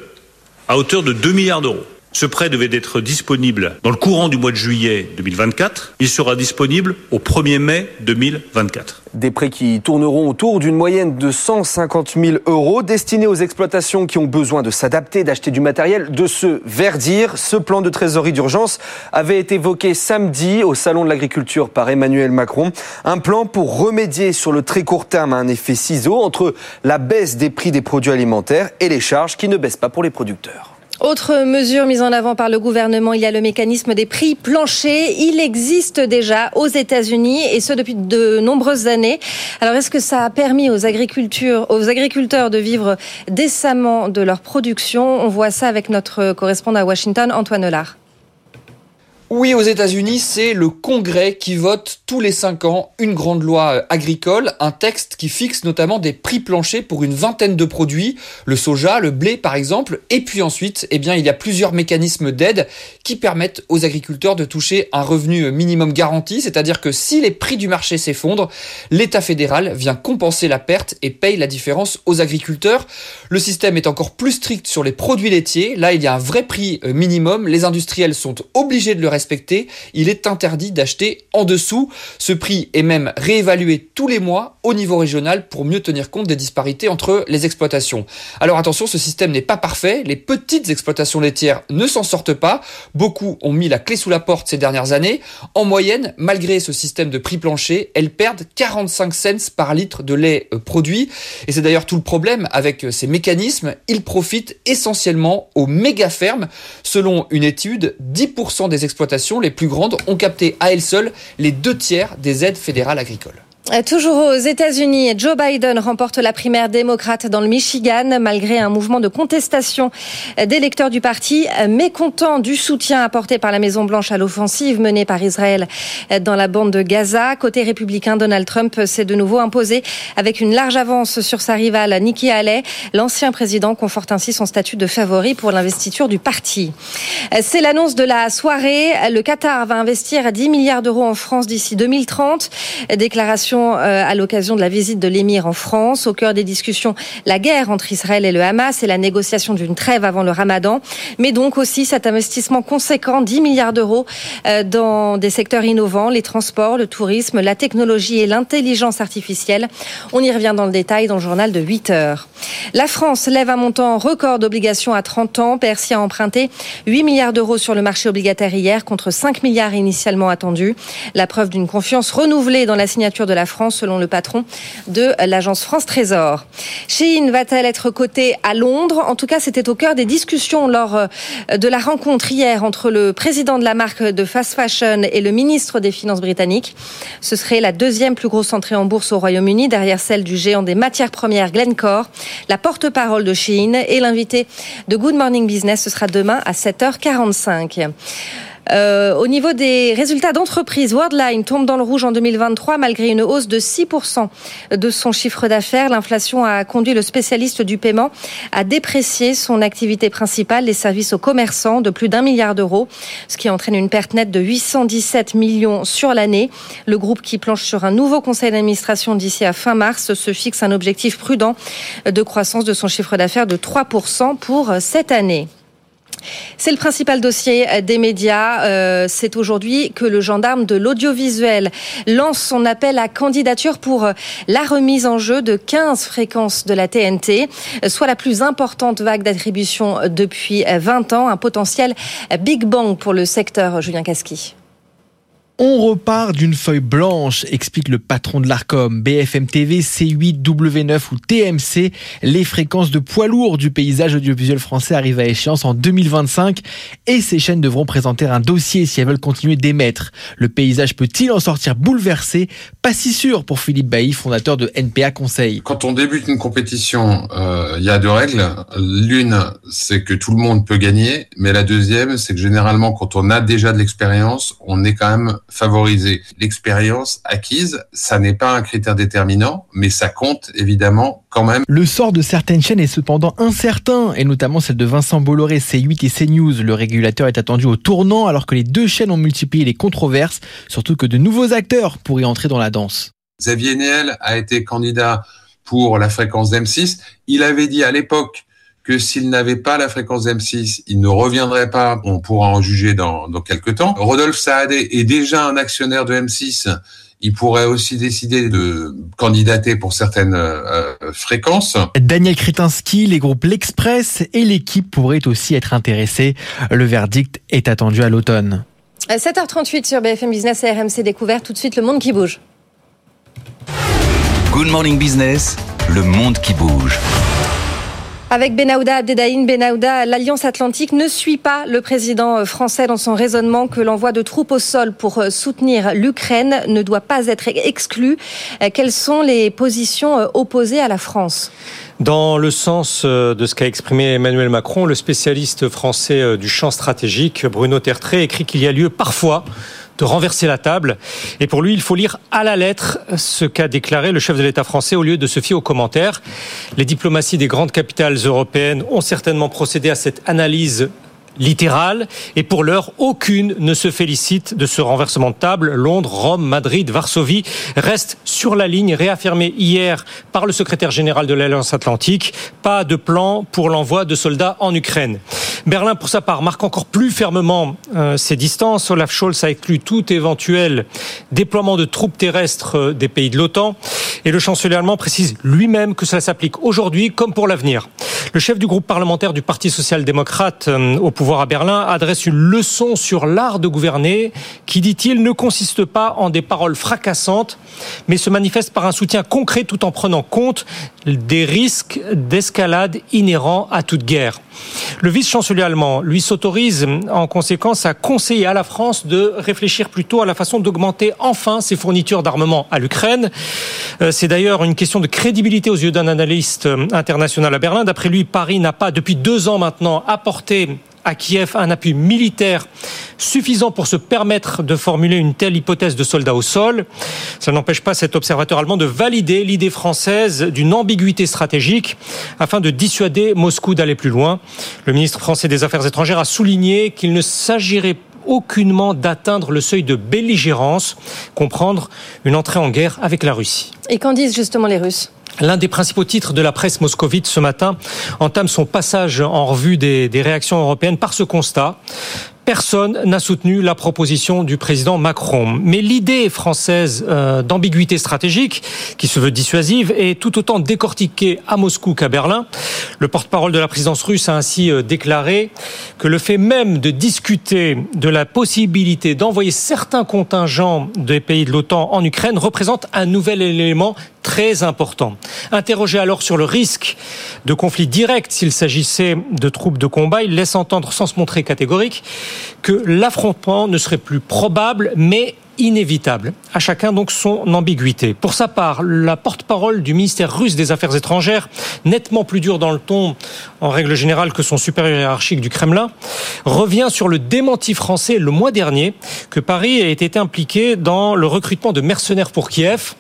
à hauteur de 2 milliards d'euros. Ce prêt devait être disponible dans le courant du mois de juillet 2024. Il sera disponible au 1er mai 2024. Des prêts qui tourneront autour d'une moyenne de 150 000 euros destinés aux exploitations qui ont besoin de s'adapter, d'acheter du matériel, de se verdir. Ce plan de trésorerie d'urgence avait été évoqué samedi au Salon de l'Agriculture par Emmanuel Macron. Un plan pour remédier sur le très court terme à un effet ciseau entre la baisse des prix des produits alimentaires et les charges qui ne baissent pas pour les producteurs. Autre mesure mise en avant par le gouvernement, il y a le mécanisme des prix planchers. Il existe déjà aux États-Unis et ce depuis de nombreuses années. Alors est-ce que ça a permis aux, aux agriculteurs de vivre décemment de leur production? On voit ça avec notre correspondant à Washington, Antoine Lard. Oui, aux États-Unis, c'est le Congrès qui vote tous les cinq ans une grande loi euh, agricole, un texte qui fixe notamment des prix planchers pour une vingtaine de produits, le soja, le blé par exemple, et puis ensuite, eh bien, il y a plusieurs mécanismes d'aide qui permettent aux agriculteurs de toucher un revenu minimum garanti, c'est-à-dire que si les prix du marché s'effondrent, l'État fédéral vient compenser la perte et paye la différence aux agriculteurs. Le système est encore plus strict sur les produits laitiers. Là, il y a un vrai prix euh, minimum. Les industriels sont obligés de le respecter il est interdit d'acheter en dessous. Ce prix est même réévalué tous les mois au niveau régional pour mieux tenir compte des disparités entre les exploitations. Alors attention, ce système n'est pas parfait. Les petites exploitations laitières ne s'en sortent pas. Beaucoup ont mis la clé sous la porte ces dernières années. En moyenne, malgré ce système de prix plancher, elles perdent 45 cents par litre de lait euh, produit. Et c'est d'ailleurs tout le problème avec euh, ces mécanismes. Ils profitent essentiellement aux méga fermes. Selon une étude, 10% des exploitations les plus grandes ont capté à elles seules les deux tiers des aides fédérales agricoles. Euh, toujours aux États-Unis, Joe Biden remporte la primaire démocrate dans le Michigan malgré un mouvement de contestation des électeurs du parti mécontents du soutien apporté par la Maison Blanche à l'offensive menée par Israël dans la bande de Gaza. Côté républicain, Donald Trump s'est de nouveau imposé avec une large avance sur sa rivale Nikki Haley. L'ancien président conforte ainsi son statut de favori pour l'investiture du parti. C'est l'annonce de la soirée. Le Qatar va investir 10 milliards d'euros en France d'ici 2030. Déclaration euh, à l'occasion de la visite de l'émir en France. Au cœur des discussions, la guerre entre Israël et le Hamas et la négociation d'une trêve avant le ramadan. Mais donc aussi cet investissement conséquent, 10 milliards d'euros, euh, dans des secteurs innovants, les transports, le tourisme, la technologie et l'intelligence artificielle. On y revient dans le détail dans le journal de 8 heures. La France lève un montant record d'obligations à 30 ans. Percy a emprunté 8 milliards d'euros sur le marché obligataire hier contre 5 milliards initialement attendus. La preuve d'une confiance renouvelée dans la signature de la France, selon le patron de l'agence France Trésor. Shein va-t-elle être cotée à Londres? En tout cas, c'était au cœur des discussions lors euh, de la rencontre hier entre le président de la marque de fast fashion et le ministre des Finances britannique. Ce serait la deuxième plus grosse entrée en bourse au Royaume-Uni, derrière celle du géant des matières premières Glencore. La porte-parole de Shein et l'invité de Good Morning Business, ce sera demain à 7h45. Euh, au niveau des résultats d'entreprise, Worldline tombe dans le rouge en 2023 malgré une hausse de 6% de son chiffre d'affaires. L'inflation a conduit le spécialiste du paiement à déprécier son activité principale, les services aux commerçants, de plus d'un milliard d'euros, ce qui entraîne une perte nette de 817 millions sur l'année. Le groupe qui planche sur un nouveau conseil d'administration d'ici à fin mars se fixe un objectif prudent de croissance de son chiffre d'affaires de 3% pour cette année. C'est le principal dossier des médias. Euh, c'est aujourd'hui que le gendarme de l'audiovisuel lance son appel à candidature pour la remise en jeu de 15 fréquences de la TNT, soit la plus importante vague d'attribution depuis 20 ans, un potentiel Big Bang pour le secteur Julien Casqui. On repart d'une feuille blanche, explique le patron de l'ARCOM. BFM TV, C8, W9 ou TMC, les fréquences de poids lourds du paysage audiovisuel français arrivent à échéance en 2025 et ces chaînes devront présenter un dossier si elles veulent continuer d'émettre. Le paysage peut-il en sortir bouleversé? Pas si sûr pour Philippe Bailly, fondateur de NPA Conseil. Quand on débute une compétition, euh, il y a deux règles. L'une, c'est que tout le monde peut gagner, mais la deuxième, c'est que généralement, quand on a déjà de l'expérience, on est quand même favoriser l'expérience acquise. Ça n'est pas un critère déterminant, mais ça compte évidemment quand même. Le sort de certaines chaînes est cependant incertain, et notamment celle de Vincent Bolloré, C8 et CNews. Le régulateur est attendu au tournant alors que les deux chaînes ont multiplié les controverses, surtout que de nouveaux acteurs pourraient entrer dans la danse. Xavier Niel a été candidat pour la fréquence d'M6. Il avait dit à l'époque que s'il n'avait pas la fréquence M6, il ne reviendrait pas. On pourra en juger dans, dans quelques temps. Rodolphe Saadé est déjà un actionnaire de M6. Il pourrait aussi décider de candidater pour certaines euh, fréquences. Daniel Kretinsky, les groupes L'Express et l'équipe pourraient aussi être intéressés. Le verdict est attendu à l'automne. 7h38 sur BFM Business et RMC Découvert. Tout de suite, le monde qui bouge. Good Morning Business, le monde qui bouge. Avec Benahouda Abdedaïn Benahouda, l'Alliance Atlantique ne suit pas le président euh, français dans son raisonnement que l'envoi de troupes au sol pour euh, soutenir l'Ukraine ne doit pas être exclu. Euh, quelles sont les positions opposées à la France? Dans le sens de ce qu'a exprimé Emmanuel Macron, le spécialiste français du champ stratégique, Bruno Tertré, écrit qu'il y a lieu parfois de renverser la table. Et pour lui, il faut lire à la lettre ce qu'a déclaré le chef de l'État français au lieu de se fier aux commentaires. Les diplomaties des grandes capitales européennes ont certainement procédé à cette analyse littérale et pour l'heure aucune ne se félicite de ce renversement de table. Londres, Rome, Madrid, Varsovie restent sur la ligne réaffirmée hier par le secrétaire général de l'Alliance Atlantique. Pas de plan pour l'envoi de soldats en Ukraine. Berlin, pour sa part, marque encore plus fermement euh, ses distances. Olaf Scholz a exclu tout éventuel déploiement de troupes terrestres euh, des pays de l'OTAN. Et le chancelier allemand précise lui-même que cela s'applique aujourd'hui comme pour l'avenir. Le chef du groupe parlementaire du Parti social-démocrate euh, au à Berlin adresse une leçon sur l'art de gouverner qui, dit-il, ne consiste pas en des paroles fracassantes, mais se manifeste par un soutien concret tout en prenant compte des risques d'escalade inhérents à toute guerre. Le vice-chancelier allemand, lui, s'autorise en conséquence à conseiller à la France de réfléchir plutôt à la façon d'augmenter enfin ses fournitures d'armement à l'Ukraine. Euh, c'est d'ailleurs une question de crédibilité aux yeux d'un analyste euh, international à Berlin. D'après lui, Paris n'a pas, depuis deux ans maintenant, apporté à Kiev un appui militaire suffisant pour se permettre de formuler une telle hypothèse de soldats au sol. Ça n'empêche pas cet observateur allemand de valider l'idée française d'une ambiguïté stratégique afin de dissuader Moscou d'aller plus loin. Le ministre français des Affaires étrangères a souligné qu'il ne s'agirait aucunement d'atteindre le seuil de belligérance, comprendre une entrée en guerre avec la Russie. Et qu'en disent justement les Russes? L'un des principaux titres de la presse moscovite ce matin entame son passage en revue des, réactions européennes par ce constat. Personne n'a soutenu la proposition du président Macron. Mais l'idée française euh, d'ambiguïté stratégique, qui se veut dissuasive, est tout autant décortiquée à Moscou qu'à Berlin. Le porte-parole de la présidence russe a ainsi euh, déclaré que le fait même de discuter de la possibilité d'envoyer certains contingents des pays de l'OTAN en Ukraine représente un nouvel élément très important. Interrogé alors sur le risque de conflit direct s'il s'agissait de troupes de combat, il laisse entendre sans se montrer catégorique que l'affrontement ne serait plus probable mais inévitable. À chacun donc son ambiguïté. Pour sa part, la porte-parole du ministère russe des Affaires étrangères, nettement plus dur dans le ton en règle générale que son supérieur hiérarchique du Kremlin, revient sur le démenti français le mois dernier que Paris ait été impliqué dans le recrutement de mercenaires pour Kiev.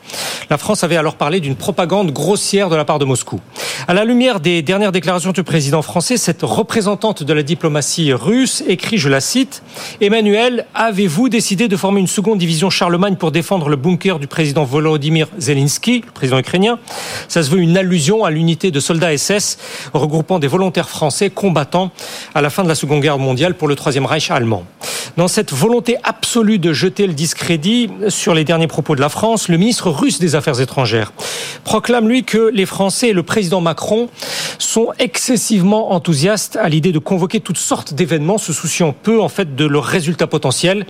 La France avait alors parlé d'une propagande grossière de la part de Moscou. À la lumière des dernières déclarations du président français, cette représentante de la diplomatie russe écrit, je la cite, Emmanuel, avez-vous décidé de former une seconde division Charlemagne pour défendre le bunker du président Volodymyr Zelensky, le président ukrainien Ça se veut une allusion à l'unité de soldats SS regroupant des volontaires français combattant à la fin de la Seconde Guerre mondiale pour le Troisième Reich allemand. Dans cette volonté absolue de jeter le discrédit sur les derniers propos de la France, le ministre russe des Affaires étrangères proclame, lui, que les Français et le président Macron sont excessivement enthousiastes à l'idée de convoquer toutes sortes d'événements, se souciant peu, en fait, de leurs résultats potentiels.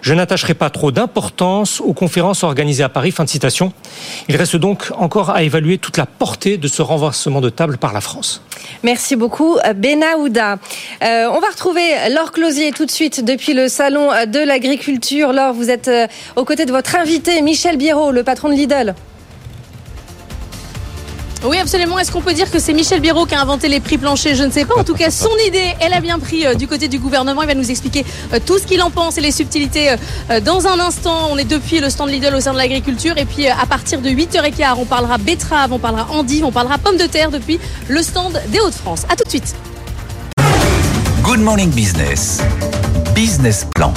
Je n'attacherai pas trop d'importance aux conférences organisées à Paris. Fin de citation. Il reste donc encore à évaluer toute la portée de ce renversement de table par la France. Merci beaucoup, Benahouda. Euh, on va retrouver Laure Closier tout de suite depuis le salon de l'agriculture. Laure, vous êtes euh, aux côtés de votre invité, Michel Biérot, le patron de Lidl. Oui, absolument. Est-ce qu'on peut dire que c'est Michel Biro qui a inventé les prix planchers? Je ne sais pas. En tout cas, son idée, elle a bien pris euh, du côté du gouvernement. Il va nous expliquer euh, tout ce qu'il en pense et les subtilités euh, dans un instant. On est depuis le stand Lidl au sein de l'agriculture. Et puis, à partir de 8h15, on parlera betterave, on parlera endive, on parlera pommes de terre depuis le stand des Hauts-de-France. À tout de suite. Good Morning Business. Business Plan.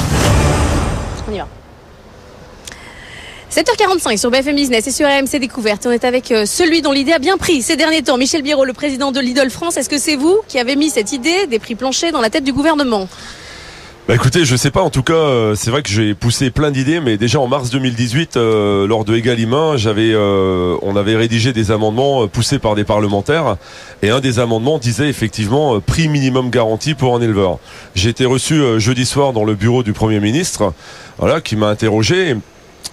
On y va. 7h45 sur BFM Business et sur AMC Découverte. On est avec euh, celui dont l'idée a bien pris ces derniers temps, Michel Biro, le président de Lidl France. Est-ce que c'est vous qui avez mis cette idée des prix planchers dans la tête du gouvernement? Bah écoutez, je sais pas. En tout cas, euh, c'est vrai que j'ai poussé plein d'idées, mais déjà en mars 2018, euh, lors de Egalima, j'avais, on avait rédigé des amendements poussés par des parlementaires, et un des amendements disait effectivement prix minimum garanti pour un éleveur. J'ai été reçu jeudi soir dans le bureau du Premier ministre, voilà, qui m'a interrogé.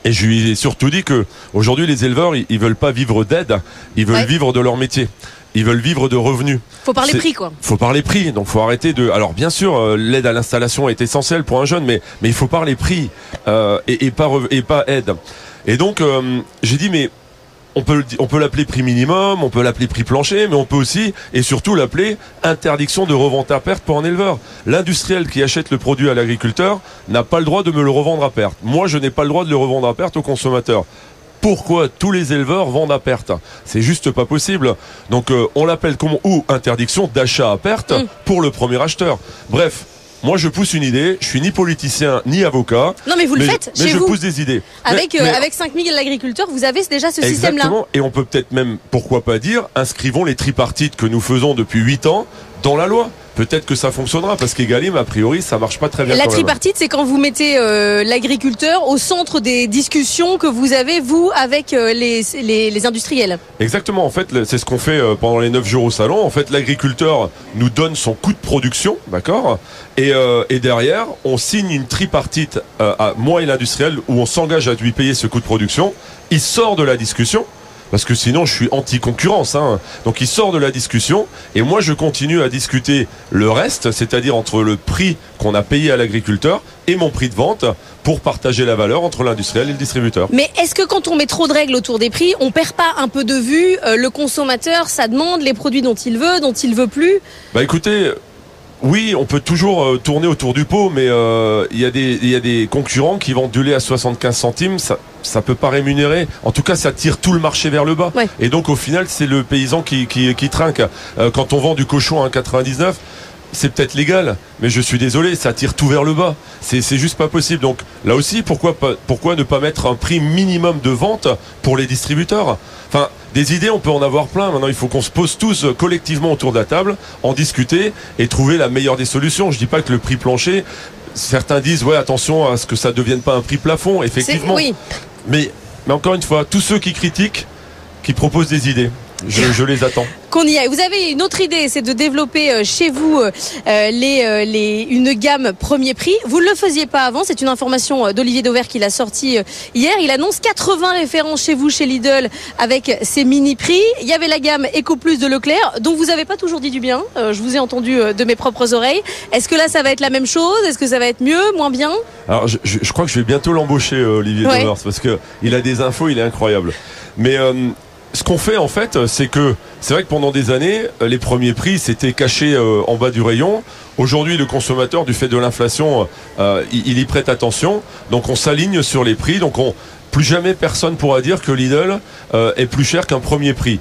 Et je lui ai surtout dit que aujourd'hui les éleveurs ils, veulent pas vivre d'aide, ils veulent vivre de leur métier. Ils veulent vivre de revenus. Faut parler prix quoi. Faut parler prix. Donc faut arrêter de. Alors bien sûr, euh, l'aide à l'installation est essentielle pour un jeune, mais mais il faut parler prix euh, et, et, pas et pas aide. Et donc euh, j'ai dit mais on peut, on peut l'appeler prix minimum, on peut l'appeler prix plancher, mais on peut aussi et surtout l'appeler interdiction de revente à perte pour un éleveur. L'industriel qui achète le produit à l'agriculteur n'a pas le droit de me le revendre à perte. Moi, je n'ai pas le droit de le revendre à perte au consommateur pourquoi tous les éleveurs vendent à perte? C'est juste pas possible. Donc euh, on l'appelle comment? Ou interdiction d'achat à perte pour le premier acheteur. Bref, moi, je pousse une idée. Je suis ni politicien ni avocat. Non, mais vous le faites mais chez je vous. pousse des idées. Avec, euh, avec 5000 l'agriculteur, vous avez déjà ce système-là. Exactement. Et on peut peut-être même, pourquoi pas dire, inscrivons les tripartites que nous faisons depuis 8 ans dans la loi peut-être que ça fonctionnera parce qu'Egalim, a priori, ça marche pas très bien. La tripartite, c'est quand vous mettez euh, l'agriculteur au centre des discussions que vous avez, vous, avec euh, les, les, industriels. Exactement. En fait, c'est ce qu'on fait euh, pendant les 9 jours au salon. En fait, l'agriculteur nous donne son coût de production, d'accord? Et, et, derrière, on signe une tripartite à moi et l'industriel où on s'engage à lui payer ce coût de production. Il sort de la discussion parce que sinon je suis anti-concurrence. Hein. Donc il sort de la discussion et moi je continue à discuter le reste, c'est-à-dire entre le prix qu'on a payé à l'agriculteur et mon prix de vente pour partager la valeur entre l'industriel et le distributeur. Mais est-ce que quand on met trop de règles autour des prix, on perd pas un peu de vue euh, le consommateur, ça demande les produits dont il veut, dont il veut plus? Bah écoutez, oui, on peut toujours euh, tourner autour du pot, mais euh, il y, y, a des concurrents qui vendent du lait à 75 centimes. Ça, ça peut pas rémunérer. En tout cas, ça tire tout le marché vers le bas. Et donc, au final, c'est le paysan qui, qui, qui trinque. Euh, quand on vend du cochon à 1,99, c'est peut-être légal, mais je suis désolé, ça tire tout vers le bas. C'est juste pas possible. Donc là aussi, pourquoi, ne pas mettre un prix minimum de vente pour les distributeurs? Enfin, des idées, on peut en avoir plein. Maintenant, il faut qu'on se pose tous euh, collectivement autour de la table, en discuter et trouver la meilleure des solutions. Je dis pas que le prix plancher, certains disent, ouais, attention à ce que ça ne devienne pas un prix plafond, effectivement. Oui. Mais, mais encore une fois, tous ceux qui critiquent, qui proposent des idées. Je, les attends. Qu'on y aille. Vous avez une autre idée, c'est de développer chez vous les, les, une gamme premier prix. Vous ne le faisiez pas avant, c'est une information d'Olivier Dauvert qui l'a sorti hier. Il annonce 80 références chez vous, chez Lidl, avec ses mini-prix. Il y avait la gamme Eco Plus de Leclerc, dont vous n'avez pas toujours dit du bien. je vous ai entendu de mes propres oreilles. Est-ce que là, ça va être la même chose? Est-ce que ça va être mieux, moins bien? Alors, je, je, crois que je vais bientôt l'embaucher, Olivier ouais. parce que il a des infos, il est incroyable. Mais ce qu'on fait en fait, c'est que c'est vrai que pendant des années, les premiers prix s'étaient cachés euh, en bas du rayon. Aujourd'hui, le consommateur, du fait de l'inflation, euh, il, y prête attention. Donc on s'aligne sur les prix. Donc on, plus jamais personne pourra dire que Lidl euh, est plus cher qu'un premier prix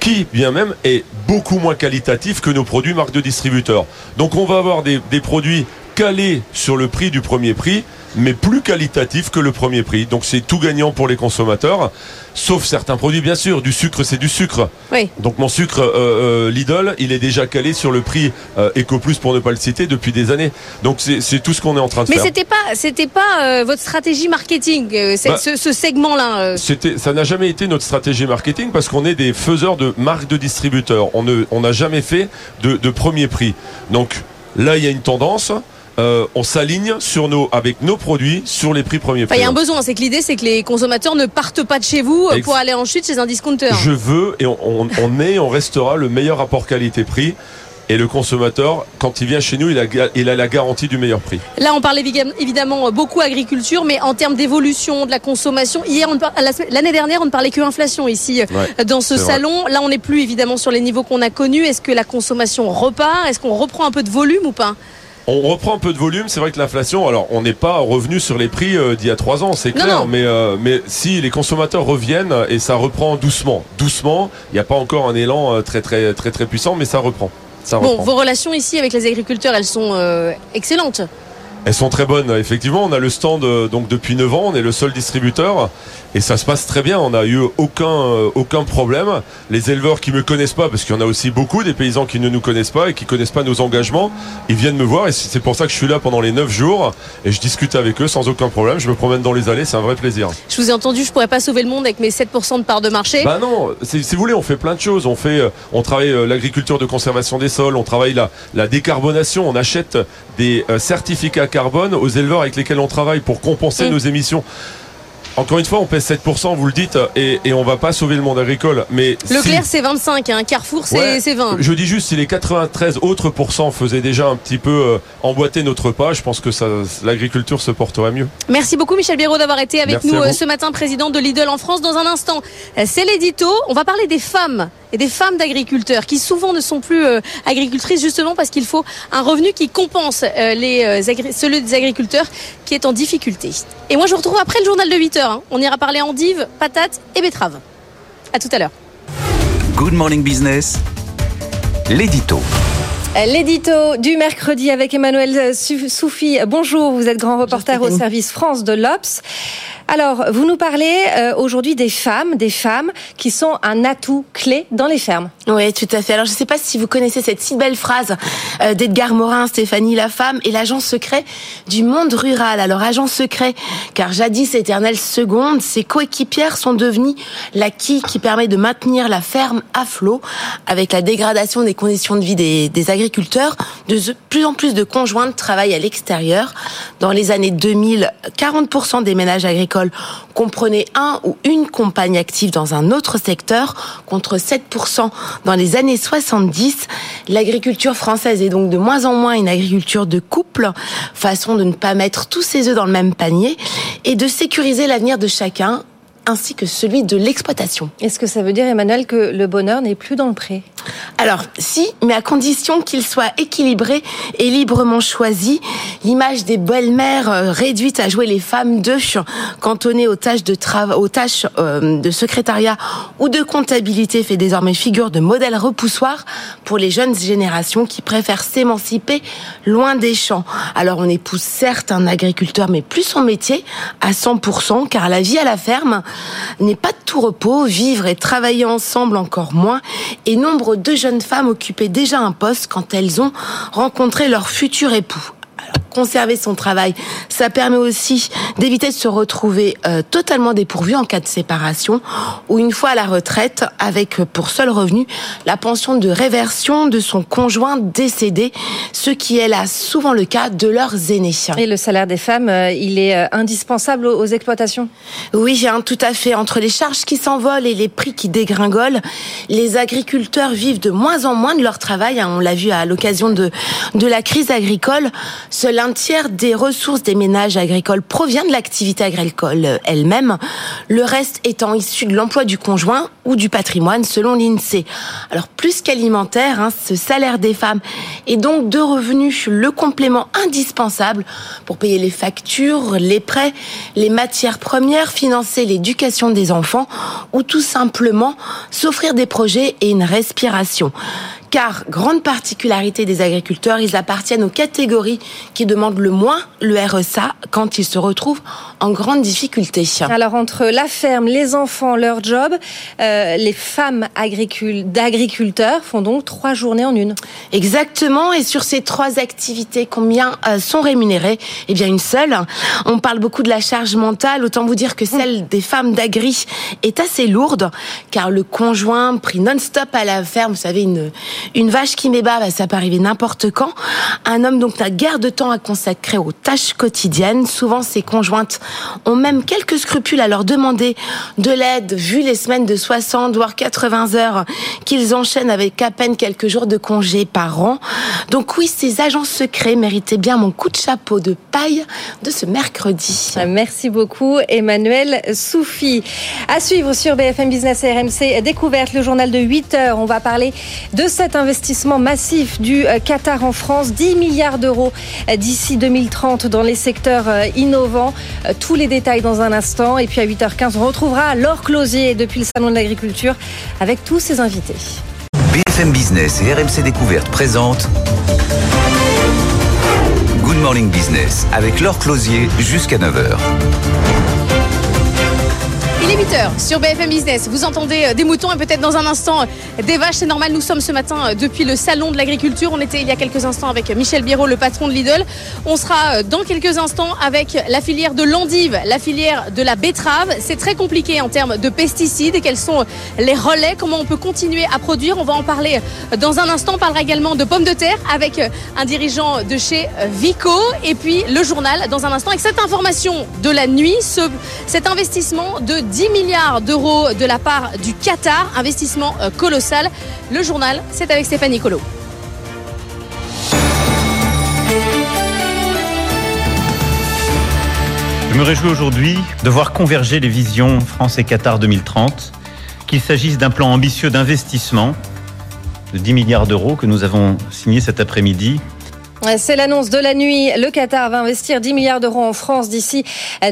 qui bien même est beaucoup moins qualitatif que nos produits marques de distributeurs. Donc on va avoir des produits calés sur le prix du premier prix mais plus qualitatif que le premier prix. Donc c'est tout gagnant pour les consommateurs, sauf certains produits, bien sûr. Du sucre, c'est du sucre. Oui. Donc mon sucre euh, euh, Lidl, il est déjà calé sur le prix euh, EcoPlus, pour ne pas le citer, depuis des années. Donc c'est tout ce qu'on est en train de mais faire. Mais c'était pas, c'était pas votre stratégie marketing, bah, ce, ce segment-là. C'était, ça n'a jamais été notre stratégie marketing parce qu'on est des faiseurs de marques de distributeurs. On n'a on jamais fait de, de premier prix. Donc là, il y a une tendance. Euh, on s'aligne sur nos, avec nos produits sur les prix premiers prix. Il y a un besoin, c'est que l'idée c'est que les consommateurs ne partent pas de chez vous pour aller ensuite chez un discounter. Je veux et on, on est, on restera le meilleur rapport qualité-prix. Et le consommateur, quand il vient chez nous, il a, il a la garantie du meilleur prix. Là, on parle évidemment beaucoup agriculture, mais en termes d'évolution de la consommation, hier, l'année dernière, on ne parlait que inflation ici dans ce salon. Là, on n'est plus évidemment sur les niveaux qu'on a connus. Est-ce que la consommation repart? Est-ce qu'on reprend un peu de volume ou pas? On reprend un peu de volume. C'est vrai que l'inflation, alors on n'est pas revenu sur les prix euh, d'il y a trois ans, c'est clair. Mais, euh, mais si les consommateurs reviennent et ça reprend doucement, doucement, il n'y a pas encore un élan euh, très très très très puissant, mais ça reprend. Ça bon, vos relations ici avec les agriculteurs, elles sont excellentes. Elles sont très bonnes, effectivement. On a le stand donc depuis 9 ans, on est le seul distributeur et ça se passe très bien. On n'a eu aucun, euh, aucun problème. Les éleveurs qui me connaissent pas, parce qu'il y en a aussi beaucoup des paysans qui ne nous connaissent pas et qui connaissent pas nos engagements, ils viennent me voir et c'est pour ça que je suis là pendant les 9 jours et je discute avec eux sans aucun problème. Je me promène dans les allées, c'est un vrai plaisir. Je vous ai entendu, je pourrais pas sauver le monde avec mes 7% de part de marché. Bah non, si vous voulez, on fait plein de choses. On fait, euh, on travaille euh, l'agriculture de conservation des sols, on travaille la, la décarbonation, on achète des certificats carbone aux éleveurs avec lesquels on travaille pour compenser nos émissions. Encore une fois, on pèse 7%, vous le dites, et, et on va pas sauver le monde agricole. Mais Leclerc, c'est 25, hein, Carrefour, c'est 20. Je dis juste, si les 93 autres pourcents faisaient déjà un petit peu euh, emboîter notre pas, je pense que l'agriculture se porterait mieux. Merci beaucoup, Michel Béraud, d'avoir été avec nous euh, ce matin, président de Lidl en France. Dans un instant, euh, c'est l'édito. On va parler des femmes et des femmes d'agriculteurs qui souvent ne sont plus agricultrices justement parce qu'il faut un revenu qui compense les, celui des agriculteurs qui est en difficulté. Et moi, je vous retrouve après le journal de 8 heures. Hein. On ira parler endives, patates et betteraves. À tout à l'heure. Good Morning Business, l'édito. L'édito du mercredi avec Emmanuel Soufi. Bonjour, vous êtes grand reporter au service France de l'Obs. Alors, vous nous parlez euh, aujourd'hui des femmes, des femmes qui sont un atout clé dans les fermes. Oui, tout à fait. Alors, je ne sais pas si vous connaissez cette si belle phrase euh, d'Edgar Morin, Stéphanie La Femme et l'agent secret du monde rural. Alors, agent secret, car jadis éternelle seconde, ses coéquipières sont devenues la quille qui permet de maintenir la ferme à flot avec la dégradation des conditions de vie des, agriculteurs. De plus en plus de conjointes travaillent à l'extérieur. Dans les années 2000, 40% des ménages agricoles comprenait un ou une compagne active dans un autre secteur, contre 7% dans les années 70. L'agriculture française est donc de moins en moins une agriculture de couple, façon de ne pas mettre tous ses œufs dans le même panier et de sécuriser l'avenir de chacun ainsi que celui de l'exploitation. Est-ce que ça veut dire, Emmanuel, que le bonheur n'est plus dans le pré? Alors, si, mais à condition qu'il soit équilibré et librement choisi. L'image des belles-mères euh, réduites à jouer les femmes d'eux, cantonnées aux tâches de travail, aux tâches euh, de secrétariat ou de comptabilité fait désormais figure de modèle repoussoir pour les jeunes générations qui préfèrent s'émanciper loin des champs. Alors, on épouse certes un agriculteur, mais plus son métier à 100%, car la vie à la ferme, n'est pas de tout repos, vivre et travailler ensemble encore moins, et nombre de jeunes femmes occupaient déjà un poste quand elles ont rencontré leur futur époux. Conserver son travail. Ça permet aussi d'éviter de se retrouver euh, totalement dépourvu en cas de séparation ou une fois à la retraite avec pour seul revenu la pension de réversion de son conjoint décédé, ce qui est là souvent le cas de leurs aînés. Et le salaire des femmes, euh, il est euh, indispensable aux exploitations? Oui, hein, tout à fait. Entre les charges qui s'envolent et les prix qui dégringolent, les agriculteurs vivent de moins en moins de leur travail. Hein. On l'a vu à l'occasion de, de la crise agricole. Seul un tiers des ressources des ménages agricoles provient de l'activité agricole elle-même, le reste étant issu de l'emploi du conjoint ou du patrimoine selon l'INSEE. Alors plus qu'alimentaire, hein, ce salaire des femmes est donc de revenus le complément indispensable pour payer les factures, les prêts, les matières premières, financer l'éducation des enfants ou tout simplement s'offrir des projets et une respiration car grande particularité des agriculteurs, ils appartiennent aux catégories qui demandent le moins le RSA quand ils se retrouvent en grande difficulté. Alors entre la ferme, les enfants, leur job, euh, les femmes d'agriculteurs font donc trois journées en une. Exactement, et sur ces trois activités, combien euh, sont rémunérées? Eh bien une seule. On parle beaucoup de la charge mentale, autant vous dire que celle des femmes d'agri est assez lourde, car le conjoint pris non-stop à la ferme, vous savez, une, une vache qui m'ébat, bah, ça peut arriver n'importe quand. Un homme donc n'a guère de temps à consacrer aux tâches quotidiennes. Souvent, ses conjointes ont même quelques scrupules à leur demander de l'aide, vu les semaines de 60 voire 80 heures qu'ils enchaînent avec à peine quelques jours de congé par an. Donc oui, ces agents secrets méritaient bien mon coup de chapeau de paille de ce mercredi. Merci beaucoup, Emmanuel Soufi. À suivre sur BFM Business et RMC Découverte, le journal de 8 heures. On va parler de cette investissement massif du euh, Qatar en France, 10 milliards d'euros euh, d'ici 2030 dans les secteurs euh, innovants. Tous les détails dans un instant. Et puis à 8h15, on retrouvera Laure Closier depuis le Salon de l'Agriculture avec tous ses invités. BFM Business et RMC Découverte présentent Good Morning Business avec Laure Closier jusqu'à 9h. Il est 8h sur BFM Business. Vous entendez euh, des moutons et peut-être dans un instant euh, des vaches. C'est normal, nous sommes ce matin euh, depuis le salon de l'agriculture. On était il y a quelques instants avec Michel Biro, le patron de Lidl. On sera dans quelques instants avec la filière de l'endive, la filière de la betterave. C'est très compliqué en termes de pesticides. Quels sont les relais? Comment on peut continuer à produire? On va en parler dans un instant. On parlera également de pommes de terre avec un dirigeant de chez Vico. Et puis le journal dans un instant avec cette information de la nuit, ce, cet investissement de 10 milliards d'euros de la part du Qatar, investissement euh, colossal. Le journal, c'est avec Stéphanie Colo. Je me réjouis aujourd'hui de voir converger les visions France et Qatar 2030, qu'il s'agisse d'un plan ambitieux d'investissement de 10 milliards d'euros que nous avons signé cet après-midi c'est l'annonce de la nuit. Le Qatar va investir 10 milliards d'euros en France d'ici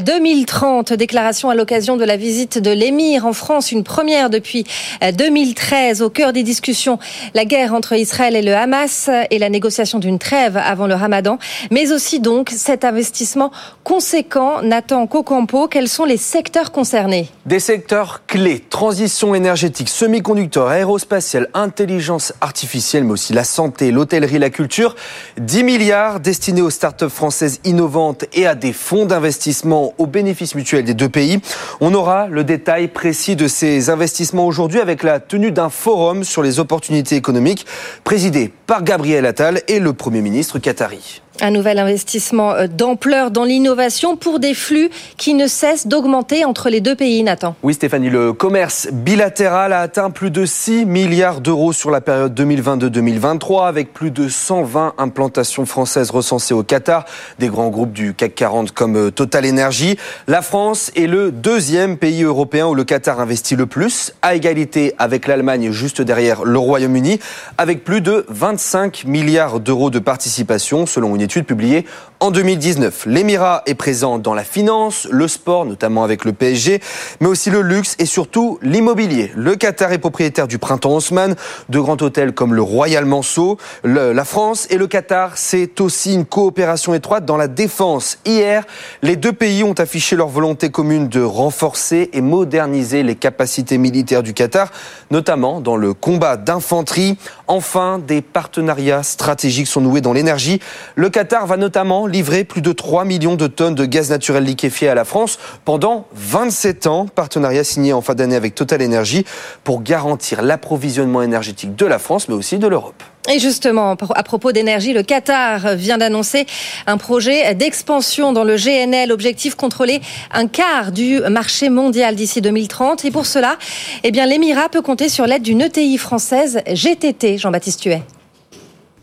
2030. Déclaration à l'occasion de la visite de l'émir en France, une première depuis 2013. Au cœur des discussions, la guerre entre Israël et le Hamas et la négociation d'une trêve avant le ramadan. Mais aussi donc cet investissement conséquent. Nathan Cocampo, quels sont les secteurs concernés? Des secteurs clés. Transition énergétique, semi-conducteurs, aérospatiale, intelligence artificielle, mais aussi la santé, l'hôtellerie, la culture. 10 milliards destinés aux startups françaises innovantes et à des fonds d'investissement au bénéfice mutuel des deux pays. On aura le détail précis de ces investissements aujourd'hui avec la tenue d'un forum sur les opportunités économiques présidé par Gabriel Attal et le Premier ministre qatari. Un nouvel investissement euh, d'ampleur dans l'innovation pour des flux qui ne cessent d'augmenter entre les deux pays, Nathan. Oui, Stéphanie, le commerce bilatéral a atteint plus de 6 milliards d'euros sur la période 2022-2023, avec plus de 120 implantations françaises recensées au Qatar, des grands groupes du CAC 40 comme euh, Total Energy. La France est le deuxième pays européen où le Qatar investit le plus, à égalité avec l'Allemagne juste derrière le Royaume-Uni, avec plus de 25 milliards d'euros de participation, selon une étude publiée en 2019. L'émirat est présent dans la finance, le sport, notamment avec le PSG, mais aussi le luxe et surtout l'immobilier. Le Qatar est propriétaire du Printemps Haussmann, de grands hôtels comme le Royal Manceau. la France et le Qatar, c'est aussi une coopération étroite dans la défense. Hier, les deux pays ont affiché leur volonté commune de renforcer et moderniser les capacités militaires du Qatar, notamment dans le combat d'infanterie. Enfin, des partenariats stratégiques sont noués dans l'énergie. Le Qatar va notamment livrer plus de 3 millions de tonnes de gaz naturel liquéfié à la France pendant 27 ans. Partenariat signé en fin d'année avec Total Energy pour garantir l'approvisionnement énergétique de la France, mais aussi de l'Europe. Et justement, à propos d'énergie, le Qatar vient d'annoncer un projet d'expansion dans le GNL. Objectif contrôler un quart du marché mondial d'ici 2030. Et pour cela, eh l'Émirat peut compter sur l'aide d'une ETI française, GTT, Jean-Baptiste Huet.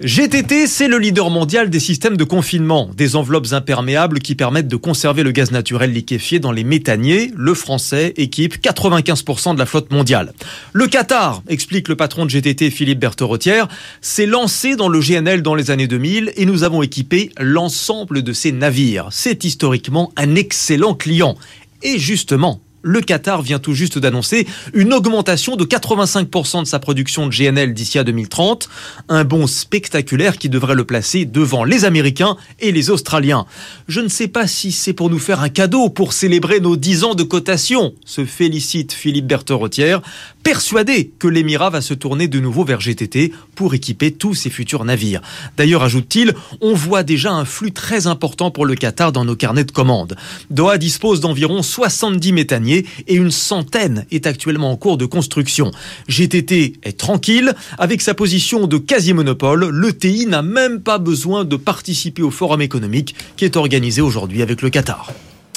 GTT, c'est le leader mondial des systèmes de confinement, des enveloppes imperméables qui permettent de conserver le gaz naturel liquéfié dans les méthaniers. Le français équipe 95% de la flotte mondiale. Le Qatar, explique le patron de GTT Philippe Berthorotière, s'est lancé dans le GNL dans les années 2000 et nous avons équipé l'ensemble de ses navires. C'est historiquement un excellent client. Et justement, le Qatar vient tout juste d'annoncer une augmentation de 85% de sa production de GNL d'ici à 2030. Un bond spectaculaire qui devrait le placer devant les Américains et les Australiens. Je ne sais pas si c'est pour nous faire un cadeau pour célébrer nos 10 ans de cotation, se félicite Philippe Berthorotière, persuadé que l'Émirat va se tourner de nouveau vers GTT pour équiper tous ses futurs navires. D'ailleurs, ajoute-t-il, on voit déjà un flux très important pour le Qatar dans nos carnets de commandes. Doha dispose d'environ 70 méthaniers et une centaine est actuellement en cours de construction. GTT est tranquille. Avec sa position de quasi-monopole, l'ETI n'a même pas besoin de participer au forum économique qui est organisé aujourd'hui avec le Qatar.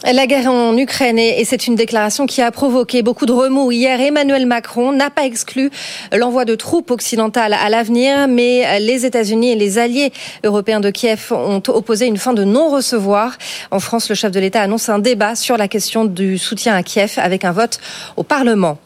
La guerre en Ukraine, et c'est une déclaration qui a provoqué beaucoup de remous. Hier, Emmanuel Macron n'a pas exclu l'envoi de troupes occidentales à l'avenir, mais les États-Unis et les alliés européens de Kiev ont opposé une fin de non-recevoir. En France, le chef de l'État annonce un débat sur la question du soutien à Kiev avec un vote au Parlement.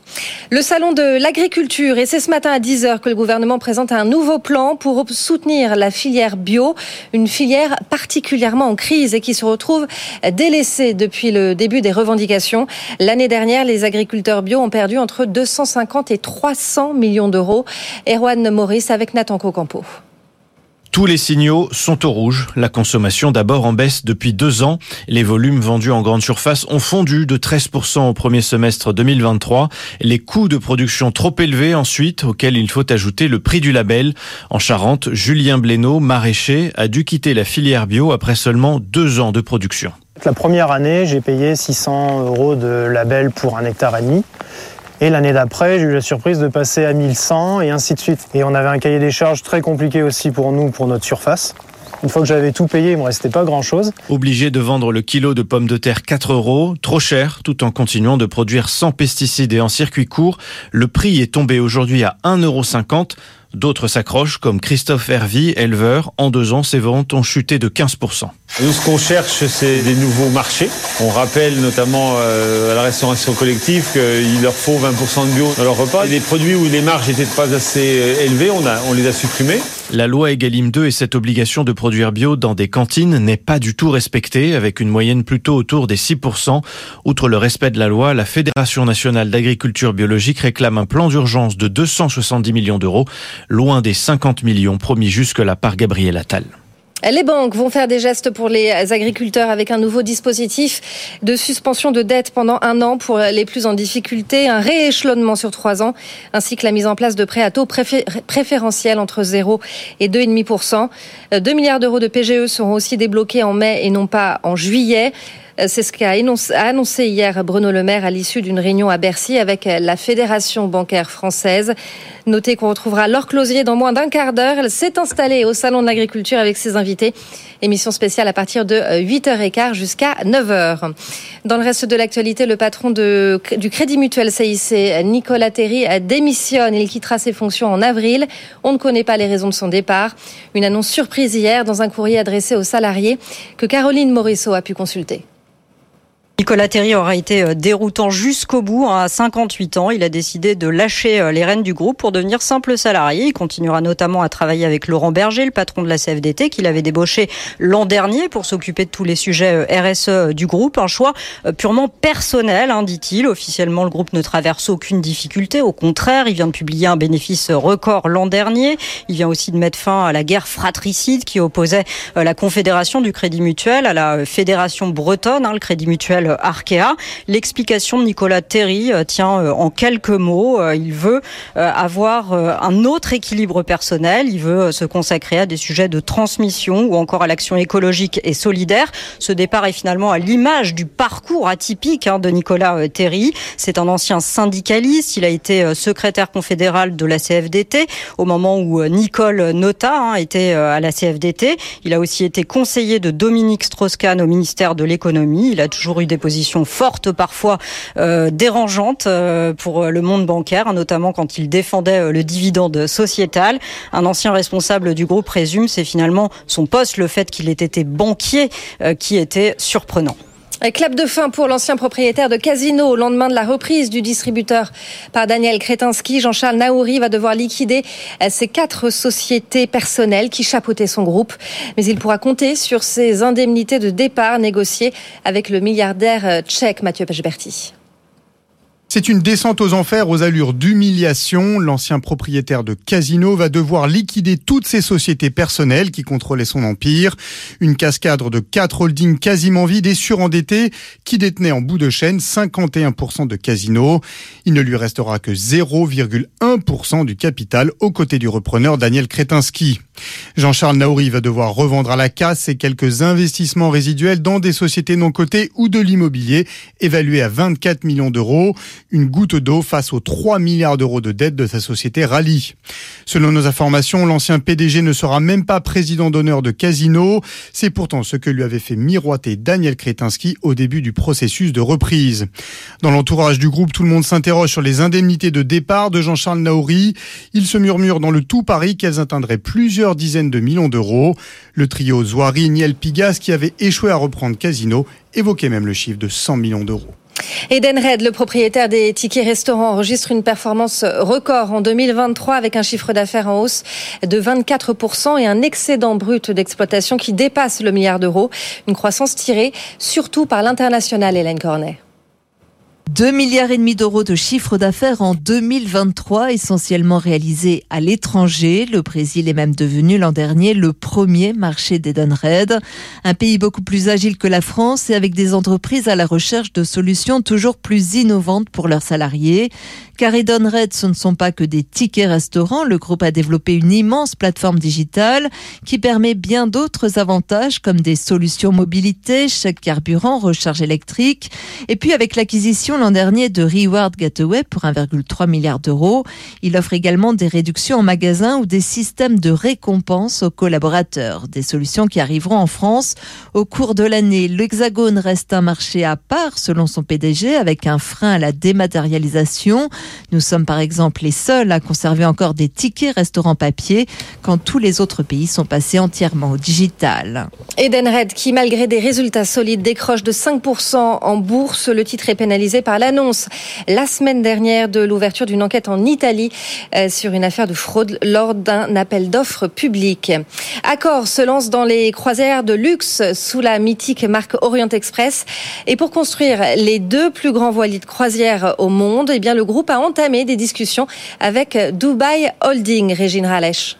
Le salon de l'agriculture, et c'est ce matin à 10h que le gouvernement présente un nouveau plan pour soutenir la filière bio, une filière particulièrement en crise et qui se retrouve délaissée depuis le début des revendications. L'année dernière, les agriculteurs bio ont perdu entre 250 et 300 millions d'euros. Erwan Maurice avec Nathan Cocampo. Tous les signaux sont au rouge. La consommation d'abord en baisse depuis deux ans. Les volumes vendus en grande surface ont fondu de 13% au premier semestre 2023. Les coûts de production trop élevés ensuite, auxquels il faut ajouter le prix du label. En Charente, Julien Blénaud, maraîcher, a dû quitter la filière bio après seulement deux ans de production. La première année, j'ai payé 600 euros de label pour un hectare et demi. Et l'année d'après, j'ai eu la surprise de passer à 1100 et ainsi de suite. Et on avait un cahier des charges très compliqué aussi pour nous, pour notre surface. Une fois que j'avais tout payé, il me restait pas grand chose. Obligé de vendre le kilo de pommes de terre 4 euros, trop cher, tout en continuant de produire sans pesticides et en circuit court. Le prix est tombé aujourd'hui à 1,50 euros D'autres s'accrochent, comme Christophe Hervy, éleveur. En deux ans, ses ventes ont chuté de 15%. Nous, ce qu'on cherche, c'est des nouveaux marchés. On rappelle notamment euh, à la restauration collective qu'il leur faut 20% de bio dans leur repas. Et des produits où les marges n'étaient pas assez euh, élevées, on, a, on les a supprimés. La loi Egalim 2 et cette obligation de produire bio dans des cantines n'est pas du tout respectée, avec une moyenne plutôt autour des 6%. Outre le respect de la loi, la Fédération nationale d'agriculture biologique réclame un plan d'urgence de 270 millions d'euros loin des 50 millions promis jusque-là par Gabriel Attal. Les banques vont faire des gestes pour les agriculteurs avec un nouveau dispositif de suspension de dette pendant un an pour les plus en difficulté, un rééchelonnement sur trois ans, ainsi que la mise en place de prêts à taux préférentiels entre 0 et 2,5%. 2 milliards d'euros de PGE seront aussi débloqués en mai et non pas en juillet. Euh, c'est ce qu'a annoncé hier Bruno Le Maire à l'issue d'une réunion à Bercy avec la Fédération bancaire française. Notez qu'on retrouvera Laure Closier dans moins d'un quart d'heure. Elle s'est installée au Salon de l'Agriculture avec ses invités. Émission spéciale à partir de 8h15 jusqu'à 9h. Dans le reste de l'actualité, le patron du Crédit Mutuel CIC, Nicolas Terry, démissionne. Il quittera ses fonctions en avril. On ne connaît pas les raisons de son départ. Une annonce surprise hier dans un courrier adressé aux salariés que Caroline Morisseau a pu consulter. Nicolas Terry aura été euh, déroutant jusqu'au bout. Hein, à 58 ans, il a décidé de lâcher euh, les rênes du groupe pour devenir simple salarié. Il continuera notamment à travailler avec Laurent Berger, le patron de la CFDT, qu'il avait débauché l'an dernier pour s'occuper de tous les sujets euh, RSE du groupe. Un choix purement personnel, hein, dit-il. Officiellement, le groupe ne traverse aucune difficulté. Au contraire, il vient de publier un bénéfice record l'an dernier. Il vient aussi de mettre fin à la guerre fratricide qui opposait la Confédération du Crédit Mutuel à la Fédération bretonne. Hein, le Crédit Mutuel s'appelle Arkea. L'explication de Nicolas Terry tient en quelques mots. Il veut avoir un autre équilibre personnel. Il veut se consacrer à des sujets de transmission ou encore à l'action écologique et solidaire. Ce départ est finalement à l'image du parcours atypique hein, de Nicolas Terry. C'est un ancien syndicaliste. Il a été secrétaire confédéral de la CFDT au moment où Nicole Nota hein, était à la CFDT. Il a aussi été conseiller de Dominique Strauss-Kahn au ministère de l'économie. Il a toujours eu des positions fortes, parfois euh, dérangeantes euh, pour le monde bancaire, notamment quand il défendait euh, le dividende sociétal. Un ancien responsable du groupe résume, c'est finalement son poste, le fait qu'il ait été banquier, qui était surprenant. Clap de fin pour l'ancien propriétaire de Casino au lendemain de la reprise du distributeur par Daniel Kretinsky. Jean-Charles Naouri va devoir liquider ses quatre sociétés personnelles qui chapeautaient son groupe. Mais il pourra compter sur ses indemnités de départ négociées avec le milliardaire tchèque Mathieu Pechberti. C'est une descente aux enfers aux allures d'humiliation. L'ancien propriétaire de Casino va devoir liquider toutes ses sociétés personnelles qui contrôlaient son empire. Une cascade de quatre holdings quasiment vides et surendettés qui détenaient en bout de chaîne 51% de Casino. Il ne lui restera que 0,1% du capital aux côtés du repreneur Daniel Kretinsky. Jean-Charles Naouri va devoir revendre à la casse ses quelques investissements résiduels dans des sociétés non cotées ou de l'immobilier évalués à 24 millions d'euros une goutte d'eau face aux 3 milliards d'euros de dette de sa société Rally. Selon nos informations, l'ancien PDG ne sera même pas président d'honneur de Casino. C'est pourtant ce que lui avait fait miroiter Daniel Kretinsky au début du processus de reprise. Dans l'entourage du groupe, tout le monde s'interroge sur les indemnités de départ de Jean-Charles Naouri. Il se murmure dans le tout Paris qu'elles atteindraient plusieurs dizaines de millions d'euros. Le trio Zoari, Niel Pigas, qui avait échoué à reprendre Casino, évoquait même le chiffre de 100 millions d'euros. Eden Red, le propriétaire des tickets restaurants, enregistre une performance record en 2023 avec un chiffre d'affaires en hausse de 24% et un excédent brut d'exploitation qui dépasse le milliard d'euros. Une croissance tirée surtout par l'international, Hélène Cornet. 2 milliards et demi d'euros de chiffre d'affaires en 2023, essentiellement réalisé à l'étranger. Le Brésil est même devenu l'an dernier le premier marché d'Edenred. Un pays beaucoup plus agile que la France et avec des entreprises à la recherche de solutions toujours plus innovantes pour leurs salariés. Car Edenred, ce ne sont pas que des tickets restaurants. Le groupe a développé une immense plateforme digitale qui permet bien d'autres avantages comme des solutions mobilité, chèque carburant, recharge électrique. Et puis avec l'acquisition l'an dernier de Reward Gateway pour 1,3 milliard d'euros, il offre également des réductions en magasin ou des systèmes de récompense aux collaborateurs. Des solutions qui arriveront en France au cours de l'année. L'Hexagone reste un marché à part selon son PDG avec un frein à la dématérialisation. Nous sommes par exemple les seuls à conserver encore des tickets restaurants papier quand tous les autres pays sont passés entièrement au digital. Edenred, qui malgré des résultats solides décroche de 5% en bourse, le titre est pénalisé par l'annonce la semaine dernière de l'ouverture d'une enquête en Italie euh, sur une affaire de fraude lors d'un appel d'offres public. Accor se lance dans les croisières de luxe sous la mythique marque Orient Express et pour construire les deux plus grands voiliers de croisière au monde, eh bien le groupe a entamé des discussions avec Dubai Holding, Régine Ralech.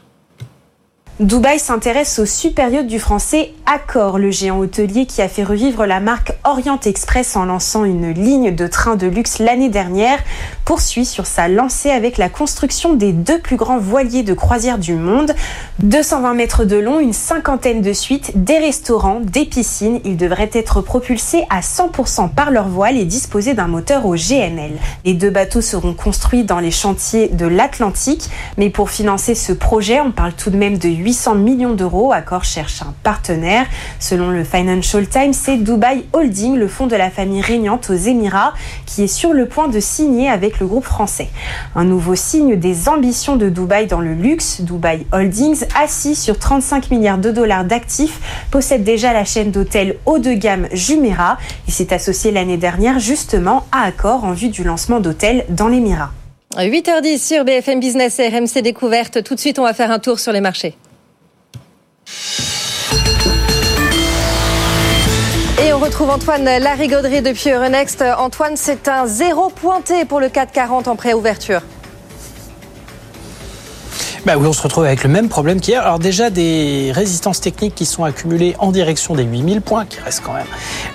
Dubaï s'intéresse au supérieur du français Accor, le géant hôtelier qui a fait revivre la marque Orient Express en lançant une ligne de train de luxe l'année dernière, poursuit sur sa lancée avec la construction des deux plus grands voiliers de croisière du monde. 220 mètres de long, une cinquantaine de suites, des restaurants, des piscines. Ils devraient être propulsés à 100% par leur voile et disposer d'un moteur au GNL. Les deux bateaux seront construits dans les chantiers de l'Atlantique, mais pour financer ce projet, on parle tout de même de 8 800 millions d'euros. Accor cherche un partenaire. Selon le Financial Times, c'est Dubai Holding, le fonds de la famille régnante aux Émirats, qui est sur le point de signer avec le groupe français. Un nouveau signe des ambitions de Dubaï dans le luxe. Dubai Holdings, assis sur 35 milliards de dollars d'actifs, possède déjà la chaîne d'hôtels haut de gamme Jumeirah. Il s'est associé l'année dernière justement à Accor en vue du lancement d'hôtels dans l'Émirat. 8h10 sur BFM Business et RMC Découverte. Tout de suite, on va faire un tour sur les marchés. Et on retrouve Antoine Larigauderie depuis Euronext. Antoine, c'est un zéro pointé pour le 440 en préouverture. Bah oui, on se retrouve avec le même problème qu'hier. Alors déjà des résistances techniques qui sont accumulées en direction des 8000 points, qui reste quand même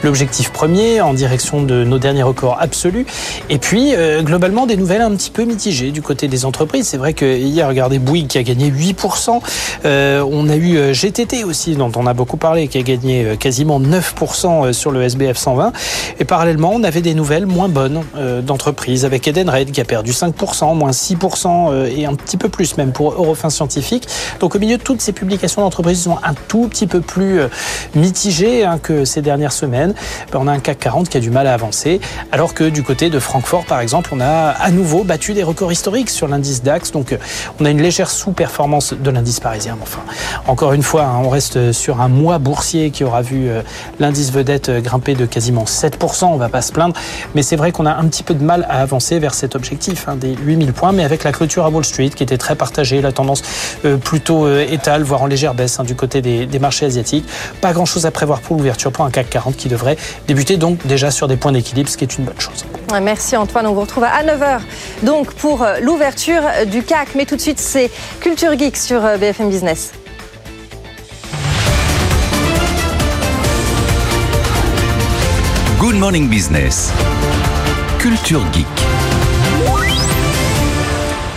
l'objectif premier, en direction de nos derniers records absolus. Et puis euh, globalement des nouvelles un petit peu mitigées du côté des entreprises. C'est vrai que hier, regardez Bouygues qui a gagné 8%. Euh, on a eu euh, GTT aussi, dont on a beaucoup parlé, qui a gagné euh, quasiment 9% sur le SBF 120. Et parallèlement, on avait des nouvelles moins bonnes euh, d'entreprises avec Edenred qui a perdu 5%, moins 6% euh, et un petit peu plus même pour Eurofin Scientifique. Donc au milieu de toutes ces publications d'entreprises sont un tout petit peu plus euh, mitigées hein, que ces dernières semaines, ben, on a un CAC 40 qui a du mal à avancer, alors que du côté de Francfort par exemple, on a à nouveau battu des records historiques sur l'indice DAX. Donc euh, on a une légère sous-performance de l'indice parisien. Enfin, encore une fois, hein, on reste sur un mois boursier qui aura vu euh, l'indice vedette grimper de quasiment 7%. On va pas se plaindre, mais c'est vrai qu'on a un petit peu de mal à avancer vers cet objectif hein, des 8000 points. Mais avec la clôture à Wall Street qui était très partagée, la tendance euh, plutôt euh, étale, voire en légère baisse hein, du côté des, des marchés asiatiques. Pas grand-chose à prévoir pour l'ouverture pour un CAC 40 qui devrait débuter donc déjà sur des points d'équilibre, ce qui est une bonne chose. Ouais, Merci Antoine, on vous retrouve à 9h donc pour euh, l'ouverture du CAC. Mais tout de suite, c'est Culture Geek sur BFM Business. Good Morning Business. Culture Geek.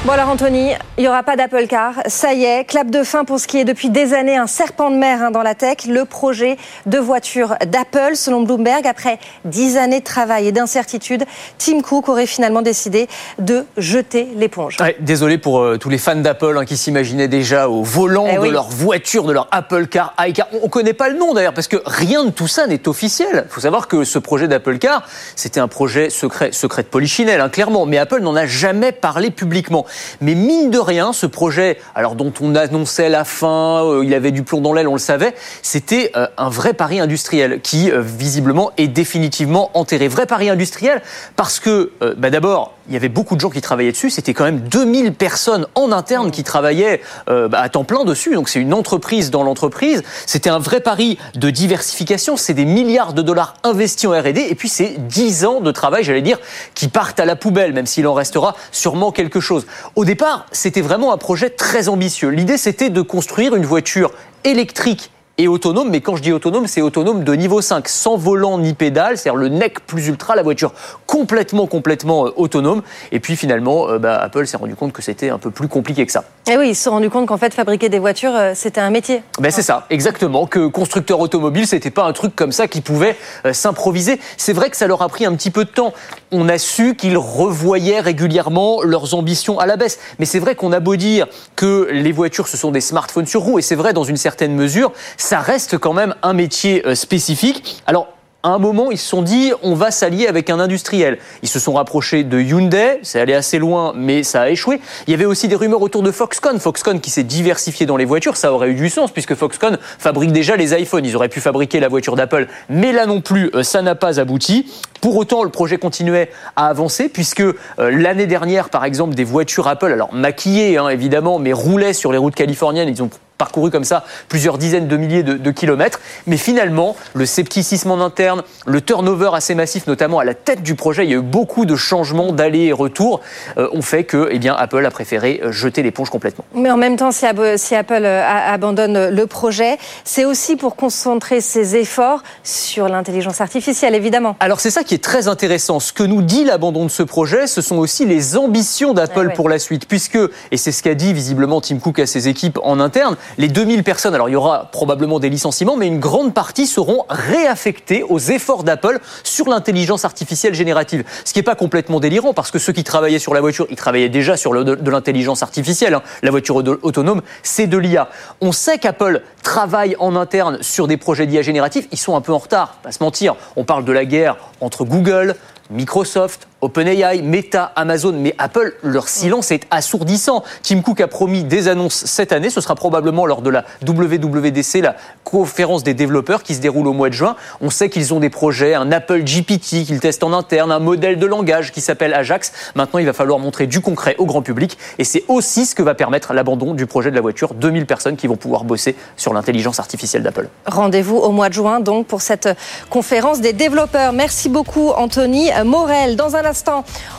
Bon alors Anthony, il n'y aura pas d'Apple Car. Ça y est, clap de fin pour ce qui est depuis des années un serpent de mer hein, dans la tech, le projet de voiture d'Apple. Selon Bloomberg, après dix années de travail et d'incertitude, Tim Cook aurait finalement décidé de jeter l'éponge. Ouais, désolé pour euh, tous les fans d'Apple hein, qui s'imaginaient déjà au volant Eh de oui. leur voiture, de leur Apple Car, iCar. On ne connaît pas le nom d'ailleurs parce que rien de tout ça n'est officiel. Il faut savoir que ce projet d'Apple Car, c'était un projet secret, secret de polichinelle, hein, clairement. Mais Apple n'en a jamais parlé publiquement. Mais mine de rien, ce projet, alors dont on annonçait la fin, euh, il avait du plomb dans l'aile, on le savait, c'était euh, un vrai pari industriel qui euh, visiblement est définitivement enterré. Vrai pari industriel parce que bah, d'abord, il y avait beaucoup de gens qui travaillaient dessus. C'était quand même 2000 personnes en interne qui travaillaient bah, à temps plein dessus. Donc c'est une entreprise dans l'entreprise. C'était un vrai pari de diversification. C'est des milliards de dollars investis en R&D. Et puis c'est 10 ans de travail, j'allais dire, qui partent à la poubelle, même s'il en restera sûrement quelque chose. Au départ, c'était vraiment un projet très ambitieux. L'idée, c'était de construire une voiture électrique et autonome, mais quand je dis autonome, c'est autonome de niveau 5, sans volant ni pédale, c'est-à-dire le nec plus ultra, la voiture complètement, complètement euh, autonome. Et puis finalement, euh, bah, Apple s'est rendu compte que c'était un peu plus compliqué que ça. Et oui, ils se sont rendus compte qu'en fait, fabriquer des voitures, euh, c'était un métier. Ben c'est ça, exactement. Que constructeur automobile, c'était pas un truc comme ça qui pouvait euh, s'improviser. C'est vrai que ça leur a pris un petit peu de temps. On a su qu'ils revoyaient régulièrement leurs ambitions à la baisse. Mais c'est vrai qu'on a beau dire que les voitures, ce sont des smartphones sur roues, et c'est vrai dans une certaine mesure, ça reste quand même un métier euh, spécifique. Alors, à un moment, ils se sont dit, on va s'allier avec un industriel. Ils se sont rapprochés de Hyundai, c'est allé assez loin, mais ça a échoué. Il y avait aussi des rumeurs autour de Foxconn. Foxconn qui s'est diversifié dans les voitures, ça aurait eu du sens, puisque Foxconn fabrique déjà les iPhones. Ils auraient pu fabriquer la voiture d'Apple, mais là non plus, euh, ça n'a pas abouti. Pour autant, le projet continuait à avancer, puisque euh, l'année dernière, par exemple, des voitures Apple, alors maquillées hein, évidemment, mais roulaient sur les routes californiennes, ils ont parcouru comme ça plusieurs dizaines de milliers de, de kilomètres. Mais finalement, le scepticisme en interne, le turnover assez massif, notamment à la tête du projet, il y a eu beaucoup de changements d'allers et retours, euh, ont fait que eh bien, Apple a préféré euh, jeter l'éponge complètement. Mais en même temps, si Apple euh, abandonne le projet, c'est aussi pour concentrer ses efforts sur l'intelligence artificielle, évidemment. Alors c'est ça qui est très intéressant. Ce que nous dit l'abandon de ce projet, ce sont aussi les ambitions d'Apple ouais. pour la suite, puisque, et c'est ce qu'a dit visiblement Tim Cook à ses équipes en interne, les 2000 personnes, alors il y aura probablement des licenciements, mais une grande partie seront réaffectées aux efforts d'Apple sur l'intelligence artificielle générative. Ce qui n'est pas complètement délirant, parce que ceux qui travaillaient sur la voiture, ils travaillaient déjà sur de, l'intelligence artificielle. hein. La voiture auto- autonome, c'est de l'IA. On sait qu'Apple travaille en interne sur des projets d'IA génératifs. Ils sont un peu en retard, pas se mentir. On parle de la guerre entre Google, Microsoft, OpenAI, Meta, Amazon, mais Apple, leur silence est assourdissant. Tim Cook a promis des annonces cette année. Ce sera probablement lors de la WWDC, la conférence des développeurs qui se déroule au mois de juin. On sait qu'ils ont des projets, un Apple GPT qu'ils testent en interne, un modèle de langage qui s'appelle Ajax. Maintenant, il va falloir montrer du concret au grand public. Et c'est aussi ce que va permettre l'abandon du projet de la voiture. 2000 personnes qui vont pouvoir bosser sur l'intelligence artificielle d'Apple. Rendez-vous au mois de juin, donc, pour cette conférence des développeurs. Merci beaucoup, Anthony. Morel. Dans un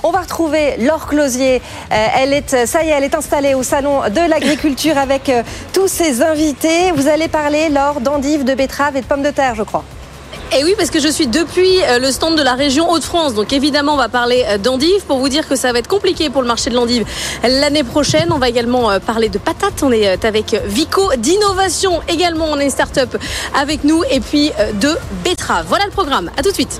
on va retrouver Laure Closier. Euh, elle est, ça y est, elle est installée au salon de l'agriculture [LAUGHS] avec euh, tous ses invités. Vous allez parler, Laure, d'endives, de betteraves et de pommes de terre, je crois. Et oui, parce que je suis depuis euh, le stand de la région Hauts-de-France. Donc évidemment, on va parler euh, d'endives pour vous dire que ça va être compliqué pour le marché de l'endive l'année prochaine. On va également euh, parler de patates. On est avec Vico, d'innovation également. On est une start-up avec nous. Et puis de betteraves. Voilà le programme. À tout de suite.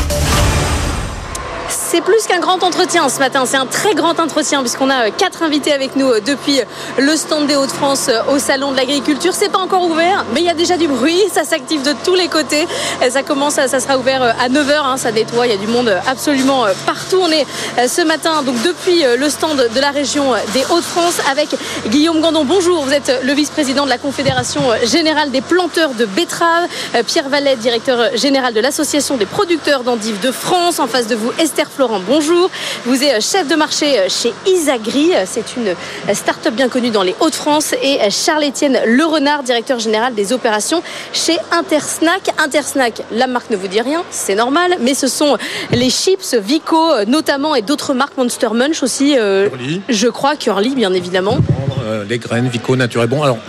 C'est plus qu'un grand entretien ce matin, c'est un très grand entretien puisqu'on a euh, quatre invités avec nous euh, depuis le stand des Hauts-de-France euh, au salon de l'agriculture. C'est pas encore ouvert, mais il y a déjà du bruit, ça s'active de tous les côtés. Ça commence, ça sera ouvert à 9h, hein, ça nettoie, il y a du monde absolument partout. On est ce matin donc depuis le stand de la région des Hauts-de-France avec Guillaume Gandon. Bonjour, vous êtes le vice-président de la Confédération générale des planteurs de betteraves. Pierre Vallet, directeur général de l'association des producteurs d'endives de France. En face de vous, Esther Florent, bonjour. Vous êtes chef de marché chez Isagri, c'est une start-up bien connue dans les Hauts-de-France, et Charles-Étienne Le Renard, directeur général des opérations chez Intersnack. Intersnack, la marque ne vous dit rien, c'est normal, mais ce sont les chips Vico notamment et d'autres marques Monster Munch aussi, euh, je crois, Curly bien évidemment. Euh, les graines Vico Nature et Bon. Alors,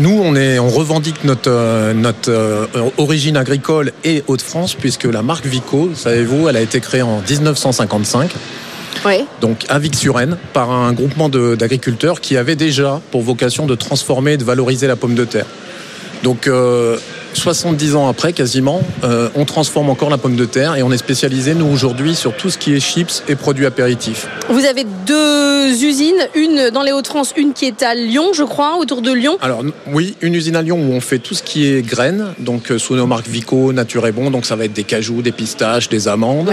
nous, on, est, on revendique notre, euh, notre euh, origine agricole et Hauts-de-France, puisque la marque Vico, savez-vous, elle a été créée en 1955. Oui. Donc à Vic-sur-Aisne, par un groupement d'agriculteurs qui avait déjà pour vocation de transformer et de valoriser la pomme de terre. Donc 70 ans après, quasiment, euh, on transforme encore la pomme de terre et on est spécialisé, nous, aujourd'hui, sur tout ce qui est chips et produits apéritifs. Vous avez deux usines, une dans les Hauts-de-France, une qui est à Lyon, je crois, autour de Lyon. Alors, oui, une usine à Lyon où on fait tout ce qui est graines, donc euh, sous nos marques Vico, Nature et Bon, donc ça va être des cajous, des pistaches, des amandes.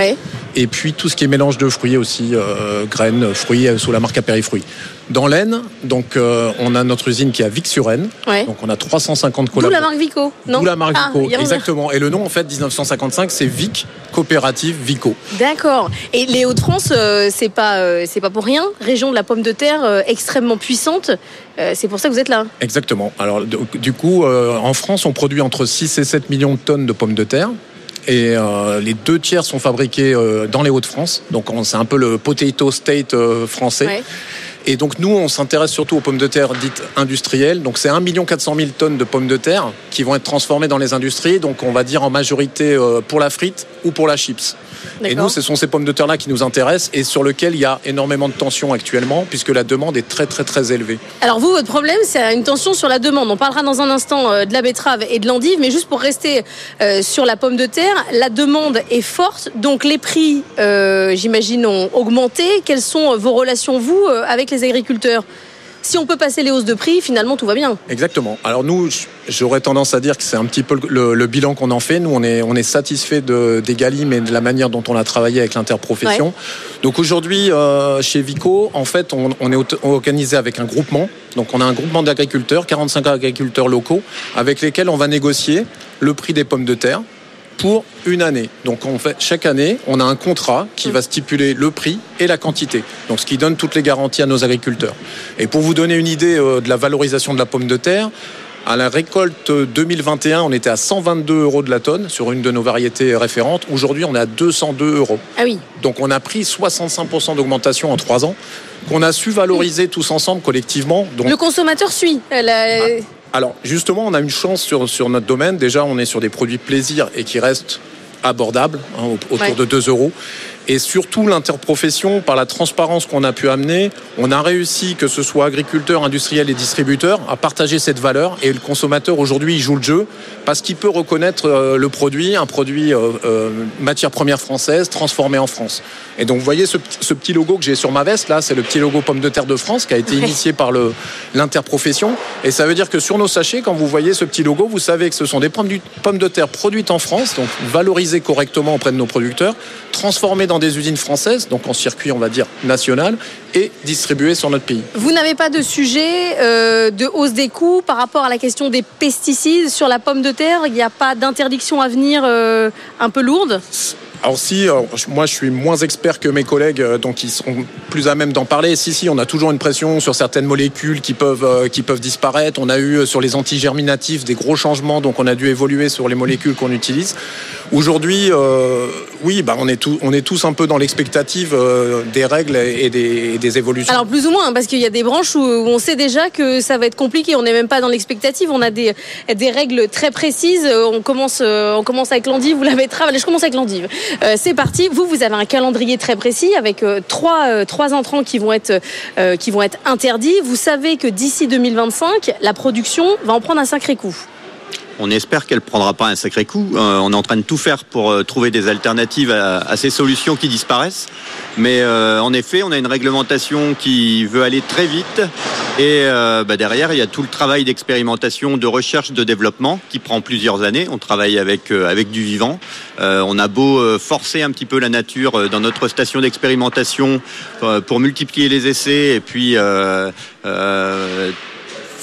Et puis tout ce qui est mélange de fruits aussi, euh, graines, fruits, sous la marque Apérifruits. Dans l'Aisne, donc on a notre usine qui est à Vic-sur-Aisne. Donc on a 350 collaborateurs. D'où la marque Vico, non la marque ah, Vico, exactement. Et le nom, en fait, 1955, c'est Vic Coopérative Vico. D'accord. Et les Hauts-de-France, euh, c'est pas, euh, c'est pas pour rien. Région de la pomme de terre euh, extrêmement puissante. c'est pour ça que vous êtes là. Exactement. Alors, du coup, en France, on produit entre 6 et 7 millions de tonnes de pommes de terre. Et les deux tiers sont fabriqués dans les Hauts-de-France. Donc, c'est un peu le potato state français. Et donc nous, on s'intéresse surtout aux pommes de terre dites industrielles. Donc c'est 1 400 000 tonnes de pommes de terre qui vont être transformées dans les industries. Donc on va dire en majorité euh, pour la frite ou pour la chips. Et nous, ce sont ces pommes de terre-là qui nous intéressent et sur lesquelles il y a énormément de tension actuellement puisque la demande est très très très élevée. Alors vous, votre problème, c'est une tension sur la demande. On parlera dans un instant euh, de la betterave et de l'endive, mais juste pour rester euh, sur la pomme de terre, la demande est forte, donc les prix, j'imagine, ont augmenté. Quelles sont vos relations, vous, avec les agriculteurs? Si on peut passer les hausses de prix, finalement, tout va bien. Exactement. Alors nous, j'aurais tendance à dire que c'est un petit peu le, bilan qu'on en fait. Nous, on est, on est satisfait de, des Galim et de la manière dont on a travaillé avec l'interprofession. Donc aujourd'hui, euh, chez Vico, en fait, on, on, est organisé avec un groupement. Donc on a un groupement d'agriculteurs, 45 agriculteurs locaux, avec lesquels on va négocier le prix des pommes de terre pour une année. Donc en fait, chaque année, on a un contrat qui va stipuler le prix et la quantité. Donc ce qui donne toutes les garanties à nos agriculteurs. Et pour vous donner une idée euh, de la valorisation de la pomme de terre, à la récolte 2021, on était à 122 euros de la tonne sur une de nos variétés référentes. Aujourd'hui, on est à 202 euros. Ah oui. Donc on a pris 65% d'augmentation en trois ans qu'on a su valoriser tous ensemble collectivement. Donc... Le consommateur suit. La... Alors justement, on a une chance sur, sur notre domaine. Déjà, on est sur des produits plaisir et qui restent abordables, hein, autour de 2 euros. Et surtout, l'interprofession, par la transparence qu'on a pu amener, on a réussi, que ce soit agriculteurs, industriels et distributeurs, à partager cette valeur. Et le consommateur, aujourd'hui, il joue le jeu parce qu'il peut reconnaître euh, le produit, un produit euh, euh, matière première française, transformé en France. Et donc, vous voyez ce, petit logo que j'ai sur ma veste, là, c'est le petit logo Pomme de terre de France qui a été initié par l'interprofession. Et ça veut dire que sur nos sachets, quand vous voyez ce petit logo, vous savez que ce sont des pommes de terre produites en France, donc valorisées correctement auprès de nos producteurs, transformées dans des usines françaises, donc en circuit, on va dire, national, et distribuées sur notre pays. Vous n'avez pas de sujet euh, de hausse des coûts par rapport à la question des pesticides sur la pomme de terre? Il n'y a pas d'interdiction à venir euh, un peu lourde? Alors si, alors, moi je suis moins expert que mes collègues, euh, donc ils seront plus à même d'en parler. Si, si, on a toujours une pression sur certaines molécules qui peuvent, euh, qui peuvent disparaître. On a eu euh, sur les antigerminatifs des gros changements, donc on a dû évoluer sur les molécules qu'on utilise. Aujourd'hui, euh, oui, bah, on, est tous un peu dans l'expectative euh, des règles et des, des évolutions. Alors plus ou moins, hein, parce qu'il y a des branches où, on sait déjà que ça va être compliqué. On n'est même pas dans l'expectative. On a des, des règles très précises. Euh, On commence, euh, on commence avec l'endive ou la betterave. Allez, je commence avec l'endive. Euh, c'est parti. Vous, vous avez un calendrier très précis avec euh, trois, euh, trois entrants qui vont être, qui vont être interdits. Vous savez que d'ici 2025, la production va en prendre un sacré coup. On espère qu'elle prendra pas un sacré coup. Euh, on est en train de tout faire pour euh, trouver des alternatives à, ces solutions qui disparaissent. Mais euh, en effet, on a une réglementation qui veut aller très vite. Et bah, derrière, il y a tout le travail d'expérimentation, de recherche, de développement qui prend plusieurs années. On travaille avec, avec du vivant. On a beau forcer un petit peu la nature dans notre station d'expérimentation pour multiplier les essais et puis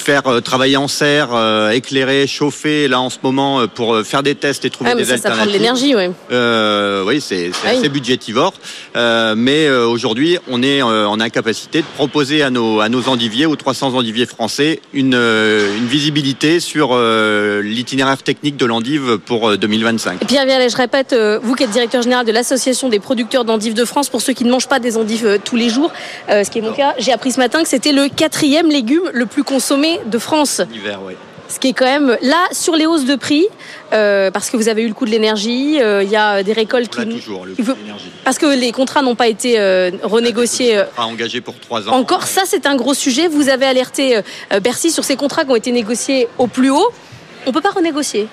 faire euh, travailler en serre, euh, éclairer, chauffer là en ce moment euh, pour faire des tests et trouver Ah, mais des ça, ça prend de alternatives. l'énergie, ouais. Euh, oui, c'est Ah oui. assez budgétivore, Euh, mais aujourd'hui, on est en incapacité de proposer à nos à nos endiviers, aux 300 endiviers français, une une visibilité sur l'itinéraire technique de l'endive pour euh, 2025. Et Pierre Vialet, je répète, vous qui êtes directeur général de l'association des producteurs d'endives de France, pour ceux qui ne mangent pas des endives tous les jours, ce qui est mon cas, j'ai appris ce matin que c'était le quatrième légume le plus consommé de France. L'hiver, oui. Ce qui est quand même là sur les hausses de prix, euh, parce que vous avez eu le coût de l'énergie, euh, il y a des récoltes qui. toujours le il faut- Parce que les contrats n'ont pas été euh, renégociés. euh, Sera engagé pour trois ans. encore, ça c'est un gros sujet. Vous avez alerté Bercy sur ces contrats qui ont été négociés au plus haut. On peut pas renégocier.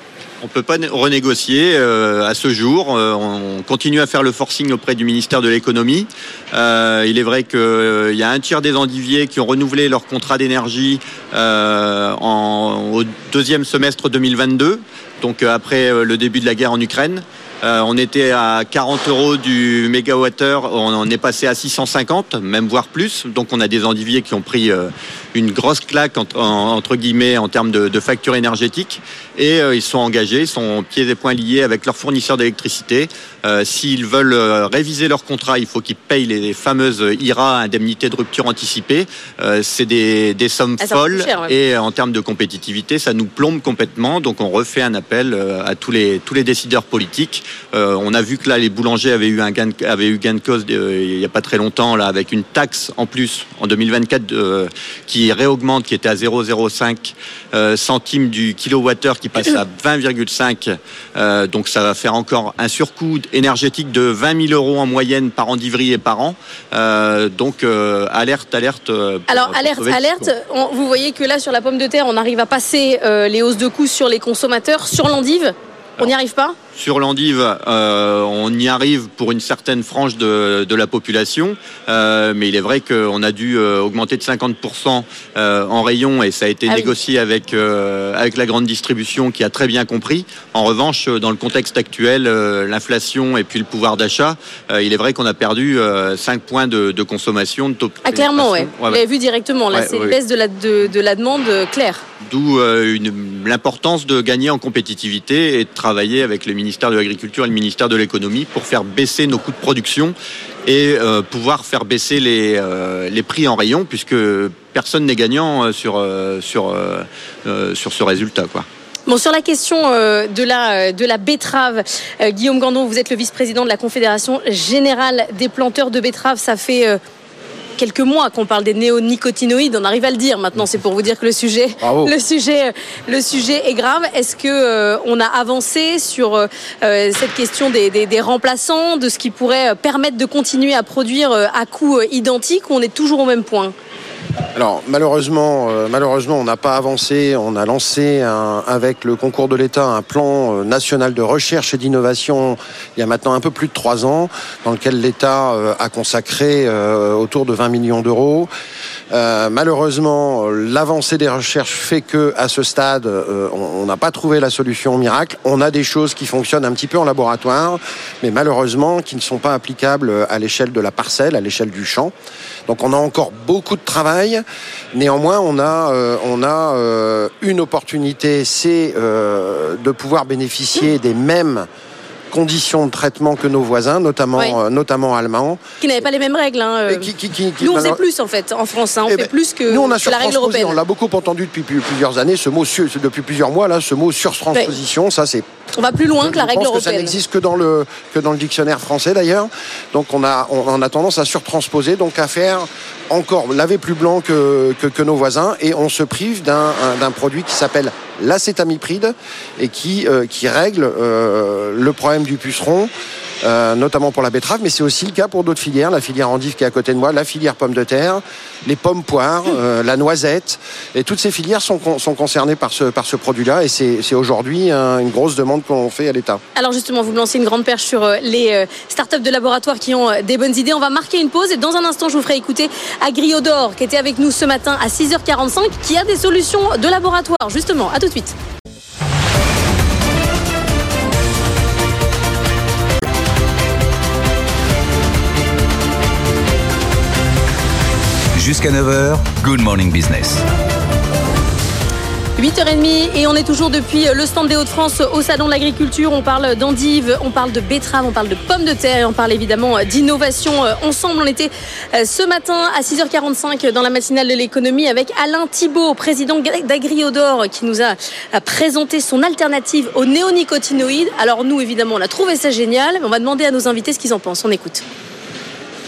On peut pas né- renégocier euh, à ce jour. Euh, on continue à faire le forcing auprès du ministère de l'économie. Euh, il est vrai qu'il y a un tiers des endiviers qui ont renouvelé leur contrat d'énergie euh, au deuxième semestre 2022, donc euh, après euh, le début de la guerre en Ukraine. Euh, on était à 40 euros du mégawattheure, on en est passé à 650, même voire plus. Donc on a des endiviers qui ont pris euh, une grosse claque en- en- entre guillemets en termes de, de facture énergétique et euh, ils sont engagés, ils sont pieds et poings liés avec leurs fournisseurs d'électricité. Euh, S'ils veulent euh, réviser leur contrat, il faut qu'ils payent les fameuses IRA, indemnités de rupture anticipée. C'est des, des sommes Ah, folles cher, ouais. et en termes de compétitivité, ça nous plombe complètement. Donc on refait un appel à tous les tous les décideurs politiques. On a vu que là les boulangers avaient eu un gain de, avaient eu gain de cause il y a pas très longtemps là avec une taxe en plus en 2024 euh, qui réaugmente, qui était à 0,05 euh, centimes du kilowattheure qui passe à [COUGHS] 20,5. Euh, donc ça va faire encore un surcoût énergétique de 20 000 euros en moyenne par endivrier par an. Euh, donc alerte, alerte. Alors alerte, alerte. On- vous voyez que là sur la pomme de terre, on arrive à passer les hausses de coûts sur les consommateurs. Sur l'endive, on n'y arrive pas. Sur l'endive, euh, on y arrive pour une certaine frange de, de la population, euh, mais il est vrai qu'on a dû euh, augmenter de 50% euh, en rayon et ça a été Ah oui. négocié avec, avec la grande distribution qui a très bien compris. En revanche, dans le contexte actuel, l'inflation et puis le pouvoir d'achat, il est vrai qu'on a perdu euh, 5 points de, de consommation. De taux Ah clairement, pénétration. Vous l'avez vu directement. Là, Ouais, c'est une ouais. baisse de la de, de la demande claire. D'où l'importance de gagner en compétitivité et de travailler avec le ministère de l'Agriculture et le ministère de l'Économie pour faire baisser nos coûts de production et euh, pouvoir faire baisser les, euh, les prix en rayon puisque personne n'est gagnant euh, sur, sur, sur ce résultat. Quoi. Bon, sur la question de la de la betterave, Guillaume Gandon, vous êtes le vice-président de la Confédération générale des planteurs de betteraves. Ça fait quelques mois qu'on parle des néonicotinoïdes. On arrive à le dire maintenant. C'est pour vous dire que le sujet, Bravo. le sujet, le sujet est grave. Est-ce que euh, on a avancé sur euh, euh, cette question des, des, des remplaçants, de ce qui pourrait permettre de continuer à produire euh, à coût identique, ou on est toujours au même point? Alors malheureusement, euh, malheureusement, on n'a pas avancé. On a lancé avec le concours de l'État un plan euh, national de recherche et d'innovation il y a maintenant un peu plus de trois ans, dans lequel l'État euh, a consacré autour de 20 millions d'euros. Malheureusement, l'avancée des recherches fait que à ce stade, on n'a pas trouvé la solution miracle. On a des choses qui fonctionnent un petit peu en laboratoire, mais malheureusement qui ne sont pas applicables à l'échelle de la parcelle, à l'échelle du champ. Donc on a encore beaucoup de travail. Néanmoins, on a, euh, on a euh, une opportunité, c'est euh, de pouvoir bénéficier des mêmes conditions de traitement que nos voisins, notamment, Ouais. euh, notamment allemands. Qui n'avaient pas les mêmes règles. Hein. euh. qui- qui- nous, on faisait plus en fait en France. hein. On Eh fait ben, plus que, Nous, on a que la règle européenne. On l'a beaucoup entendu depuis plus- plusieurs années, ce mot, depuis plusieurs mois, là, ce mot surtransposition. Ça, c'est On va plus loin que la je règle pense que ça européenne. n'existe que dans le que dans le dictionnaire français d'ailleurs. Donc on a on, on a tendance à surtransposer, donc à faire encore laver plus blanc que, nos voisins, et on se prive d'un un- d'un produit qui s'appelle l'acétamipride et qui euh, règle euh, le problème du puceron. Euh, notamment pour la betterave, mais c'est aussi le cas pour d'autres filières, la filière endive qui est à côté de moi, la filière pomme de terre, les pommes poires, euh, la noisette, et toutes ces filières sont, con- sont concernées par ce, produit-là, et c'est aujourd'hui une grosse demande qu'on fait à l'État. Alors justement, vous me lancez une grande perche sur euh, les startups de laboratoire qui ont des bonnes idées. On va marquer une pause et dans un instant, je vous ferai écouter Agriodor qui était avec nous ce matin à 6h45 qui a des solutions de laboratoire. Justement, à tout de suite. Jusqu'à 9h, Good Morning Business. 8h30 et on est toujours depuis le stand des Hauts-de-France au Salon de l'Agriculture. On parle d'endives, on parle de betteraves, on parle de pommes de terre et on parle évidemment d'innovation. Euh, Ensemble, on était euh, ce matin à 6h45 dans la matinale de l'économie avec Alain Thibault, président d'Agriodor, qui nous a présenté son alternative aux néonicotinoïdes. Alors nous, évidemment, on a trouvé ça génial, on va demander à nos invités ce qu'ils en pensent. On écoute.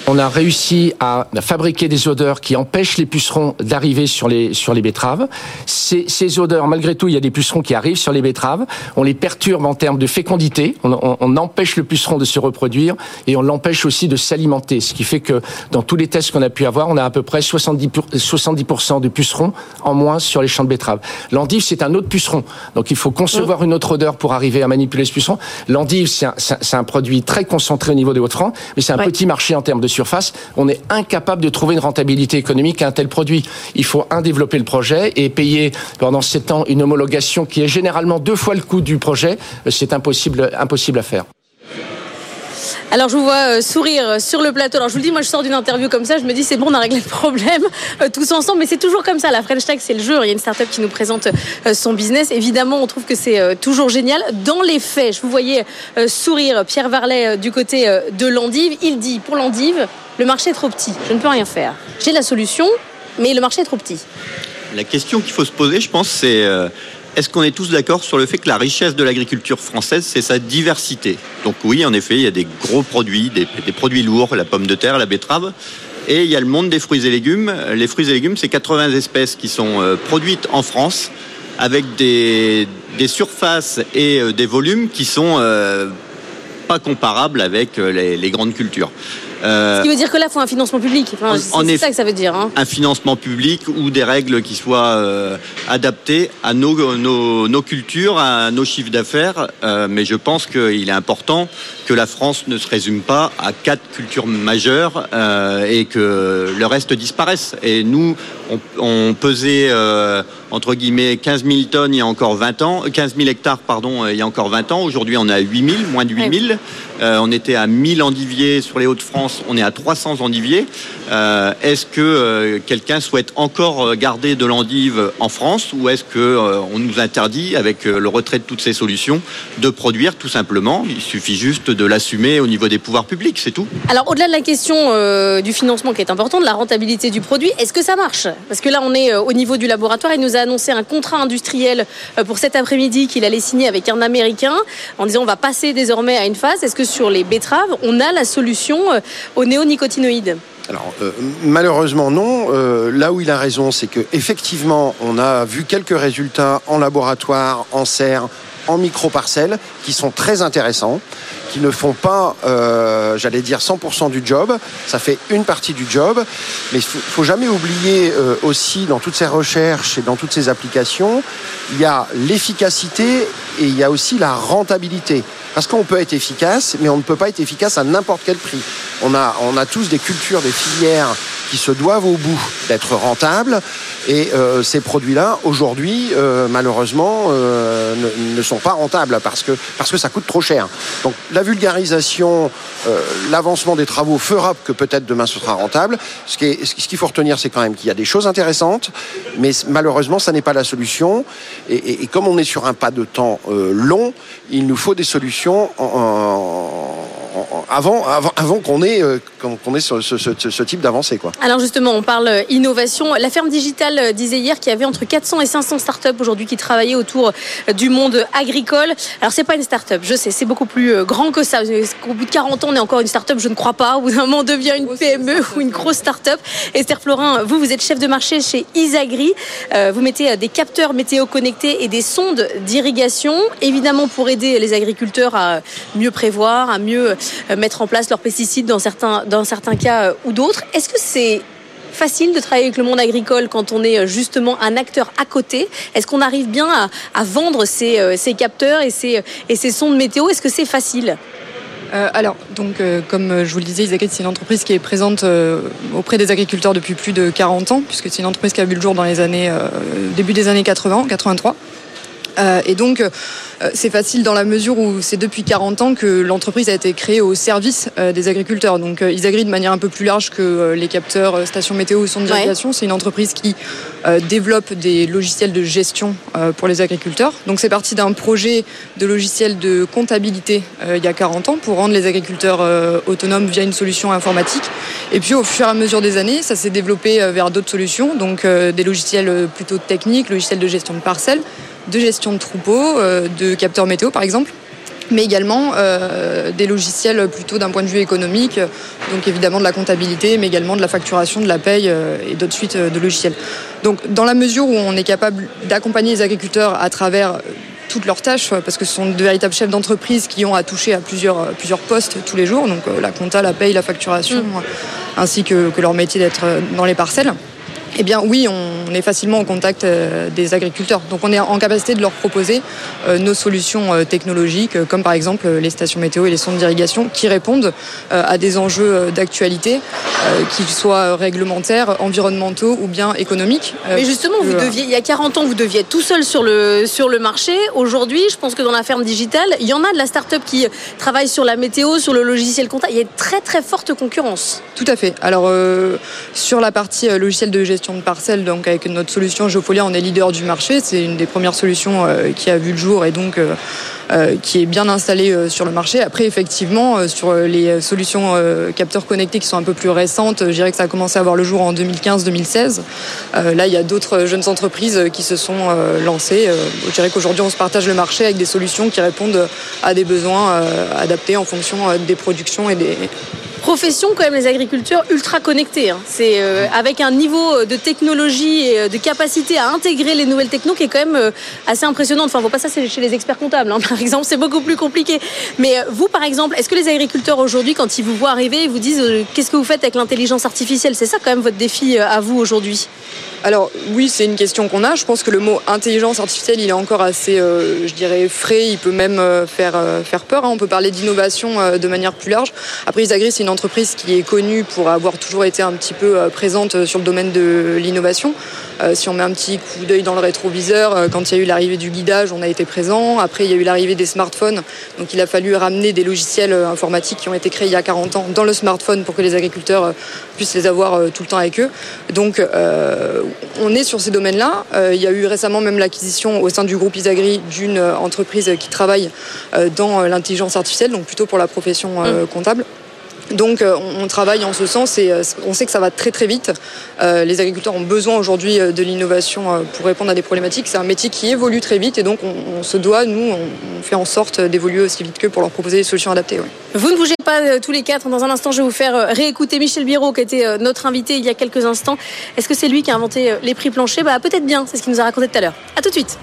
On a réussi à fabriquer des odeurs qui empêchent les pucerons d'arriver sur les, sur les betteraves. Ces, ces odeurs, malgré tout, il y a des pucerons qui arrivent sur les betteraves. On les perturbe en termes de fécondité. On, on- on empêche le puceron de se reproduire et on l'empêche aussi de s'alimenter. Ce qui fait que dans tous les tests qu'on a pu avoir, on a à peu près 70%, pour- 70% de pucerons en moins sur les champs de betteraves. L'endive, c'est un autre puceron. Donc il faut concevoir une autre odeur pour arriver à manipuler ce puceron. L'endive, c'est un, un produit très concentré au niveau des Hauts-de-France, mais c'est un petit marché en termes de surface. On est incapable de trouver une rentabilité économique à un tel produit. Il faut, un, développer le projet et payer pendant sept ans une homologation qui est généralement deux fois le coût du projet. C'est impossible, impossible à faire. Alors je vous vois euh, sourire sur le plateau. Alors je vous le dis, moi je sors d'une interview comme ça, je me dis c'est bon, on a réglé le problème [LAUGHS] euh, tous ensemble. Mais c'est toujours comme ça. La French Tech, c'est le jeu. Il y a une startup qui nous présente euh, son business. Évidemment, on trouve que c'est euh, toujours génial. Dans les faits, je vous voyais euh, sourire Pierre Varlet euh, du côté euh, de l'endive. Il dit pour l'endive, le marché est trop petit. Je ne peux rien faire. J'ai la solution, mais le marché est trop petit. La question qu'il faut se poser, je pense, c'est euh, est-ce qu'on est tous d'accord sur le fait que la richesse de l'agriculture française, c'est sa diversité? Donc oui, en effet, il y a des gros produits, des, produits lourds, la pomme de terre, la betterave. Et il y a le monde des fruits et légumes. Les fruits et légumes, c'est 80 espèces qui sont euh, produites en France avec des, surfaces et euh, des volumes qui sont euh, pas comparables avec les grandes cultures. Euh, Ce qui veut dire que là, il faut un financement public. Enfin, En- c'est ça que ça veut dire. hein. un financement public ou des règles qui soient euh, adaptées à nos, nos, nos cultures, à nos chiffres d'affaires. Euh, mais je pense qu'il est important que la France ne se résume pas à quatre cultures majeures et que le reste disparaisse. Et nous, on, on pesait euh, entre guillemets 15 000 tonnes il y a encore 20 ans, 15 000 hectares pardon, il y a encore 20 ans. Aujourd'hui, on est à 8 000, moins de 8 000. Euh, on était à 1000 endiviers sur les Hauts-de-France, on est à 300 endiviers. Euh, est-ce que euh, quelqu'un souhaite encore euh, garder de l'endive en France ou est-ce que euh, on nous interdit, avec euh, le retrait de toutes ces solutions, de produire tout simplement? Il suffit juste de l'assumer au niveau des pouvoirs publics, c'est tout. Alors, au-delà de la question euh, du financement qui est important, de la rentabilité du produit, est-ce que ça marche? Parce que là, on est euh, au niveau du laboratoire. Il nous a annoncé un contrat industriel euh, pour cet après-midi qu'il allait signer avec un Américain en disant on va passer désormais à une phase. Est-ce que sur les betteraves, on a la solution euh, aux néonicotinoïdes? Alors malheureusement non. Là où il a raison, c'est que effectivement, on a vu quelques résultats en laboratoire, en serre, en micro-parcelles, qui sont très intéressants, qui ne font pas, euh, j'allais dire, 100% du job. Ça fait une partie du job, mais il faut, faut jamais oublier euh, aussi dans toutes ces recherches et dans toutes ces applications, il y a l'efficacité et il y a aussi la rentabilité. Parce qu'on peut être efficace, mais on ne peut pas être efficace à n'importe quel prix. On a, on a tous des cultures, des filières se doivent au bout d'être rentables. Et euh, ces produits-là, aujourd'hui, euh, malheureusement, euh, ne, sont pas rentables parce que, parce que ça coûte trop cher. Donc la vulgarisation, l'avancement des travaux fera que peut-être demain ce sera rentable. Ce qui est- ce qu'il faut retenir, c'est quand même qu'il y a des choses intéressantes, mais malheureusement, ça n'est pas la solution. Et, comme on est sur un pas de temps long, il nous faut des solutions en- avant, avant, avant qu'on ait, euh, qu'on ait ce, ce- ce- ce type d'avancée. quoi. Alors justement, on parle euh, innovation. La ferme digitale euh, disait hier qu'il y avait entre 400 et 500 startups aujourd'hui qui travaillaient autour du monde agricole. Alors c'est pas une startup, je sais, c'est beaucoup plus grand que ça. Au bout de 40 ans, on est encore une startup, je ne crois pas. Au bout d'un moment, on devient une PME ou une grosse startup. Esther Florin, vous, vous êtes chef de marché chez Isagri. Euh, Vous mettez des capteurs météo connectés et des sondes d'irrigation, évidemment pour aider les agriculteurs à mieux prévoir, à mieux mettre en place leurs pesticides dans certains, dans certains cas euh, ou d'autres. Est-ce que c'est facile de travailler avec le monde agricole quand on est euh, justement un acteur à côté? Est-ce qu'on arrive bien à, vendre ces, euh, ces capteurs et ces, et ces sondes météo? Est-ce que c'est facile? Euh, alors, donc, euh, comme euh, je vous le disais, Isagrid, c'est une entreprise qui est présente euh, auprès des agriculteurs depuis plus de 40 ans, puisque c'est une entreprise qui a vu le jour dans les années, euh, début des années 80, 83. Euh, et donc, euh, c'est facile dans la mesure où c'est depuis 40 ans que l'entreprise a été créée au service euh, des agriculteurs. Donc, euh, Isagrid, de manière un peu plus large que les capteurs, stations météo ou sondes d'irrigation, c'est une entreprise qui développe des logiciels de gestion pour les agriculteurs. Donc, c'est parti d'un projet de logiciel de comptabilité il y a 40 ans pour rendre les agriculteurs autonomes via une solution informatique. Et puis, au fur et à mesure des années, ça s'est développé vers d'autres solutions, donc des logiciels plutôt techniques, logiciels de gestion de parcelles de gestion de troupeaux, euh, de capteurs météo par exemple mais également euh, des logiciels plutôt d'un point de vue économique, donc évidemment de la comptabilité, mais également de la facturation, de la paye euh, et d'autres suites euh, de logiciels. Donc dans la mesure où on est capable d'accompagner les agriculteurs à travers toutes leurs tâches, parce que ce sont de véritables chefs d'entreprise qui ont à toucher à plusieurs, plusieurs postes tous les jours, donc la compta, la paye, la facturation, euh, ainsi que, que leur métier d'être dans les parcelles. Eh bien oui, on est facilement au contact euh, des agriculteurs. Donc on est en capacité de leur proposer euh, nos solutions euh, technologiques, comme par exemple les stations météo et les sondes d'irrigation, qui répondent à des enjeux d'actualité, qu'ils soient réglementaires, environnementaux ou bien économiques. Mais justement, vous deviez, il y a 40 ans, vous deviez être tout seul sur le, sur le marché. Aujourd'hui, je pense que dans la ferme digitale, il y en a de la start-up qui travaille sur la météo, sur le logiciel comptable. Il y a une très très forte concurrence. Tout à fait. Alors euh, sur la partie logiciel de gestion de parcelles, donc avec notre solution Geofolia, on est leader du marché. C'est une des premières solutions euh, qui a vu le jour et donc euh, euh, qui est bien installée sur le marché. Après, effectivement, sur les solutions capteurs connectés qui sont un peu plus récentes, je dirais que ça a commencé à voir le jour en 2015-2016. Euh, là, il y a d'autres jeunes entreprises qui se sont lancées. Je dirais qu'aujourd'hui, on se partage le marché avec des solutions qui répondent à des besoins adaptés en fonction des productions et des, Profession quand même les agriculteurs ultra connectés. hein. C'est euh, avec un niveau de technologie et euh, de capacité à intégrer les nouvelles technos qui est quand même euh, assez impressionnant. Enfin, faut pas ça chez les experts comptables, hein, [LAUGHS] par exemple, c'est beaucoup plus compliqué. Mais euh, vous, par exemple, est-ce que les agriculteurs aujourd'hui, quand ils vous voient arriver, ils vous disent euh, qu'est-ce que vous faites avec l'intelligence artificielle? C'est ça quand même votre défi euh, à vous aujourd'hui? Alors oui, c'est une question qu'on a. Je pense que le mot intelligence artificielle, il est encore assez, euh, je dirais, frais. Il peut même euh, faire, euh, faire peur. hein. On peut parler d'innovation de manière plus large. Après, Isagri, c'est une entreprise qui est connue pour avoir toujours été un petit peu présente sur le domaine de l'innovation. Si on met un petit coup d'œil dans le rétroviseur, quand il y a eu l'arrivée du guidage, on a été présent. Après, il y a eu l'arrivée des smartphones. Donc il a fallu ramener des logiciels informatiques qui ont été créés il y a 40 ans dans le smartphone pour que les agriculteurs puissent les avoir tout le temps avec eux. Donc on est sur ces domaines-là. Euh, il y a eu récemment même l'acquisition au sein du groupe Isagri d'une euh, entreprise qui travaille euh, dans l'intelligence artificielle, donc plutôt pour la profession euh, comptable. Donc euh, on, travaille en ce sens et euh, on sait que ça va très très vite. Euh, les agriculteurs ont besoin aujourd'hui de l'innovation pour répondre à des problématiques. C'est un métier qui évolue très vite et donc on, se doit, nous, on, fait en sorte d'évoluer aussi vite que pour leur proposer des solutions adaptées. Vous ne bougez pas tous les quatre. Dans un instant, je vais vous faire réécouter Michel Biro, qui était notre invité il y a quelques instants. Est-ce que c'est lui qui a inventé les prix planchers? Bah peut-être bien. C'est ce qu'il nous a raconté tout à l'heure. À tout de suite.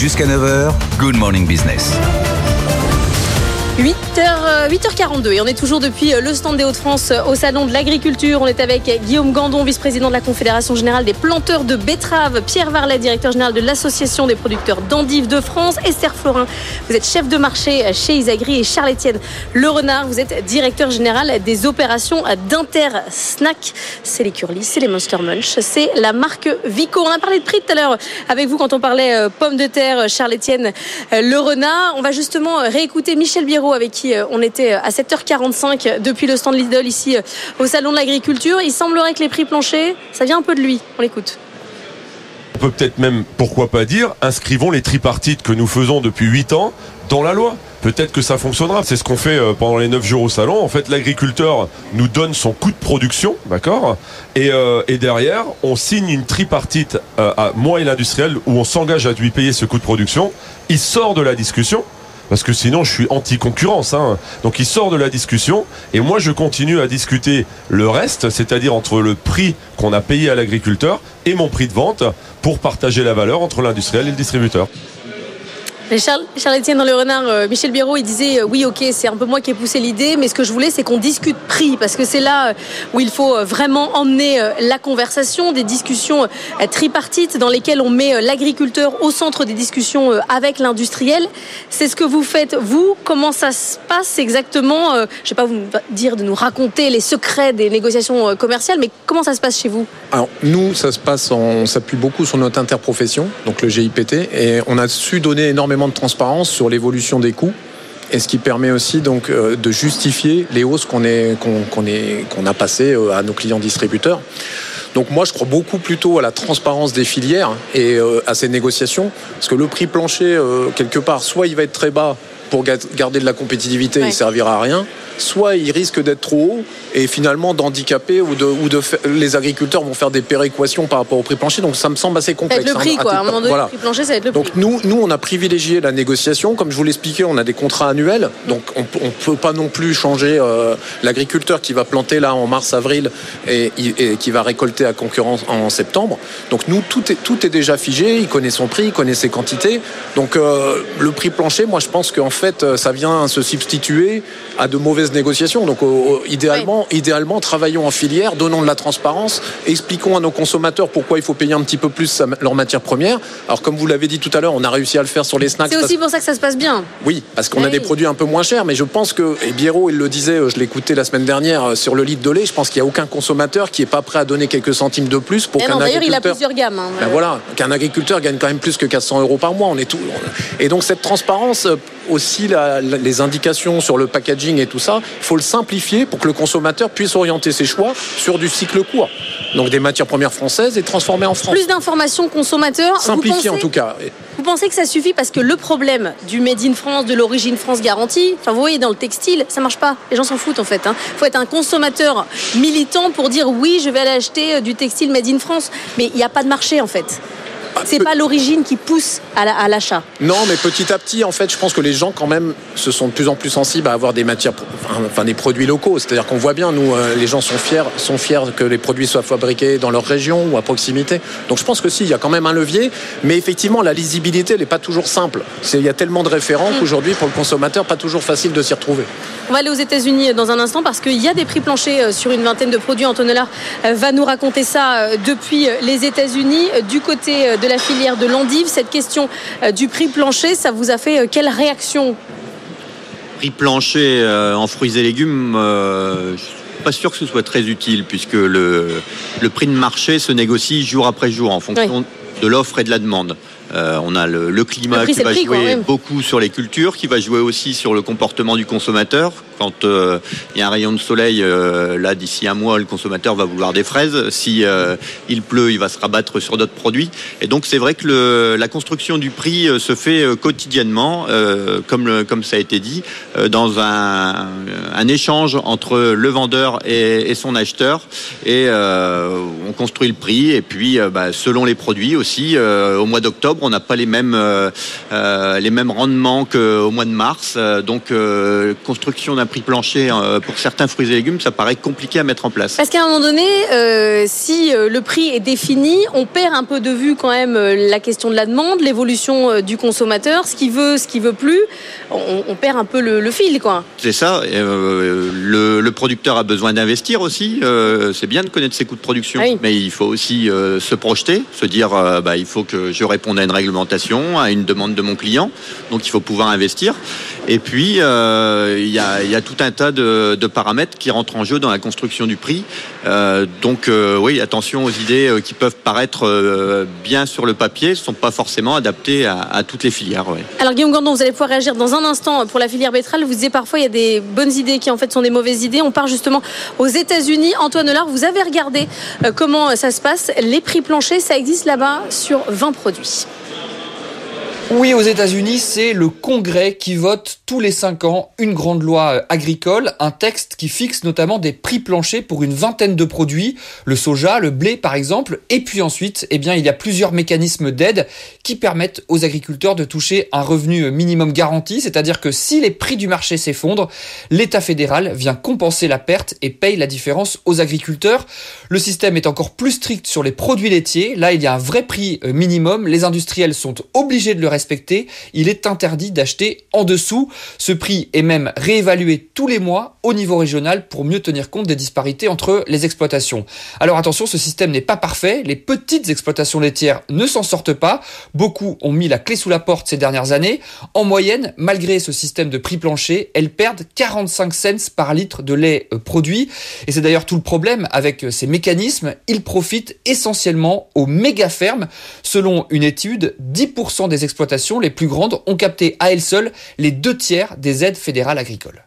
Jusqu'à 9h, Good Morning Business. 8h, 8h42 et on est toujours depuis le stand des Hauts-de-France au Salon de l'Agriculture. On est avec Guillaume Gandon, vice-président de la Confédération Générale des Planteurs de Betteraves, Pierre Varlet, directeur général de l'Association des producteurs d'endives de France, Esther Florin, vous êtes chef de marché chez Isagri et Charles-Étienne Le Renard, vous êtes directeur général des opérations d'Inter Snack. C'est les Curly, c'est les Monster Munch, c'est la marque Vico. On a parlé de prix tout à l'heure avec vous quand on parlait euh, pommes de terre, Charles-Étienne Le Renard. On va justement réécouter Michel Biro avec qui euh, on était à 7h45 depuis le stand Lidl ici euh, au Salon de l'Agriculture. Il semblerait que les prix planchers, ça vient un peu de lui. On l'écoute. On peut peut-être même, pourquoi pas dire, inscrivons les tripartites que nous faisons depuis 8 ans dans la loi. Peut-être que ça fonctionnera. C'est ce qu'on fait euh, pendant les 9 jours au salon. En fait, l'agriculteur nous donne son coût de production, d'accord? Et, derrière, on signe une tripartite à moi et l'industriel où on s'engage à lui payer ce coût de production. Il sort de la discussion parce que sinon je suis anti-concurrence. Hein. Donc il sort de la discussion et moi je continue à discuter le reste, c'est-à-dire entre le prix qu'on a payé à l'agriculteur et mon prix de vente pour partager la valeur entre l'industriel et le distributeur. Charles, Charles-Étienne dans le renard, euh, Michel Biro, il disait euh, oui, ok, c'est un peu moi qui ai poussé l'idée, mais ce que je voulais, c'est qu'on discute prix, parce que c'est là euh, où il faut vraiment emmener la conversation, des discussions tripartites dans lesquelles on met l'agriculteur au centre des discussions avec l'industriel. C'est ce que vous faites, vous. Comment ça se passe exactement Je ne vais pas vous dire de nous raconter les secrets des négociations commerciales, mais comment ça se passe chez vous? Alors, nous, ça se passe, on s'appuie beaucoup sur notre interprofession, donc le GIPT, et on a su donner énormément de transparence sur l'évolution des coûts et ce qui permet aussi donc euh, de justifier les hausses qu'on qu'on a passées euh, à nos clients distributeurs. Donc moi je crois beaucoup plutôt à la transparence des filières et euh, à ces négociations parce que le prix plancher quelque part soit il va être très bas pour garder de la compétitivité, il servira à rien, soit il risque d'être trop haut et finalement d'handicaper ou de, ou de les agriculteurs vont faire des péréquations par rapport au prix plancher. Donc ça me semble assez complexe. Ça va être le prix, quoi. À un moment donné, le prix plancher, ça va être le donc, prix. nous, nous, on a privilégié la négociation. Comme je vous l'expliquais, on a des contrats annuels. Donc on ne peut pas non plus changer euh, l'agriculteur qui va planter là en mars-avril et, et, qui va récolter à concurrence en septembre. Donc nous, tout est, tout est déjà figé. Il connaît son prix, il connaît ses quantités. Donc euh, le prix plancher, moi je pense qu'en fait, ça vient se substituer à de mauvaises négociations. Donc idéalement, oui. idéalement, travaillons en filière, donnons de la transparence, expliquons à nos consommateurs pourquoi il faut payer un petit peu plus leur matière première. Alors comme vous l'avez dit tout à l'heure, on a réussi à le faire sur les snacks. C'est aussi pour ça que ça se passe bien. Oui, parce qu'on oui. a des produits un peu moins chers, mais je pense que, et Biero, il le disait, je l'écoutais la semaine dernière sur le litre de lait, je pense qu'il n'y a aucun consommateur qui est pas prêt à donner quelques centimes de plus pour qu'un agriculteur... il a plusieurs gammes. Hein, ben voilà, qu'un agriculteur gagne quand même plus que 400 euros par mois. On est tout... Et donc cette transparence aussi la, les indications sur le packaging et tout ça, il faut le simplifier pour que le consommateur puisse orienter ses choix sur du cycle court. Donc des matières premières françaises et transformées en France. Plus d'informations consommateurs. Simplifier en tout cas. Vous pensez que ça suffit parce que le problème du Made in France, de l'origine France garantie, enfin vous voyez dans le textile, ça marche pas. Les gens s'en foutent en fait. Il hein. faut être un consommateur militant pour dire oui, je vais aller acheter du textile Made in France. Mais il n'y a pas de marché en fait c'est pas l'origine qui pousse à l'achat. non, mais petit à petit, en fait, je pense que les gens, quand même, se sont de plus en plus sensibles à avoir des matières, enfin, des produits locaux. C'est-à-dire qu'on voit bien, nous, euh, les gens sont fiers, sont fiers que les produits soient fabriqués dans leur région ou à proximité. Donc, je pense que si, il y a quand même un levier, mais effectivement, la lisibilité, elle n'est pas toujours simple. Il y a tellement de référents mmh. qu'aujourd'hui, pour le consommateur, pas toujours facile de s'y retrouver. On va aller aux États-Unis dans un instant parce qu'il y a des prix planchers sur une vingtaine de produits. Antonella va nous raconter ça depuis les États-Unis. Du côté de la filière de l'endive, cette question du prix plancher, ça vous a fait quelle réaction? Prix plancher en fruits et légumes, euh, je suis pas sûr que ce soit très utile puisque le, le prix de marché se négocie jour après jour en fonction oui. de l'offre et de la demande. Euh, on a le, le climat le prix, qui va prix, jouer beaucoup sur les cultures, qui va jouer aussi sur le comportement du consommateur. Quand euh, il y a un rayon de soleil, euh, là d'ici un mois, le consommateur va vouloir des fraises. Si euh, il pleut, il va se rabattre sur d'autres produits. Et donc c'est vrai que la construction du prix se fait quotidiennement, comme, ça a été dit, dans un, échange entre le vendeur et, son acheteur. Et on construit le prix. Et puis, bah, selon les produits aussi, au mois d'octobre on n'a pas les mêmes, euh, les mêmes rendements qu'au mois de mars. Donc, euh, construction d'un prix plancher euh, pour certains fruits et légumes, ça paraît compliqué à mettre en place. Parce qu'à un moment donné, euh, si euh, le prix est défini, on perd un peu de vue quand même la question de la demande, l'évolution du consommateur, ce qu'il veut, ce qu'il veut plus. On, on perd un peu le, le fil, quoi. C'est ça. euh, le, le producteur a besoin d'investir aussi. euh, c'est bien de connaître ses coûts de production, oui. mais il faut aussi se projeter, se dire bah, il faut que je réponde à une réglementation, à une demande de mon client. Donc il faut pouvoir investir. Et puis il y, a, il y a tout un tas de, paramètres qui rentrent en jeu dans la construction du prix. Euh, donc euh, oui, attention aux idées euh, qui peuvent paraître bien sur le papier, ne sont pas forcément adaptées à, toutes les filières. Alors Guillaume Gandon, vous allez pouvoir réagir dans un instant pour la filière betterave. Vous disiez parfois il y a des bonnes idées qui en fait sont des mauvaises idées. On part justement aux États-Unis. Antoine Hollard, vous avez regardé comment ça se passe. Les prix planchers, ça existe là-bas sur 20 produits. Oui, aux États-Unis, c'est le Congrès qui vote tous les cinq ans une grande loi euh, agricole, un texte qui fixe notamment des prix planchers pour une vingtaine de produits, le soja, le blé par exemple, et puis ensuite, eh bien, il y a plusieurs mécanismes d'aide qui permettent aux agriculteurs de toucher un revenu minimum garanti, c'est-à-dire que si les prix du marché s'effondrent, l'État fédéral vient compenser la perte et paye la différence aux agriculteurs. Le système est encore plus strict sur les produits laitiers. Là, il y a un vrai prix euh, minimum. Les industriels sont obligés de le respecter. Il est interdit d'acheter en dessous. Ce prix est même réévalué tous les mois au niveau régional pour mieux tenir compte des disparités entre les exploitations. Alors attention, ce système n'est pas parfait. Les petites exploitations laitières ne s'en sortent pas. Beaucoup ont mis la clé sous la porte ces dernières années. En moyenne, malgré ce système de prix plancher, elles perdent 45 cents par litre de lait euh, produit. Et c'est d'ailleurs tout le problème avec euh, ces mécanismes. Ils profitent essentiellement aux méga fermes. Selon une étude, 10% des exploitations les plus grandes ont capté à elles seules les deux tiers des aides fédérales agricoles.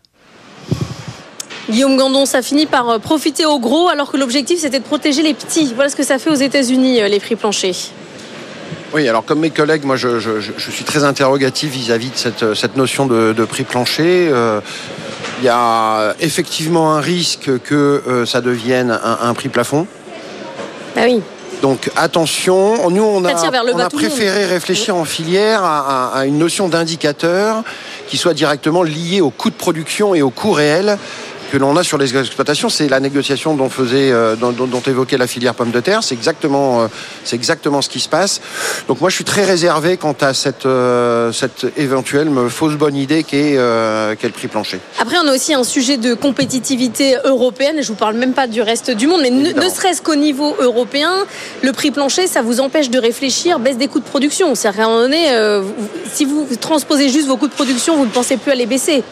Guillaume Gandon, ça finit par euh, profiter aux gros alors que l'objectif c'était de protéger les petits. Voilà ce que ça fait aux États-Unis, euh, les prix planchers. Oui, alors comme mes collègues, moi je, je- je suis très interrogatif vis-à-vis de cette, cette notion de, de prix plancher. Euh, Il y a effectivement un risque que euh, ça devienne un, un prix plafond. Bah oui. Donc attention, nous on a, on préféré réfléchir en filière à, à- à une notion d'indicateur qui soit directement lié au coût de production et au coût réel que l'on a sur les exploitations. C'est la négociation dont faisait, euh, dont, évoquait la filière pomme de terre. C'est exactement, euh, c'est exactement ce qui se passe. Donc moi je suis très réservé quant à cette, euh, cette éventuelle fausse bonne idée qu'est qu'est le prix plancher. Après, on a aussi un sujet de compétitivité européenne. Je vous parle même pas du reste du monde, mais ne, ne serait-ce qu'au niveau européen, le prix plancher, ça vous empêche de réfléchir, baisse des coûts de production. C'est-à-dire qu'à un moment donné, si vous transposez juste vos coûts de production, vous ne pensez plus à les baisser.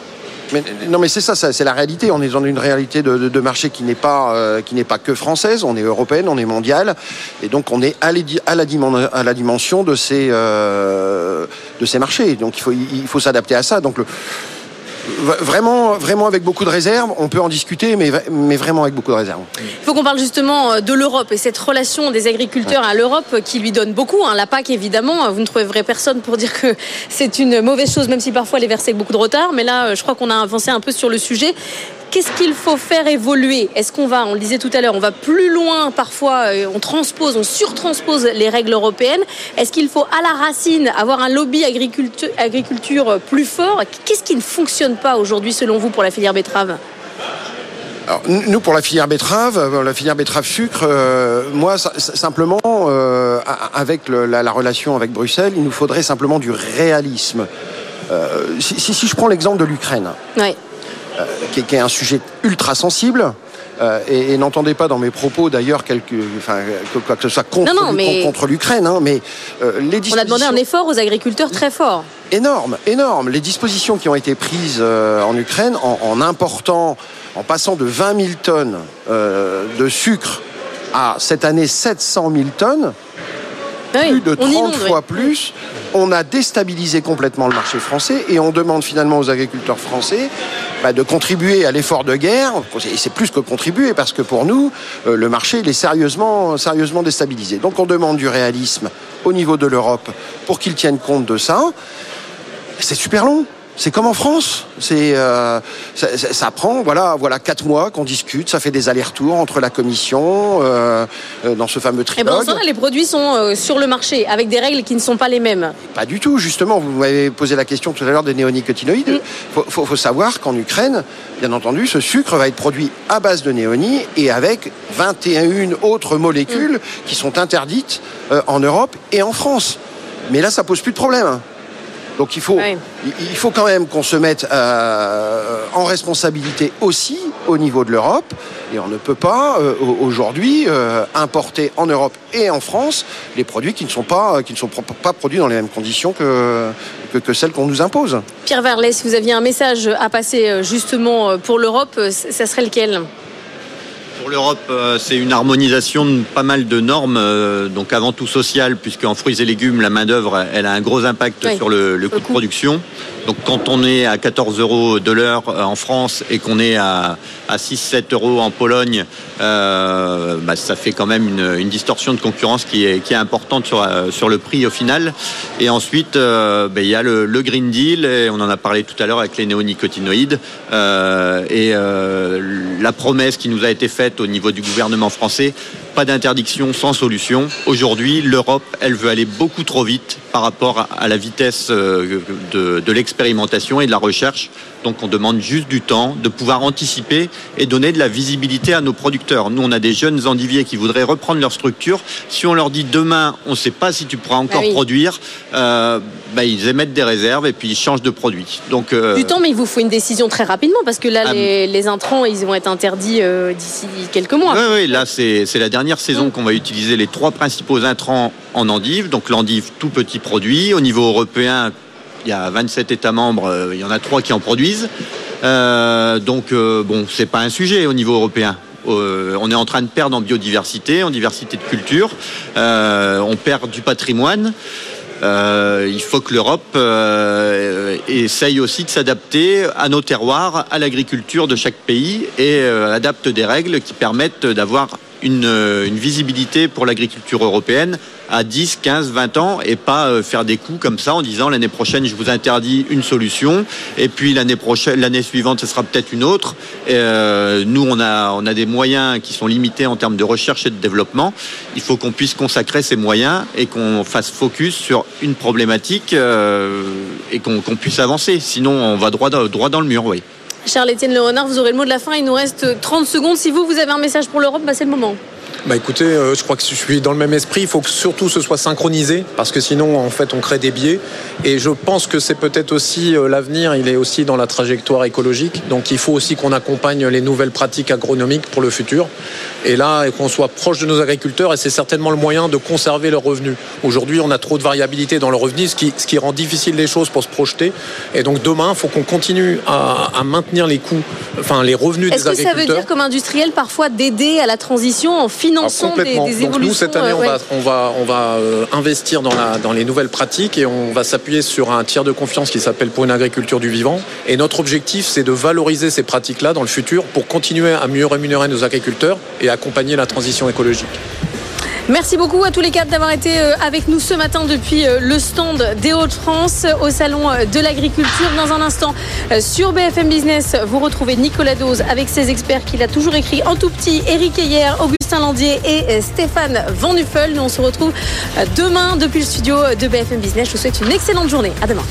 Non, mais c'est ça, c'est la réalité. On est dans une réalité de, marché qui n'est pas euh, qui n'est pas que française. On est européenne, on est mondiale, et donc on est à, la, dimension de ces euh, marchés. Donc il faut s'adapter à ça. Vraiment vraiment avec beaucoup de réserves. On peut en discuter, mais mais vraiment avec beaucoup de réserves. Il faut qu'on parle justement euh, de l'Europe et cette relation des agriculteurs à l'Europe qui lui donne beaucoup. hein. La PAC, évidemment, vous ne trouverez personne pour dire que c'est une mauvaise chose, même si parfois elle est versée avec beaucoup de retard. Mais là, euh, je crois qu'on a avancé un peu sur le sujet. Qu'est-ce qu'il faut faire évoluer? Est-ce qu'on va, on le disait tout à l'heure, on va plus loin parfois, euh, on transpose, on surtranspose les règles européennes. Est-ce qu'il faut à la racine avoir un lobby agriculture, agriculture plus fort? Qu'est-ce qui ne fonctionne pas aujourd'hui selon vous pour la filière betterave? Alors, nous, pour la filière betterave, euh, la filière betterave sucre, euh, moi, simplement, euh, avec le- la, la relation avec Bruxelles, il nous faudrait simplement du réalisme. Euh, si, si- si je prends l'exemple de l'Ukraine, Ouais. Euh, qui, est- qui est un sujet ultra sensible. euh, et, et n'entendez pas dans mes propos d'ailleurs quelque, enfin, que, quoi que ce soit contre, Non, non, mais- contre l'Ukraine, hein, mais euh, les On a demandé un effort aux agriculteurs très fort. énorme, énorme. Les dispositions qui ont été prises euh, en Ukraine en, en important, en passant de 20 000 tonnes de sucre à cette année 700 000 tonnes, plus de 30 on inonde, oui. fois plus, on a déstabilisé complètement le marché français et on demande finalement aux agriculteurs français de contribuer à l'effort de guerre. Et c'est plus que contribuer parce que pour nous, euh, le marché est sérieusement, sérieusement déstabilisé. Donc on demande du réalisme au niveau de l'Europe pour qu'ils tiennent compte de ça. C'est super long. C'est comme en France. C'est euh, ça, ça- ça prend voilà voilà quatre mois qu'on discute. Ça fait des allers-retours entre la commission euh, euh, dans ce fameux Et pendant trilogue. ce temps-là, les produits sont euh, sur le marché avec des règles qui ne sont pas les mêmes. Pas du tout, justement. Vous m'avez posé la question tout à l'heure des néonicotinoïdes. Il faut, faut- faut savoir qu'en Ukraine, bien entendu, ce sucre va être produit à base de néonie et avec 21 autres molécules qui sont interdites en Europe et en France. Mais là, ça pose plus de problème. Donc il faut, il il faut quand même qu'on se mette euh, en responsabilité aussi au niveau de l'Europe. Et on ne peut pas euh, au- aujourd'hui euh, importer en Europe et en France les produits qui ne sont pas, qui ne sont pro- pas produits dans les mêmes conditions que, que, que celles qu'on nous impose. Pierre Verlet, si vous aviez un message à passer justement pour l'Europe, ça serait lequel? Pour l'Europe, euh, c'est une harmonisation de pas mal de normes, euh, donc avant tout sociales, puisque en fruits et légumes, la main-d'œuvre, elle a un gros impact Oui. sur le, le coût de production. Donc quand on est à 14 euros de l'heure euh, en France et qu'on est à, à 6-7 euros en Pologne, euh, bah, ça fait quand même une, distorsion de concurrence qui est, importante sur, euh, sur le prix au final. Et ensuite, bah, il y a le, Green Deal, et on en a parlé tout à l'heure avec les néonicotinoïdes, et la promesse qui nous a été faite au niveau du gouvernement français, pas d'interdiction sans solution. Aujourd'hui, l'Europe, elle veut aller beaucoup trop vite par rapport à- la vitesse euh, de, de l'expérimentation et de la recherche. Donc on demande juste du temps, de pouvoir anticiper et donner de la visibilité à nos producteurs. Nous, on a des jeunes endiviers qui voudraient reprendre leur structure. Si on leur dit demain, on ne sait pas si tu pourras encore Ah oui. produire, euh, bah, ils émettent des réserves et puis ils changent de produit. Donc, euh, Du temps, mais il vous faut une décision très rapidement parce que là, Ah, les, les intrants, ils vont être interdits euh, d'ici quelques mois. Oui, oui, là, c'est la dernière saison qu'on va utiliser les trois principaux intrants en endive. Donc, l'endive, tout petit produit. Au niveau européen, il y a 27 États membres, euh, il y en a trois qui en produisent. Euh, donc, euh, bon, c'est pas un sujet au niveau européen. On est en train de perdre en biodiversité, en diversité de culture. On perd du patrimoine. Il faut que l'Europe essaye aussi de s'adapter à nos terroirs, à l'agriculture de chaque pays et adapte des règles qui permettent d'avoir une, euh, une visibilité pour l'agriculture européenne à 10, 15, 20 ans et pas euh, faire des coups comme ça en disant l'année prochaine je vous interdis une solution et puis l'année prochaine l'année suivante ce sera peut-être une autre. Euh, nous on a on a des moyens qui sont limités en termes de recherche et de développement. Il faut qu'on puisse consacrer ces moyens et qu'on fasse focus sur une problématique et qu'on qu'on puisse avancer. Sinon on va droit dans, droit dans le mur, oui. Charles-Étienne Le Renard, vous aurez le mot de la fin. Il nous reste 30 secondes. Si vous, vous avez un message pour l'Europe, bah, c'est le moment. Bah écoutez, euh, je crois que je suis dans le même esprit. Il faut que surtout ce soit synchronisé parce que sinon, en fait, on crée des biais. Et je pense que c'est peut-être aussi euh, l'avenir. Il est aussi dans la trajectoire écologique. Donc, il faut aussi qu'on accompagne les nouvelles pratiques agronomiques pour le futur. Et là, et qu'on soit proche de nos agriculteurs. Et c'est certainement le moyen de conserver leurs revenus. Aujourd'hui, on a trop de variabilité dans le revenu, ce qui, ce qui rend difficile les choses pour se projeter. Et donc, demain, il faut qu'on continue à, à maintenir les coûts, enfin les revenus Est-ce des que ça agriculteurs. veut dire, comme industriel, parfois d'aider à la transition en des, complètement. des Donc nous cette année euh, on ouais. va on va on va euh, investir dans la dans les nouvelles pratiques et on va s'appuyer sur un tiers de confiance qui s'appelle pour une agriculture du vivant et notre objectif c'est de valoriser ces pratiques là dans le futur pour continuer à mieux rémunérer nos agriculteurs et accompagner la transition écologique. Merci beaucoup à tous les quatre d'avoir été euh, avec nous ce matin depuis euh, le stand des Hauts-de-France au salon euh, de l'agriculture. Dans un instant, sur BFM Business, vous retrouvez Nicolas Dose avec ses experts qu'il a toujours écrit en tout petit, Eric Heyer, Augustin Landier et Stéphane Van Nuffel. Nous on se retrouve demain depuis le studio de BFM Business. Je vous souhaite une excellente journée. À demain.